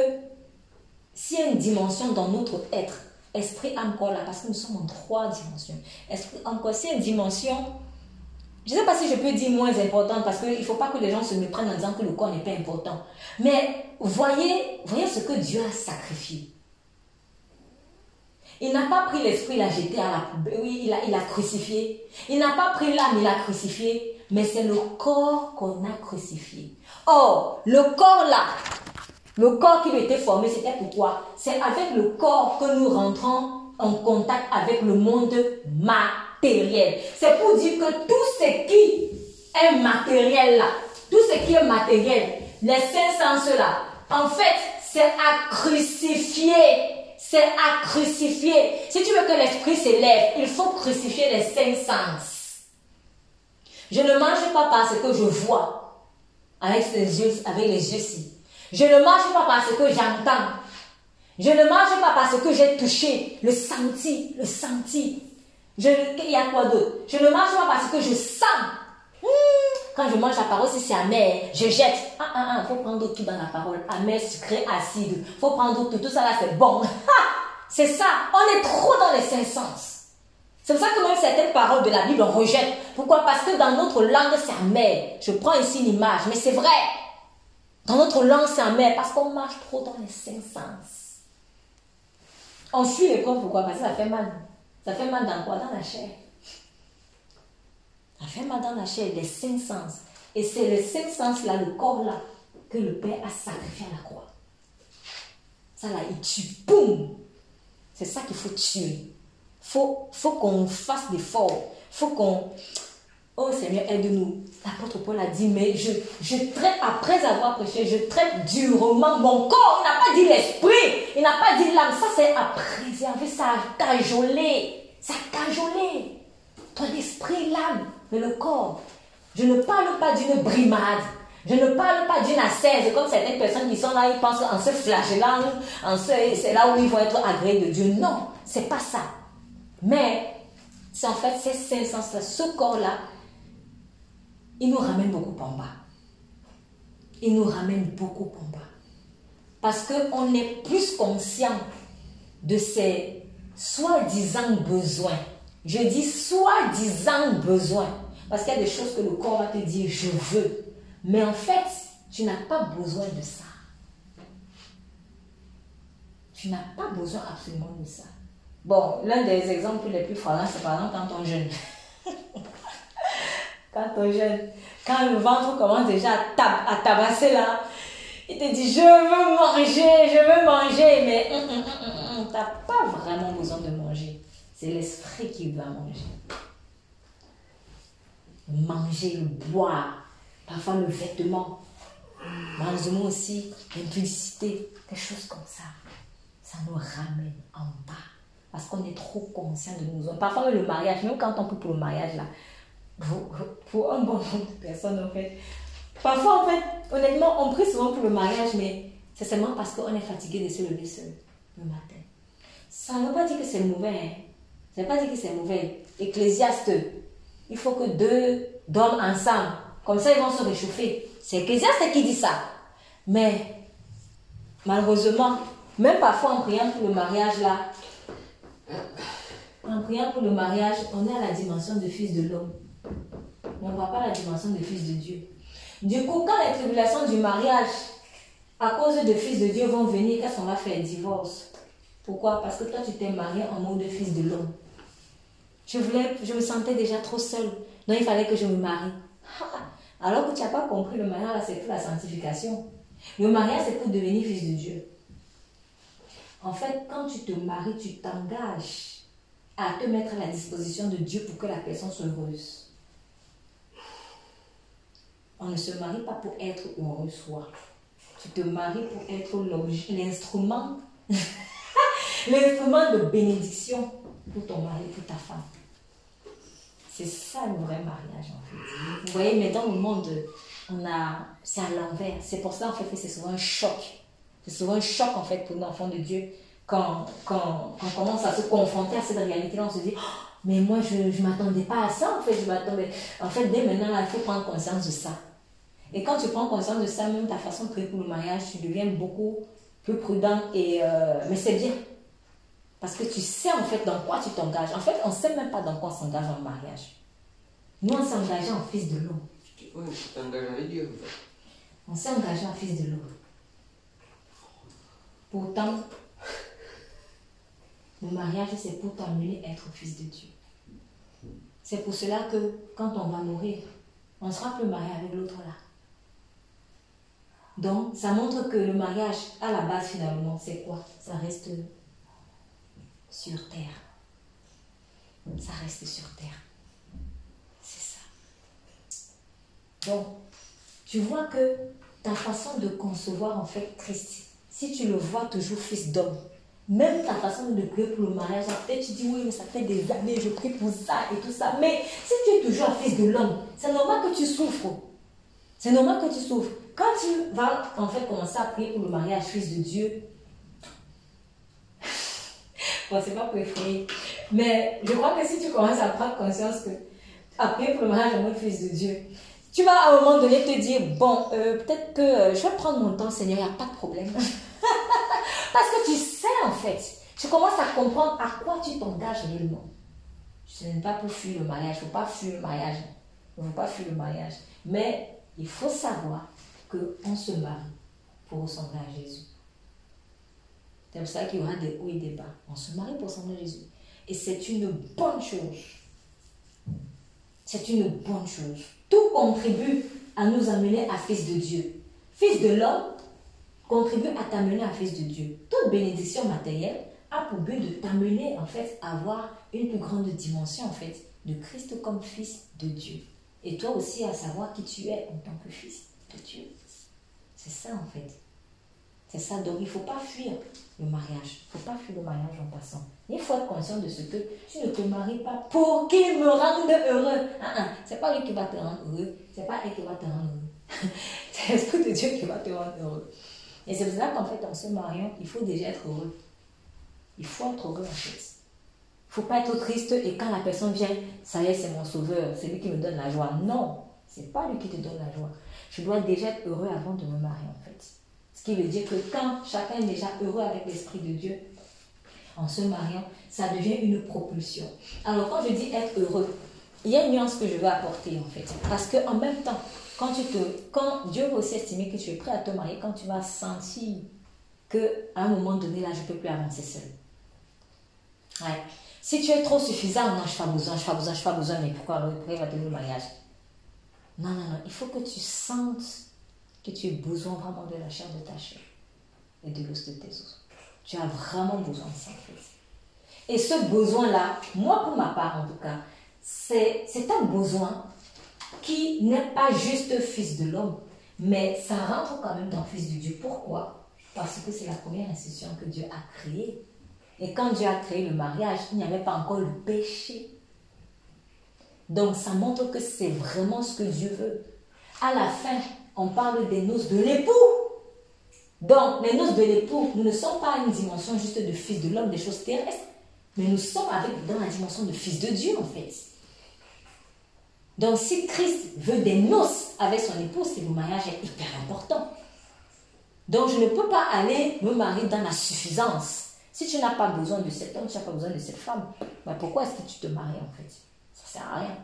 s'il y a une dimension dans notre être, esprit, corps, là, parce que nous sommes en trois dimensions. Esprit, âme, corps, c'est une dimension, je ne sais pas si je peux dire moins importante, parce qu'il ne faut pas que les gens se méprennent en disant que le corps n'est pas important. Mais voyez, voyez ce que Dieu a sacrifié. Il n'a pas pris l'esprit, il l'a jeté à la poubelle. Oui, il a, il a crucifié. Il n'a pas pris l'âme, il l'a crucifié. Mais c'est le corps qu'on a crucifié. Or, le corps là, le corps qui lui était formé, c'était pourquoi C'est avec le corps que nous rentrons en contact avec le monde C'est pour dire que tout ce qui est matériel là, tout ce qui est matériel, les cinq sens là, en fait, c'est à crucifier c'est à crucifier. Si tu veux que l'esprit s'élève, il faut crucifier les cinq sens. Je ne mange pas parce que je vois avec les yeux, avec les yeux-ci. Je ne mange pas parce que j'entends. Je ne mange pas parce que j'ai touché, le senti, le senti. Il y a quoi d'autre Je ne mange pas parce que je sens. Hmm, quand je mange la parole, si c'est amer, je jette. Ah, ah, ah, faut prendre tout dans la parole. Amer, sucré, acide. Faut prendre tout. Tout ça là, c'est bon. c'est ça. On est trop dans les cinq sens. C'est pour ça que même certaines paroles de la Bible, on rejette. Pourquoi? Parce que dans notre langue, c'est amer. Je prends ici une image, mais c'est vrai. Dans notre langue, c'est amer parce qu'on marche trop dans les cinq sens. On suit l'épreuve, pourquoi? Parce que ça fait mal. Ça fait mal dans quoi? Dans la chair. Ça fait mal dans la chair, les cinq sens. Et c'est les cinq sens là, le corps là, que le Père a sacrifié à la croix. Ça là, il tue. Boum C'est ça qu'il faut tuer. Faut, faut qu'on fasse des forts. Faut qu'on Oh Seigneur, aide-nous. L'apôtre Paul a dit, mais je, je traite, après avoir prêché, je traite durement mon corps. Il n'a pas dit l'esprit, il n'a pas dit l'âme. Ça, c'est à préserver, ça a cajolé. Ça a cajolé. Ton esprit, l'âme, mais le corps. Je ne parle pas d'une brimade. Je ne parle pas d'une assaise, comme certaines personnes qui sont là, ils pensent en se flagellant, en c'est là où ils vont être agréés de Dieu. Non, c'est pas ça. Mais c'est en fait ces cinq sens-là, ce corps-là, il nous ramène beaucoup en bas. Il nous ramène beaucoup en bas. Parce qu'on est plus conscient de ces soi-disant besoins. Je dis soi-disant besoins. Parce qu'il y a des choses que le corps va te dire, je veux. Mais en fait, tu n'as pas besoin de ça. Tu n'as pas besoin absolument de ça. Bon, l'un des exemples les plus frappants, c'est par exemple quand on jeûne. quand on jeûne, quand le ventre commence déjà à, tabasser là, il te dit je veux manger, je veux manger, mais hum, hum, hum, n'as pas vraiment besoin de manger. C'est l'esprit qui va manger. Manger, boire, parfois le vêtement, malheureusement aussi l'impudicité, des choses comme ça. Ça nous ramène en bas parce qu'on est trop conscient de nos Parfois, le mariage, même quand on peut pour le mariage, là, pour, un bon nombre de personnes, en fait, parfois, en fait, honnêtement, on prie souvent pour le mariage, mais c'est seulement parce qu'on est fatigué de se lever seul le matin. Ça ne veut pas dire que c'est mauvais. Hein. Ça ne veut pas dire que c'est mauvais. Ecclésiaste, il faut que deux dorment ensemble. Comme ça, ils vont se réchauffer. C'est Ecclésiaste qui dit ça. Mais, malheureusement, même parfois en priant pour le mariage, là, en priant pour le mariage, on est à la dimension de fils de l'homme. On ne voit pas la dimension de fils de Dieu. Du coup, quand les tribulations du mariage, à cause de fils de Dieu, vont venir, qu'est-ce qu'on va faire? Divorce. Pourquoi? Parce que toi, tu t'es marié en mode fils de l'homme. Je, je me sentais déjà trop seule. Donc, il fallait que je me marie. Alors que tu n'as pas compris, le mariage, c'est pour la sanctification. Le mariage, c'est pour devenir fils de Dieu. En fait, quand tu te maries, tu t'engages à te mettre à la disposition de Dieu pour que la personne soit heureuse. On ne se marie pas pour être heureux soi. Tu te maries pour être l'instrument, l'instrument de bénédiction pour ton mari, pour ta femme. C'est ça le vrai mariage en fait. Vous voyez, mais dans le monde, on a, c'est à l'envers. C'est pour ça en fait que c'est souvent un choc c'est souvent un choc en fait pour l'enfant de Dieu quand, quand, on commence à se confronter à cette réalité-là. On se dit, oh, mais moi, je ne m'attendais pas à ça, en fait. Je m'attendais. En fait, dès maintenant, il faut prendre conscience de ça. Et quand tu prends conscience de ça, même ta façon de prier pour le mariage, tu deviens beaucoup plus prudent. Et, euh, mais c'est bien. Parce que tu sais en fait dans quoi tu t'engages. En fait, on ne sait même pas dans quoi on s'engage en mariage. Nous, on s'est engagé en fils de l'homme. Oui, tu t'engages avec Dieu. On s'est engagé en fils de l'homme. Pourtant, le mariage, c'est pour t'amener à être fils de Dieu. C'est pour cela que quand on va mourir, on sera plus marié avec l'autre là. Donc, ça montre que le mariage, à la base, finalement, c'est quoi? Ça reste sur terre. Ça reste sur terre. C'est ça. Donc, tu vois que ta façon de concevoir, en fait, Christ, si tu le vois toujours fils d'homme, même ta façon de prier pour le mariage, peut-être tu dis oui, mais ça fait des années, je prie pour ça et tout ça. Mais si tu es toujours fils de l'homme, c'est normal que tu souffres. C'est normal que tu souffres. Quand tu vas en fait commencer à prier pour le mariage fils de Dieu, bon, c'est pas pour effrayer, mais je crois que si tu commences à prendre conscience que prier pour le mariage mode fils de Dieu, tu vas à un moment donné te dire, bon, euh, peut-être que euh, je vais prendre mon temps, Seigneur, il n'y a pas de problème. Parce que tu sais en fait, tu commences à comprendre à quoi tu t'engages réellement. Ce n'est pas pour fuir le mariage, il ne faut pas fuir le mariage. Il ne faut pas fuir le mariage. Mais il faut savoir qu'on se marie pour ressembler à Jésus. C'est pour ça qu'il y aura des hauts et des bas. On se marie pour ressembler à Jésus. Et c'est une bonne chose. C'est une bonne chose. Tout contribue à nous amener à fils de Dieu. Fils de l'homme contribue à t'amener à fils de Dieu. Toute bénédiction matérielle a pour but de t'amener en fait à avoir une plus grande dimension en fait de Christ comme fils de Dieu. Et toi aussi à savoir qui tu es en tant que fils de Dieu. C'est ça en fait. C'est ça. Donc il ne faut pas fuir le mariage. Il ne faut pas fuir le mariage en passant. Il faut être conscient de ce que tu ne te maries pas pour qu'il me rende heureux. Ah, ah, c'est pas lui qui va te rendre heureux. C'est pas elle qui va te rendre heureux. c'est l'Esprit de Dieu qui va te rendre heureux. Et c'est pour ça qu'en fait, en se mariant, il faut déjà être heureux. Il faut être heureux en fait. Il ne faut pas être triste et quand la personne vient, ça y est, c'est mon sauveur, c'est lui qui me donne la joie. Non, c'est pas lui qui te donne la joie. Je dois déjà être heureux avant de me marier. Qui veut dire que quand chacun est déjà heureux avec l'Esprit de Dieu, en se mariant, ça devient une propulsion. Alors quand je dis être heureux, il y a une nuance que je veux apporter en fait. Parce qu'en même temps, quand, tu te, quand Dieu va aussi que tu es prêt à te marier, quand tu vas sentir qu'à un moment donné, là, je ne peux plus avancer seul. Si tu es trop suffisant, non, je n'ai pas besoin, je n'ai pas besoin, je n'ai pas besoin, mais pourquoi après va donner le mariage? Non, non, non, il faut que tu sentes que tu as besoin vraiment de la chair de ta chair et de l'os de tes os. Tu as vraiment besoin de ça. Et ce besoin-là, moi pour ma part en tout cas, c'est un besoin qui n'est pas juste fils de l'homme, mais ça rentre quand même dans fils de Dieu. Pourquoi? Parce que c'est la première institution que Dieu a créée. Et quand Dieu a créé le mariage, il n'y avait pas encore le péché. Donc ça montre que c'est vraiment ce que Dieu veut. À la fin, on parle des noces de l'époux. Donc, les noces de l'époux, nous ne sommes pas une dimension juste de fils de l'homme, des choses terrestres, mais nous sommes avec, dans la dimension de fils de Dieu, en fait. Donc si Christ veut des noces avec son épouse, c'est le mariage est hyper important. Donc je ne peux pas aller me marier dans la suffisance. Si tu n'as pas besoin de cet homme, tu n'as pas besoin de cette femme, ben, pourquoi est-ce que tu te maries en fait? Ça ne sert à rien.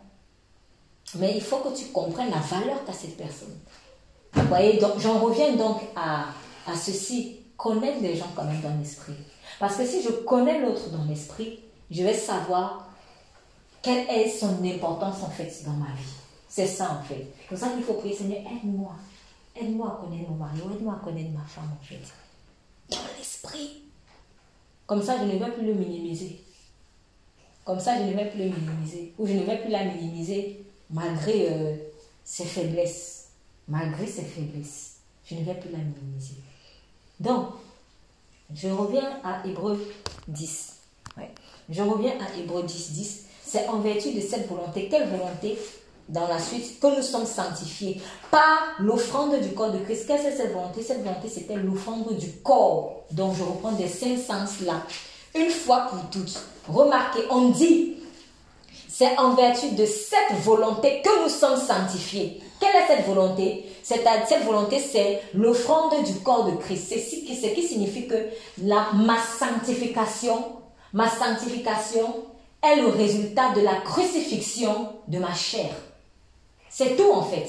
Mais il faut que tu comprennes la valeur qu'a cette personne. Vous voyez, j'en reviens donc à, à ceci, connaître les gens quand même dans l'esprit. Parce que si je connais l'autre dans l'esprit, je vais savoir quelle est son importance en fait dans ma vie C'est ça en fait. C'est pour ça qu'il faut prier, Seigneur, aide-moi. Aide-moi à connaître mon mari, aide-moi à connaître ma femme en fait. Dans l'esprit. Comme ça, je ne vais plus le minimiser. Comme ça, je ne vais plus le minimiser. Ou je ne vais plus la minimiser malgré euh, ses faiblesses. Malgré ses faiblesses. Je ne vais plus la minimiser. Donc, je reviens à Hébreu 10. Je reviens à Hébreu 10, 10. C'est en vertu de cette volonté, quelle volonté dans la suite, que nous sommes sanctifiés par l'offrande du corps de Christ. Qu'est-ce que cette volonté? Cette volonté, c'était l'offrande du corps. Donc, je reprends des cinq sens là. Une fois pour toutes. Remarquez, on dit c'est en vertu de cette volonté que nous sommes sanctifiés. Quelle est cette volonté? Cette, volonté, c'est l'offrande du corps de Christ. C'est ce qui, qui signifie que la, ma sanctification, ma sanctification est le résultat de la crucifixion de ma chair. C'est tout en fait.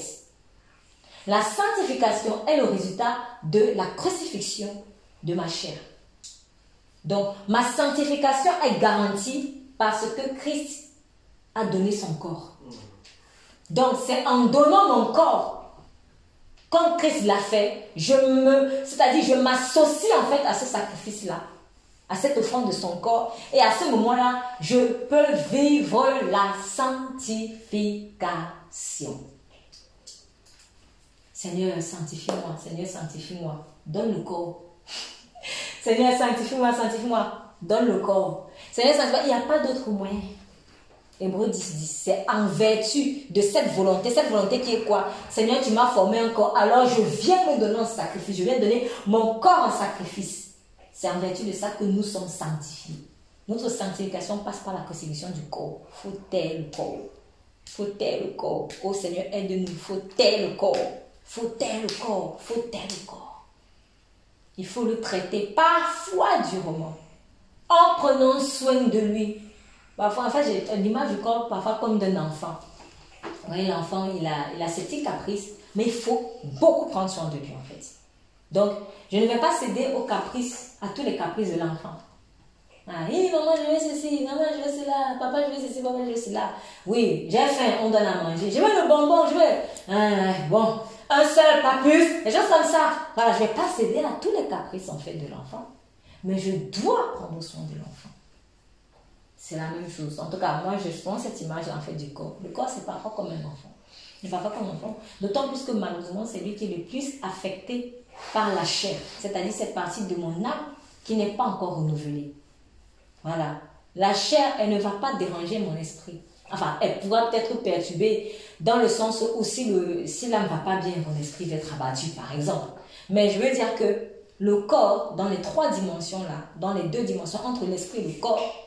La sanctification est le résultat de la crucifixion de ma chair. Donc, ma sanctification est garantie parce que Christ a donné son corps. Donc, c'est en donnant mon corps, quand Christ l'a fait, je me, c'est-à-dire, je m'associe en fait à ce sacrifice-là, à cette offrande de son corps, et à ce moment-là, je peux vivre la sanctification. Seigneur, sanctifie-moi, Seigneur, sanctifie-moi. Donne le corps. Seigneur, sanctifie-moi, sanctifie-moi. Donne le corps. Seigneur, sanctifie-moi. Il n'y a pas d'autre moyen. Hébreu 10, 10, c'est en vertu de cette volonté. Cette volonté qui est quoi? Seigneur, tu m'as formé un corps. Alors je viens me donner un sacrifice. Je viens donner mon corps en sacrifice. C'est en vertu de ça que nous sommes sanctifiés. Notre sanctification passe par la crucifixion du corps. Faut le corps. Faut le corps. Oh Seigneur, aide-nous. Faut le corps faut le corps, faut le corps. Il faut le traiter parfois durement, en prenant soin de lui. Parfois, en j'ai l'image du corps parfois comme d'un enfant. Oui, l'enfant, il a, il a ses petits caprices, mais il faut beaucoup prendre soin de lui, en fait. Donc, je ne vais pas céder aux caprices, à tous les caprices de l'enfant. Ah, oui, maman, je veux ceci, maman, je veux cela, papa, je veux ceci, papa, je veux cela. Oui, j'ai faim, on donne à manger. Je veux le bonbon, je veux. Ah, bon, un seul, pas plus, des choses comme ça. Voilà, je ne vais pas céder à tous les caprices en fait de l'enfant, mais je dois prendre soin de l'enfant. C'est la même chose. En tout cas, moi, je prends cette image en fait du corps. Le corps, c'est parfois comme un enfant. C'est parfois comme un enfant. D'autant plus que malheureusement, c'est lui qui est le plus affecté par la chair, c'est-à-dire cette partie de mon âme qui n'est pas encore renouvelée. Voilà. La chair, elle ne va pas déranger mon esprit. Enfin, elle pourra peut-être perturber dans le sens où si, le, si l'âme ne va pas bien, mon esprit va être abattu, par exemple. Mais je veux dire que le corps, dans les trois dimensions-là, dans les deux dimensions, entre l'esprit et le corps,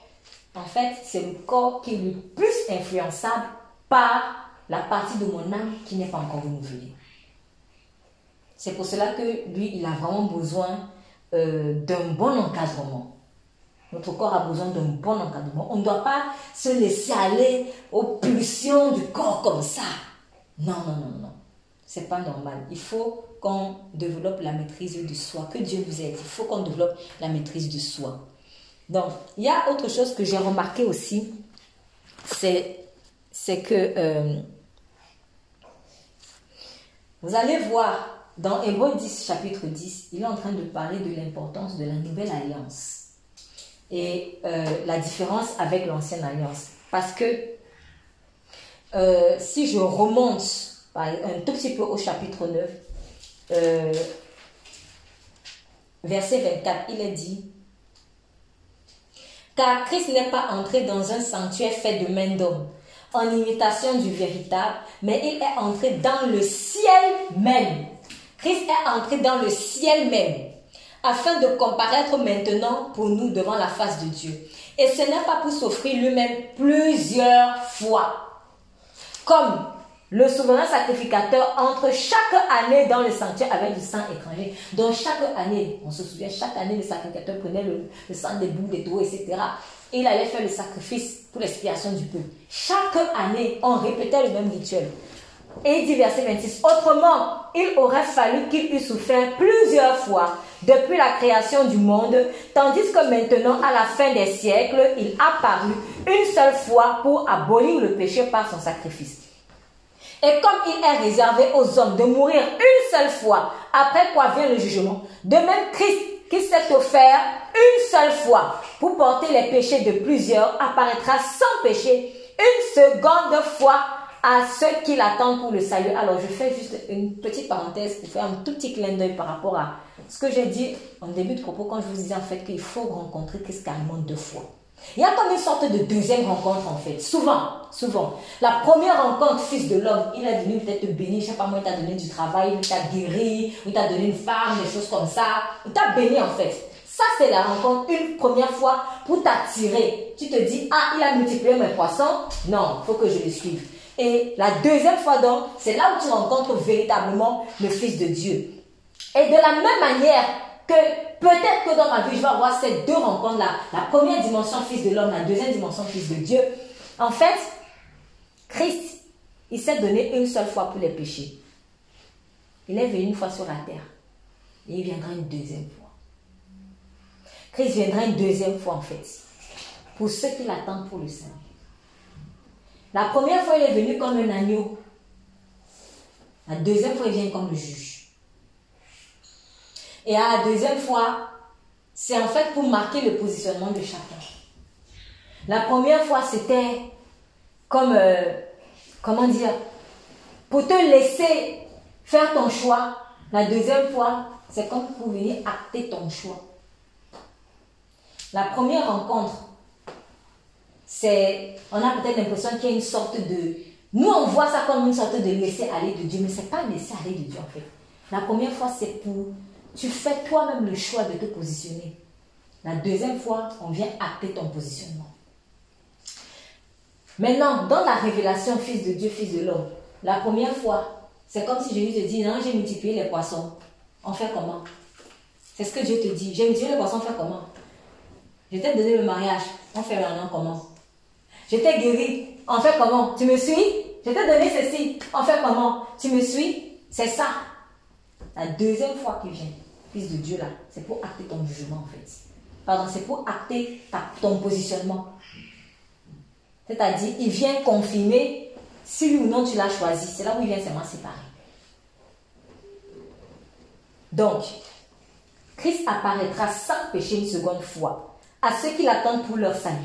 en fait, c'est le corps qui est le plus influençable par la partie de mon âme qui n'est pas encore renouvelée. C'est pour cela que lui, il a vraiment besoin euh, d'un bon encadrement. Notre corps a besoin d'un bon encadrement. On ne doit pas se laisser aller aux pulsions du corps comme ça. Non, non, non, non. C'est pas normal. Il faut qu'on développe la maîtrise de soi. Que Dieu nous aide. Il faut qu'on développe la maîtrise de soi. Donc, il y a autre chose que j'ai remarqué aussi. C'est, que euh, vous allez voir dans Hébreu 10, chapitre 10, il est en train de parler de l'importance de la nouvelle alliance et euh, la différence avec l'ancienne alliance. Parce que euh, si je remonte un tout petit peu au chapitre 9, euh, verset 24, il est dit, Christ n'est pas entré dans un sanctuaire fait de main d'homme, en imitation du véritable, mais il est entré dans le ciel même. Christ est entré dans le ciel même afin de comparaître maintenant pour nous devant la face de Dieu. Et ce n'est pas pour s'offrir lui-même plusieurs fois. Comme le souverain sacrificateur entre chaque année dans le sanctuaire avec du sang étranger. Donc chaque année, on se souvient, chaque année le sacrificateur prenait le, sang des bouts, des dos, etc. Et il allait faire le sacrifice pour l'expiation du peuple. Chaque année, on répétait le même rituel. Et dit verset 26, autrement, il aurait fallu qu'il eût souffert plusieurs fois depuis la création du monde, tandis que maintenant, à la fin des siècles, il a paru une seule fois pour abolir le péché par son sacrifice. Et comme il est réservé aux hommes de mourir une seule fois, après quoi vient le jugement, de même Christ qui s'est offert une seule fois pour porter les péchés de plusieurs apparaîtra sans péché une seconde fois à ceux qui l'attendent pour le salut. Alors, je fais juste une petite parenthèse pour faire un tout petit clin d'œil par rapport à ce que j'ai dit en début de propos quand je vous disais en fait qu'il faut rencontrer Christ carrément deux fois. Il y a comme une sorte de deuxième rencontre en fait. Souvent, souvent. La première rencontre, fils de l'homme, il est venu peut-être te bénir, je sais pas moi, il t'a donné du travail, il t'a guéri, il t'a donné une femme, des choses comme ça. Il t'a béni en fait. Ça, c'est la rencontre une première fois pour t'attirer. Tu te dis, ah, il a multiplié mes poissons. Non, il faut que je le suive. Et la deuxième fois, donc, c'est là où tu rencontres véritablement le Fils de Dieu. Et de la même manière que peut-être que dans ma vie, je vais avoir ces deux rencontres-là. La première dimension, Fils de l'homme, la deuxième dimension, Fils de Dieu. En fait, Christ, il s'est donné une seule fois pour les péchés. Il est venu une fois sur la terre. Et il viendra une deuxième fois. Christ viendra une deuxième fois, en fait. Pour ceux qui l'attendent pour le salut. La première fois, il est venu comme un agneau. La deuxième fois, il vient comme le juge. Et à la deuxième fois, c'est en fait pour marquer le positionnement de chacun. La première fois, c'était comme, euh, comment dire, pour te laisser faire ton choix. La deuxième fois, c'est comme pour venir acter ton choix. La première rencontre, c'est, on a peut-être l'impression qu'il y a une sorte de, nous on voit ça comme une sorte de laisser aller de Dieu, mais c'est pas laisser aller de Dieu en fait. La première fois, c'est pour, tu fais toi-même le choix de te positionner. La deuxième fois, on vient acter ton positionnement. Maintenant, dans la révélation Fils de Dieu, Fils de l'homme, la première fois, c'est comme si Jésus te dit, non, j'ai multiplié les poissons. On fait comment? C'est ce que Dieu te dit. J'ai multiplié les poissons, on fait comment? Je t'ai donné le mariage. On fait maintenant comment? Je t'ai guéri. On fait comment? Tu me suis? Je t'ai donné ceci. On fait comment? Tu me suis? C'est ça. La deuxième fois qu'il vient, Fils de Dieu là, c'est pour acter ton jugement en fait. Pardon, c'est pour acter ton positionnement. C'est-à-dire, il vient confirmer si ou non tu l'as choisi. C'est là où il vient seulement séparer. Donc, Christ apparaîtra sans péché une seconde fois à ceux qui l'attendent pour leur salut.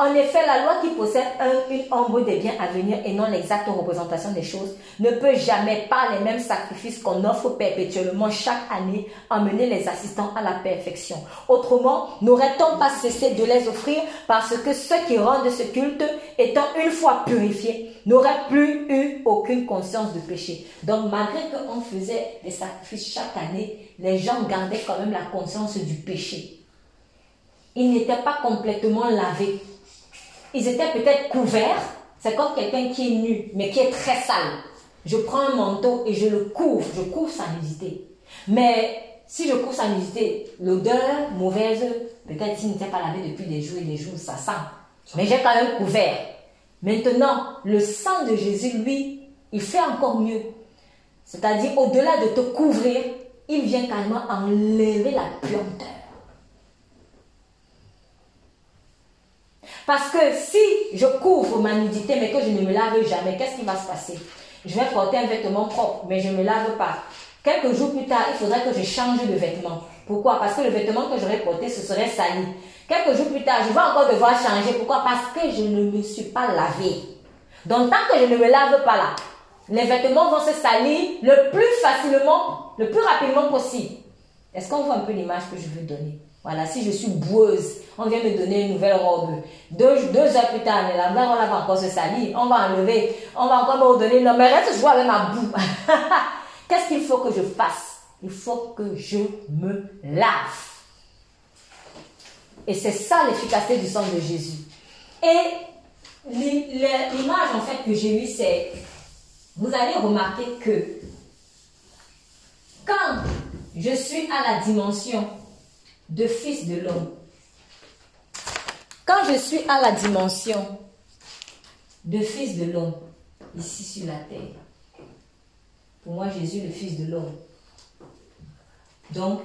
En effet, la loi qui possède une ombre des biens à venir et non l'exacte représentation des choses ne peut jamais, par les mêmes sacrifices qu'on offre perpétuellement chaque année, emmener les assistants à la perfection. Autrement, n'aurait-on pas cessé de les offrir parce que ceux qui rendent ce culte, étant une fois purifiés, n'auraient plus eu aucune conscience de péché. Donc, malgré qu'on faisait des sacrifices chaque année, les gens gardaient quand même la conscience du péché. Ils n'étaient pas complètement lavés ils étaient peut-être couverts. C'est comme quelqu'un qui est nu, mais qui est très sale. Je prends un manteau et je le couvre. Je couvre sa nudité. Mais si je couvre sa nudité, l'odeur mauvaise, peut-être s'il n'était pas lavé depuis des jours et des jours, ça sent. Mais j'ai quand même couvert. Maintenant, le sang de Jésus, lui, il fait encore mieux. C'est-à-dire, au-delà de te couvrir, il vient carrément enlever la puanteur. Parce que si je couvre ma nudité mais que je ne me lave jamais, qu'est-ce qui va se passer? Je vais porter un vêtement propre, mais je ne me lave pas. Quelques jours plus tard, il faudrait que je change de vêtement. Pourquoi? Parce que le vêtement que j'aurais porté, ce serait sali. Quelques jours plus tard, je vais encore devoir changer. Pourquoi? Parce que je ne me suis pas lavé. Donc, tant que je ne me lave pas là, les vêtements vont se salir le plus facilement, le plus rapidement possible. Est-ce qu'on voit un peu l'image que je veux donner? Voilà, si je suis boueuse, on vient me donner une nouvelle robe. Deux, deux heures plus tard, la mère, on va encore se salir, on va enlever, on va encore me donner, non, mais reste jouer avec ma boue. Qu'est-ce qu'il faut que je fasse? Il faut que je me lave. Et c'est ça l'efficacité du sang de Jésus. Et l'image en fait que j'ai eue, c'est, vous allez remarquer que quand je suis à la dimension de fils de l'homme, je suis à la dimension de fils de l'homme, ici sur la terre, pour moi, Jésus, le fils de l'homme. Donc,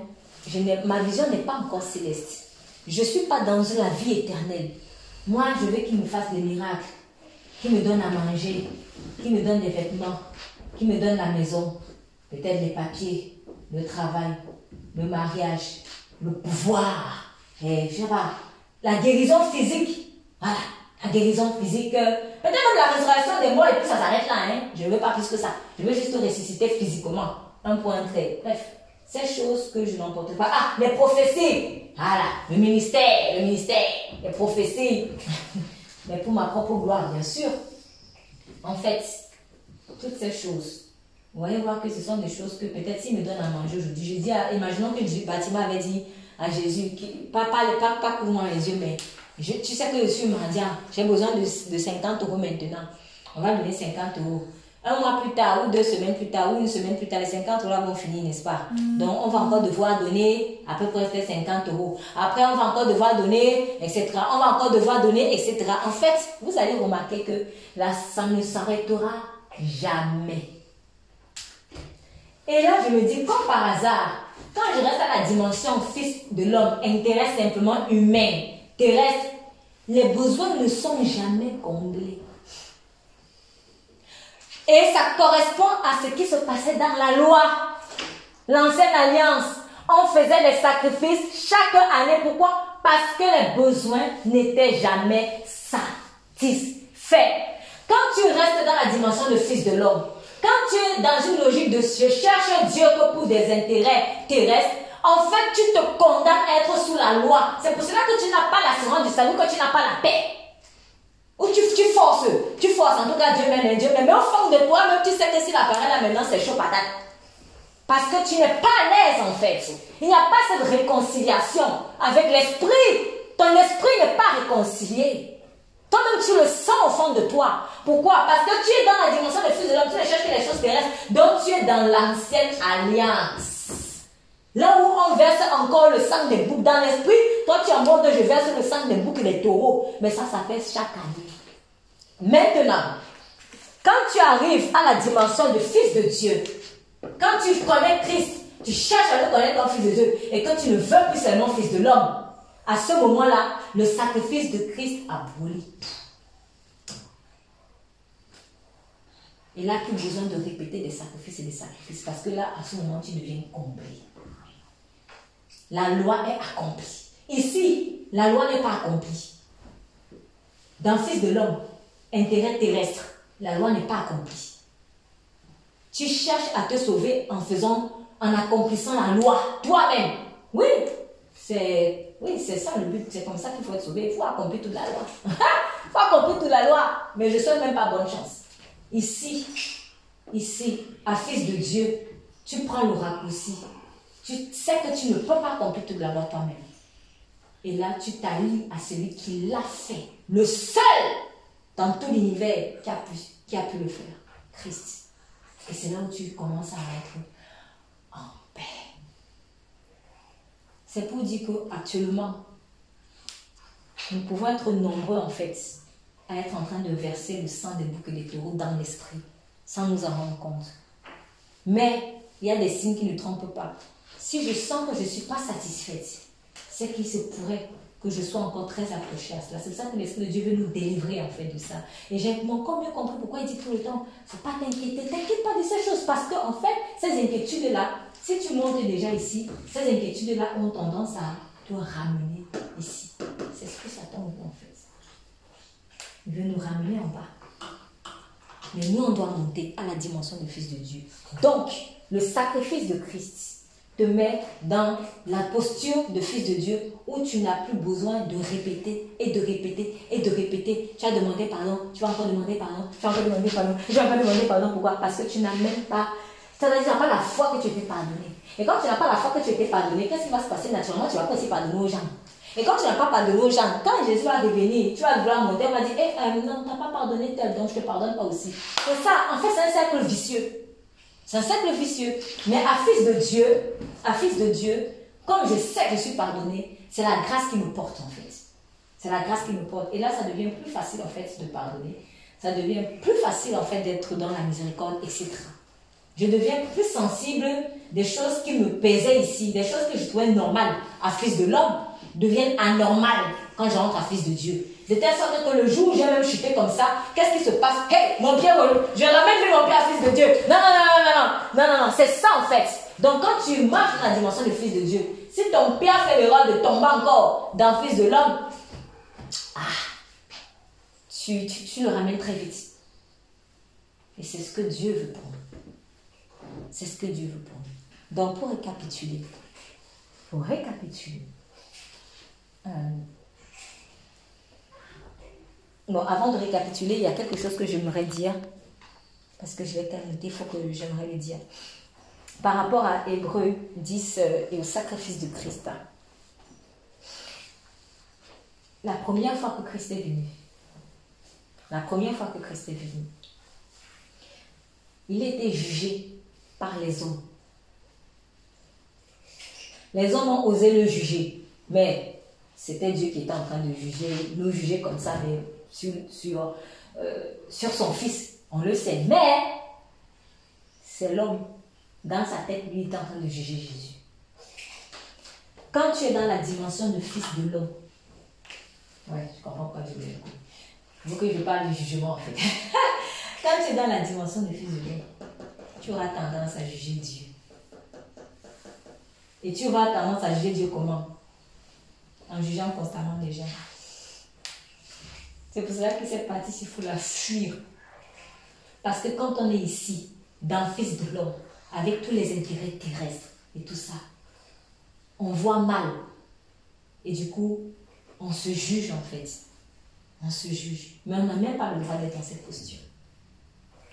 ma vision n'est pas encore céleste. Je ne suis pas dans la vie éternelle. Moi, je veux qu'il me fasse des miracles, qu'il me donne à manger, qu'il me donne des vêtements, qu'il me donne la maison, peut-être les papiers, le travail, le mariage, le pouvoir, et je sais la guérison physique. Voilà, la guérison physique. Euh, peut-être même la résurrection des morts et puis ça s'arrête là. Hein. Je ne veux pas plus que ça. Je veux juste ressusciter physiquement. Un point très. Bref, ces choses que je n'emporte pas. Ah, les prophéties. Voilà, le ministère, le ministère, les prophéties. Mais pour ma propre gloire, bien sûr. En fait, toutes ces choses, vous voyez voir que ce sont des choses que peut-être s'il me donne à manger aujourd'hui, je dis, imaginons que bâtiment avait dit, à Jésus, qui, pas, pas, pas, pas couvre-moi les yeux, mais je, tu sais que je suis mendiant, j'ai besoin de, de 50 euros maintenant. On va donner 50 euros. Un mois plus tard, ou deux semaines plus tard, ou une semaine plus tard, les 50 euros vont finir, n'est-ce pas? Donc, on va encore devoir donner à peu près 50 euros. Après, on va encore devoir donner, etc. On va encore devoir donner, etc. En fait, vous allez remarquer que là, ça ne s'arrêtera jamais. Et là, je me dis, comme par hasard, quand je reste à la dimension fils de l'homme, intérêt simplement humain, terrestre, les besoins ne sont jamais comblés. Et ça correspond à ce qui se passait dans la loi. L'ancienne alliance, on faisait des sacrifices chaque année. Pourquoi? Parce que les besoins n'étaient jamais satisfaits. Quand tu restes dans la dimension de fils de l'homme, quand tu es dans une logique de je cherche Dieu que pour des intérêts terrestres, en fait, tu te condamnes à être sous la loi. C'est pour cela que tu n'as pas l'assurance du salut, que tu n'as pas la paix. Ou tu, forces, tu forces, en tout cas Dieu m'aime, Dieu. Mais au fond de toi, même tu sais que si la parole là maintenant c'est chaud patate. Parce que tu n'es pas à l'aise en fait. Il n'y a pas cette réconciliation avec l'esprit. Ton esprit n'est pas réconcilié. Toi-même, tu le sens au fond de toi. Pourquoi? Parce que tu es dans la dimension des fils de l'homme, tu ne cherches que les choses terrestres. Donc, tu es dans l'ancienne alliance. Là où on verse encore le sang des boucs dans l'esprit, toi tu es en mode je verse le sang des boucs et des taureaux. Mais ça, ça fait chaque année. Maintenant, quand tu arrives à la dimension de fils de Dieu, quand tu connais Christ, tu cherches à le connaître comme fils de Dieu, et quand tu ne veux plus seulement fils de l'homme, à ce moment-là, le sacrifice de Christ abolit tout. Et là, plus besoin de répéter des sacrifices et des sacrifices, parce que là, à ce moment, tu deviens complet. La loi est accomplie. Ici, la loi n'est pas accomplie. Dans Fils de l'homme, intérêt terrestre, la loi n'est pas accomplie. Tu cherches à te sauver en faisant, en accomplissant la loi toi-même. Oui, c'est oui, c'est ça le but. C'est comme ça qu'il faut être sauvé. Il faut accomplir toute la loi. Il faut accomplir toute la loi. Mais je ne souhaite même pas bonne chance. Ici, ici, à Fils de Dieu, tu prends le raccourci. Tu sais que tu ne peux pas accomplir toute la loi toi-même. Et là, tu t'allies à celui qui l'a fait. Le seul dans tout l'univers qui a pu, qui a pu le faire. Christ. Et c'est là où tu commences à être en paix. C'est pour dire qu'actuellement, nous pouvons être nombreux en fait à être en train de verser le sang des boucs et des taureaux dans l'esprit, sans nous en rendre compte. Mais il y a des signes qui ne trompent pas. Si je sens que je ne suis pas satisfaite, c'est qu'il se pourrait que je sois encore très approchée à cela. C'est pour ça que l'Esprit de Dieu veut nous délivrer en fait de ça. Et j'ai encore mieux compris pourquoi il dit tout le temps, faut pas t'inquiéter, t'inquiète pas de ces choses, parce qu'en en fait, ces inquiétudes-là, si tu montes déjà ici, ces inquiétudes-là ont tendance à te ramener ici. C'est ce que Satan veut en fait. Il veut nous ramener en bas. Mais nous, on doit monter à la dimension du Fils de Dieu. Donc, le sacrifice de Christ te met dans la posture de fils de Dieu où tu n'as plus besoin de répéter et de répéter et de répéter. Tu as demandé pardon, tu vas encore demander pardon, tu vas encore demander pardon, tu vas encore demander pardon. Pourquoi? Parce que tu n'as même pas, tu n'as pas la foi que tu étais pardonné. Et quand tu n'as pas la foi que tu étais pardonné, qu'est-ce qui va se passer naturellement? Tu vas pas aussi pardonner aux gens. Et quand tu n'as pas pardonné aux gens, quand Jésus va revenir, tu vas vouloir monter, on va dire, eh, euh, non, tu n'as pas pardonné tel, donc je ne te pardonne pas aussi. C'est ça, en fait, c'est un cercle vicieux. C'est un cercle vicieux. Mais à fils de Dieu, à fils de Dieu, comme je sais que je suis pardonné, c'est la grâce qui me porte en fait. C'est la grâce qui me porte. Et là, ça devient plus facile en fait de pardonner. Ça devient plus facile en fait d'être dans la miséricorde, etc. Je deviens plus sensible des choses qui me pesaient ici, des choses que je trouvais normales à fils de l'homme, deviennent anormales quand j'entre à fils de Dieu. De telle sorte que le jour où j'ai même chuté comme ça, qu'est-ce qui se passe? Hey, mon pied, je ramène vu mon pied à fils de Dieu. Non, non, non, non, non, non, non, non, c'est ça en fait. Donc quand tu marches dans la dimension du fils de Dieu, si ton a fait l'erreur de tomber encore dans fils de l'homme, ah, tu le ramènes très vite. Et c'est ce que Dieu veut pour nous. C'est ce que Dieu veut pour nous. Donc pour récapituler, pour récapituler, euh, Bon, avant de récapituler, il y a quelque chose que j'aimerais dire, parce que je l'ai noté, il faut que j'aimerais le dire. Par rapport à Hébreu 10 euh, et au sacrifice de Christ. la première fois que Christ est venu, la première fois que Christ est venu, il était jugé par les hommes. Les hommes ont osé le juger, mais c'était Dieu qui était en train de juger, le juger comme ça, mais sur, sur, euh, sur son fils. On le sait. Mais c'est l'homme. Dans sa tête, lui, est en train de juger Jésus. Quand tu es dans la dimension de fils de l'homme, ouais, je comprends pas, je veux que je parle du jugement en fait. Quand tu es dans la dimension de fils de l'homme, tu auras tendance à juger Dieu. Et tu auras tendance à juger Dieu comment? En jugeant constamment les gens. C'est pour cela que cette partie, il faut la fuir. Parce que quand on est ici, dans le Fils de l'homme, avec tous les intérêts terrestres et tout ça, on voit mal. Et du coup, on se juge en fait. On se juge. Mais on n'a même pas le droit d'être dans cette posture.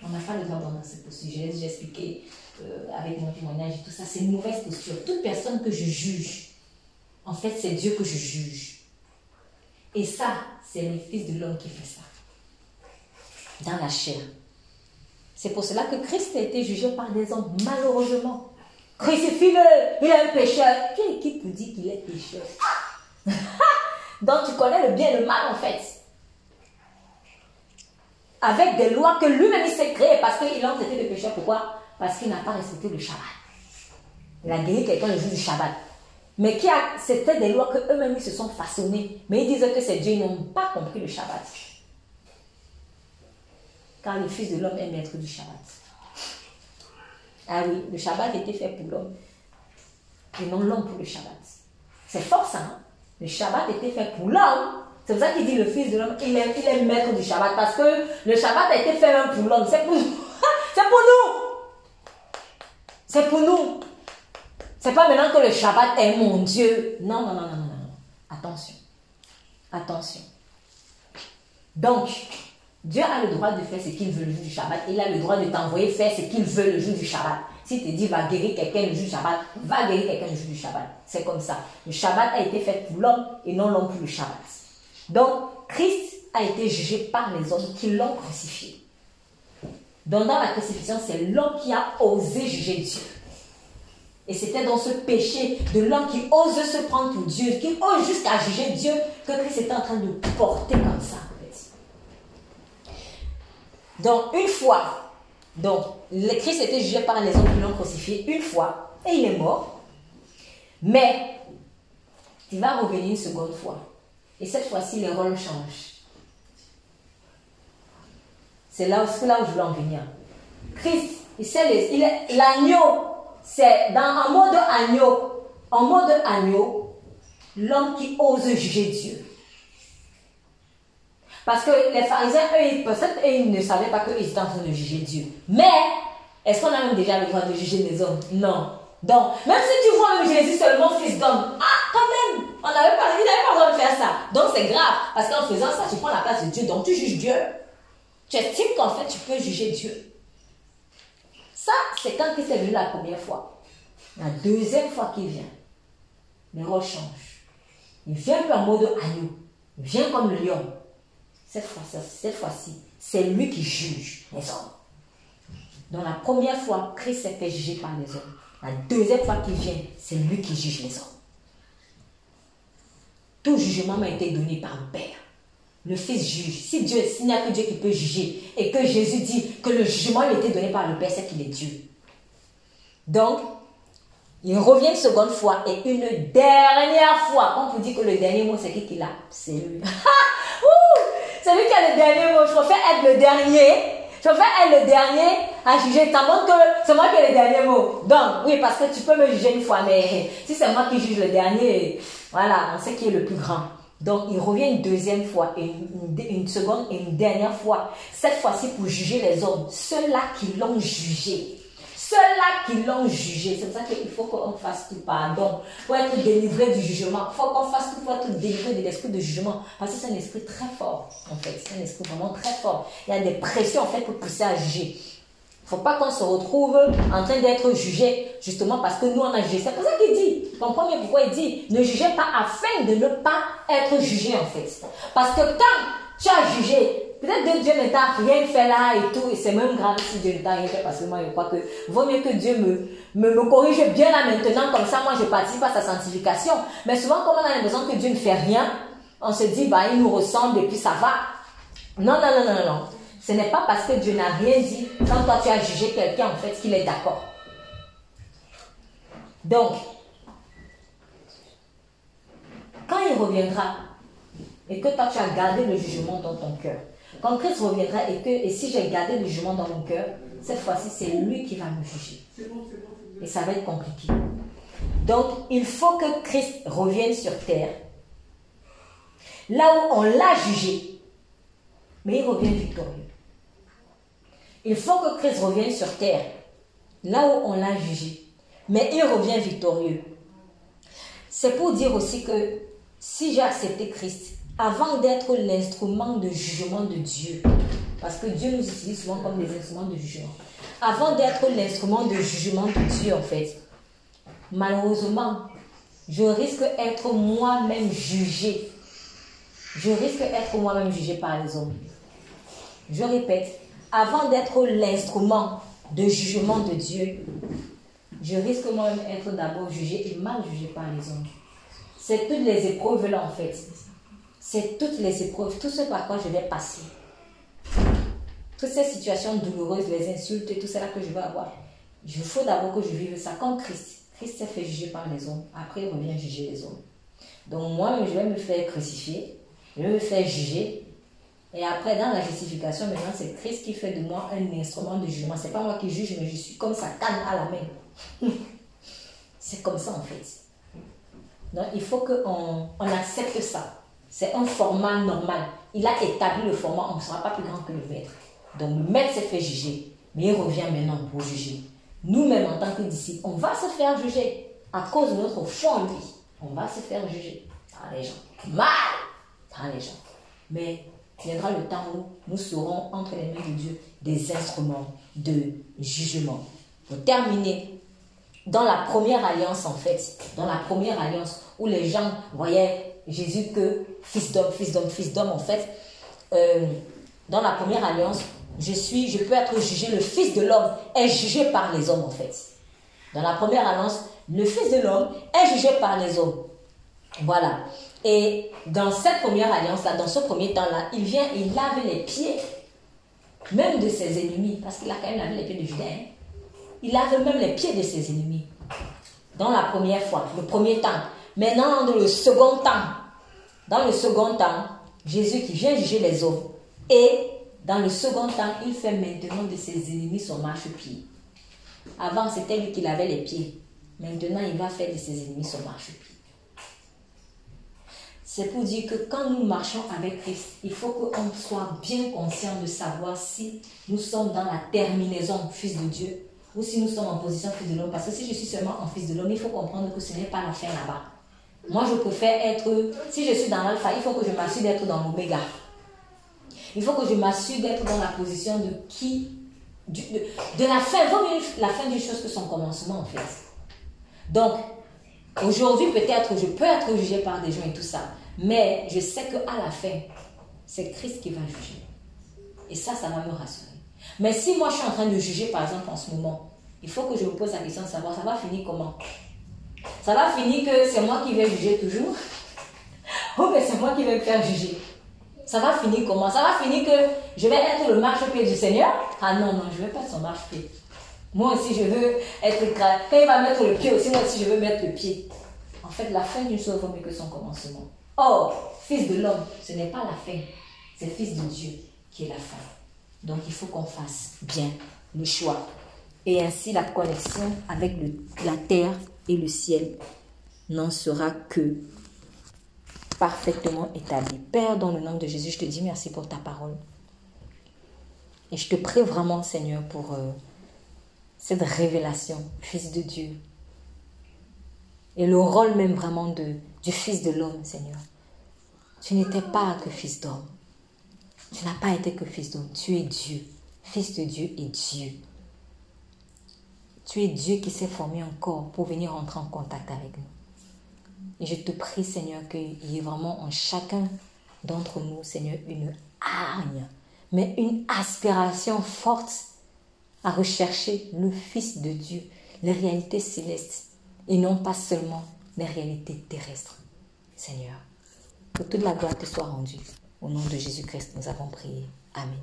On n'a pas le droit dans cette posture. J'ai expliqué euh, avec mon témoignage et tout ça. C'est une mauvaise posture. Toute personne que je juge, en fait, c'est Dieu que je juge. Et ça, c'est le Fils de l'homme qui fait ça. Dans la chair. C'est pour cela que Christ a été jugé par des hommes, malheureusement. Crucifie-le, il est un pécheur. Qui, qui te dit qu'il est pécheur? Donc tu connais le bien et le mal en fait. Avec des lois que lui-même s'est créées parce qu'il a traité de pécheur. Pourquoi? Parce qu'il n'a pas respecté le Shabbat. Il a guéri quelqu'un le jour du Shabbat. Mais c'était des lois que eux-mêmes se sont façonnées. Mais ils disent que c'est Dieu, ils n'ont pas compris le Shabbat. Car le Fils de l'homme est maître du Shabbat. Ah oui, le Shabbat était fait pour l'homme. Et non l'homme pour le Shabbat. C'est fort ça. Hein? Le Shabbat était fait pour l'homme. C'est pour ça qu'il dit le Fils de l'homme, il est, il est maître du Shabbat. Parce que le Shabbat a été fait même pour l'homme. C'est pour, c'est pour nous. C'est pour nous. C'est pas maintenant que le Shabbat est mon Dieu. Non, non, non, non, non, non. Attention. Attention. Donc, Dieu a le droit de faire ce qu'il veut le jour du Shabbat. Il a le droit de t'envoyer faire ce qu'il veut le jour du Shabbat. Si te dit va guérir quelqu'un le jour du Shabbat, va guérir quelqu'un le jour du Shabbat. C'est comme ça. Le Shabbat a été fait pour l'homme et non l'homme pour le Shabbat. Donc, Christ a été jugé par les hommes qui l'ont crucifié. Donc, dans la crucifixion, c'est l'homme qui a osé juger Dieu. Et c'était dans ce péché de l'homme qui ose se prendre pour Dieu, qui ose jusqu'à juger Dieu, que Christ était en train de porter comme ça. Donc, une fois, donc, le Christ était jugé par les hommes qui l'ont crucifié une fois, et il est mort. Mais, il va revenir une seconde fois. Et cette fois-ci, les rôles changent. C'est là, là où je veux en venir. Christ, il, est l'agneau c'est un mode agneau, en mode agneau, l'homme qui ose juger Dieu. Parce que les pharisiens, eux, ils ne savaient pas qu'ils étaient en train de juger Dieu. Mais, est-ce qu'on a même déjà le droit de juger les hommes? Non. Donc, même si tu vois Jésus seulement fils d'homme, ah, quand même, on n'avait pas, il n'avait pas le droit de faire ça. Donc, c'est grave. Parce qu'en faisant ça, tu prends la place de Dieu. Donc, tu juges Dieu. Tu estimes qu'en fait, tu peux juger Dieu. Ça, c'est quand il est venu la première fois. La deuxième fois qu'il vient, les rôles changent. Il vient peu en mode agneau. Il vient comme le lion. Cette fois-ci, cette fois-ci, c'est lui qui juge les hommes. Donc la première fois, Christ s'est fait juger par les hommes. La deuxième fois qu'il vient, c'est lui qui juge les hommes. Tout jugement m'a été donné par le Père. Le Fils juge. Si Dieu, s'il n'y a que Dieu qui peut juger, et que Jésus dit que le jugement lui été donné par le Père, c'est qu'il est Dieu. Donc, il revient une seconde fois et une dernière fois. On vous dit que le dernier mot, c'est qui qui l'a C'est lui. c'est lui qui a le dernier mot. Je préfère être le dernier. Je préfère être le dernier à juger. Ça montre que c'est moi qui ai le dernier mot. Donc, oui, parce que tu peux me juger une fois, mais si c'est moi qui juge le dernier, voilà, on sait qui est le plus grand. Donc, il revient une deuxième fois, et une, seconde et une dernière fois. Cette fois-ci pour juger les hommes, ceux-là qui l'ont jugé. Ceux-là qui l'ont jugé. C'est pour ça qu'il faut qu'on fasse tout pardon. Pour être délivré du jugement. Il faut qu'on fasse tout pour être délivré de l'esprit de jugement. Parce que c'est un esprit très fort, en fait. C'est un esprit vraiment très fort. Il y a des pressions, en fait, pour pousser à juger. faut pas qu'on se retrouve en train d'être jugé, justement parce que nous on a jugé. C'est pour ça qu'il dit, comprends bien pourquoi il dit, ne jugez pas afin de ne pas être jugé en fait. Parce que quand tu as jugé, peut-être que Dieu ne t'a rien fait là et tout, et c'est même grave si Dieu ne t'a rien fait parce que moi je crois que vaut mieux que Dieu me, me, me corrige bien là maintenant, comme ça moi je participe à sa sanctification. Mais souvent comme on a l'impression que Dieu ne fait rien, on se dit, bah il nous ressemble et puis ça va. Non, non, non, non, non. Ce n'est pas parce que Dieu n'a rien dit quand toi tu as jugé quelqu'un en fait qu'il est d'accord. Donc, quand il reviendra et que toi tu as gardé le jugement dans ton cœur, quand Christ reviendra et que et si j'ai gardé le jugement dans mon cœur, cette fois-ci c'est lui qui va me juger. Et ça va être compliqué. Donc, il faut que Christ revienne sur terre. Là où on l'a jugé, mais il revient victorieux. Il faut que Christ revienne sur terre, là où on l'a jugé. Mais il revient victorieux. C'est pour dire aussi que si j'ai accepté Christ, avant d'être l'instrument de jugement de Dieu, parce que Dieu nous utilise souvent comme des instruments de jugement, avant d'être l'instrument de jugement de Dieu, en fait, malheureusement, je risque d'être moi-même jugé. Je risque d'être moi-même jugé par les hommes. Je répète, avant d'être l'instrument de jugement de Dieu, je risque moi-même d'être d'abord jugé et mal jugé par les hommes. C'est toutes les épreuves là en fait. C'est toutes les épreuves, tout ce par quoi je vais passer. Toutes ces situations douloureuses, les insultes et tout cela que je vais avoir. Il faut d'abord que je vive ça comme Christ. Christ s'est fait juger par les hommes. Après, il revient juger les hommes. Donc moi, je vais me faire crucifier. Je vais me faire juger. Et après, dans la justification, maintenant, c'est Christ qui fait de moi un instrument de jugement. C'est pas moi qui juge, mais je suis comme ça, canne à la main. c'est comme ça, en fait. Donc, il faut qu'on on accepte ça. C'est un format normal. Il a établi le format, on ne sera pas plus grand que le maître. Donc, le maître s'est fait juger, mais il revient maintenant pour juger. Nous-mêmes, en tant que disciples, on va se faire juger à cause de notre en lui. On va se faire juger par les gens. Mal par les gens. Mais viendra le temps où nous serons entre les mains de Dieu des instruments de jugement. Pour terminer, dans la première alliance en fait, dans la première alliance où les gens voyaient Jésus que fils d'homme, fils d'homme, fils d'homme en fait, euh, dans la première alliance, je suis, je peux être jugé, le fils de l'homme est jugé par les hommes en fait. Dans la première alliance, le fils de l'homme est jugé par les hommes. Voilà. Et dans cette première alliance-là, dans ce premier temps-là, il vient, il lave les pieds, même de ses ennemis, parce qu'il a quand même lavé les pieds de Judas. Hein. Il lave même les pieds de ses ennemis. Dans la première fois, le premier temps. Maintenant, dans le second temps, dans le second temps, Jésus qui vient juger les hommes. Et dans le second temps, il fait maintenant de ses ennemis son marche-pied. Avant, c'était lui qui lavait les pieds. Maintenant, il va faire de ses ennemis son marche-pied. C'est pour dire que quand nous marchons avec Christ, il faut qu'on soit bien conscient de savoir si nous sommes dans la terminaison fils de Dieu ou si nous sommes en position fils de l'homme. Parce que si je suis seulement en fils de l'homme, il faut comprendre que ce n'est pas la fin là-bas. Moi, je préfère être, si je suis dans l'alpha, il faut que je m'assure d'être dans l'oméga. Il faut que je m'assure d'être dans la position de qui de, la fin, vaut mieux la fin d'une chose que son commencement en fait. Donc, aujourd'hui peut-être je peux être jugé par des gens et tout ça. Mais je sais qu'à la fin, c'est Christ qui va juger. Et ça, ça va me rassurer. Mais si moi je suis en train de juger, par exemple, en ce moment, il faut que je me pose la question de savoir, ça va finir comment? Ça va finir que c'est moi qui vais juger toujours Ou bien c'est moi qui vais me faire juger Ça va finir comment? Ça va finir que je vais être le marche-pied du Seigneur? Ah non, non, je ne vais pas être son marche-pied. Moi aussi, je veux être Quand il va mettre le pied aussi, moi aussi, je veux mettre le pied. En fait, la fin d'une chose vaut mieux que son commencement. Or, fils de l'homme, ce n'est pas la fin, c'est fils de Dieu qui est la fin. Donc il faut qu'on fasse bien le choix. Et ainsi la connexion avec la terre et le ciel n'en sera que parfaitement établie. Père, dans le nom de Jésus, je te dis merci pour ta parole. Et je te prie vraiment, Seigneur, pour euh, cette révélation, Fils de Dieu, et le rôle même vraiment de, du Fils de l'homme, Seigneur. Tu n'étais pas que Fils d'homme. Tu n'as pas été que Fils d'homme. Tu es Dieu. Fils de Dieu et Dieu. Tu es Dieu qui s'est formé encore pour venir entrer en contact avec nous. Et je te prie, Seigneur, qu'il y ait vraiment en chacun d'entre nous, Seigneur, une hargne, mais une aspiration forte à rechercher le Fils de Dieu, les réalités célestes, et non pas seulement les réalités terrestres. Seigneur, que toute la gloire te soit rendue. Au nom de Jésus-Christ, nous avons prié. Amen.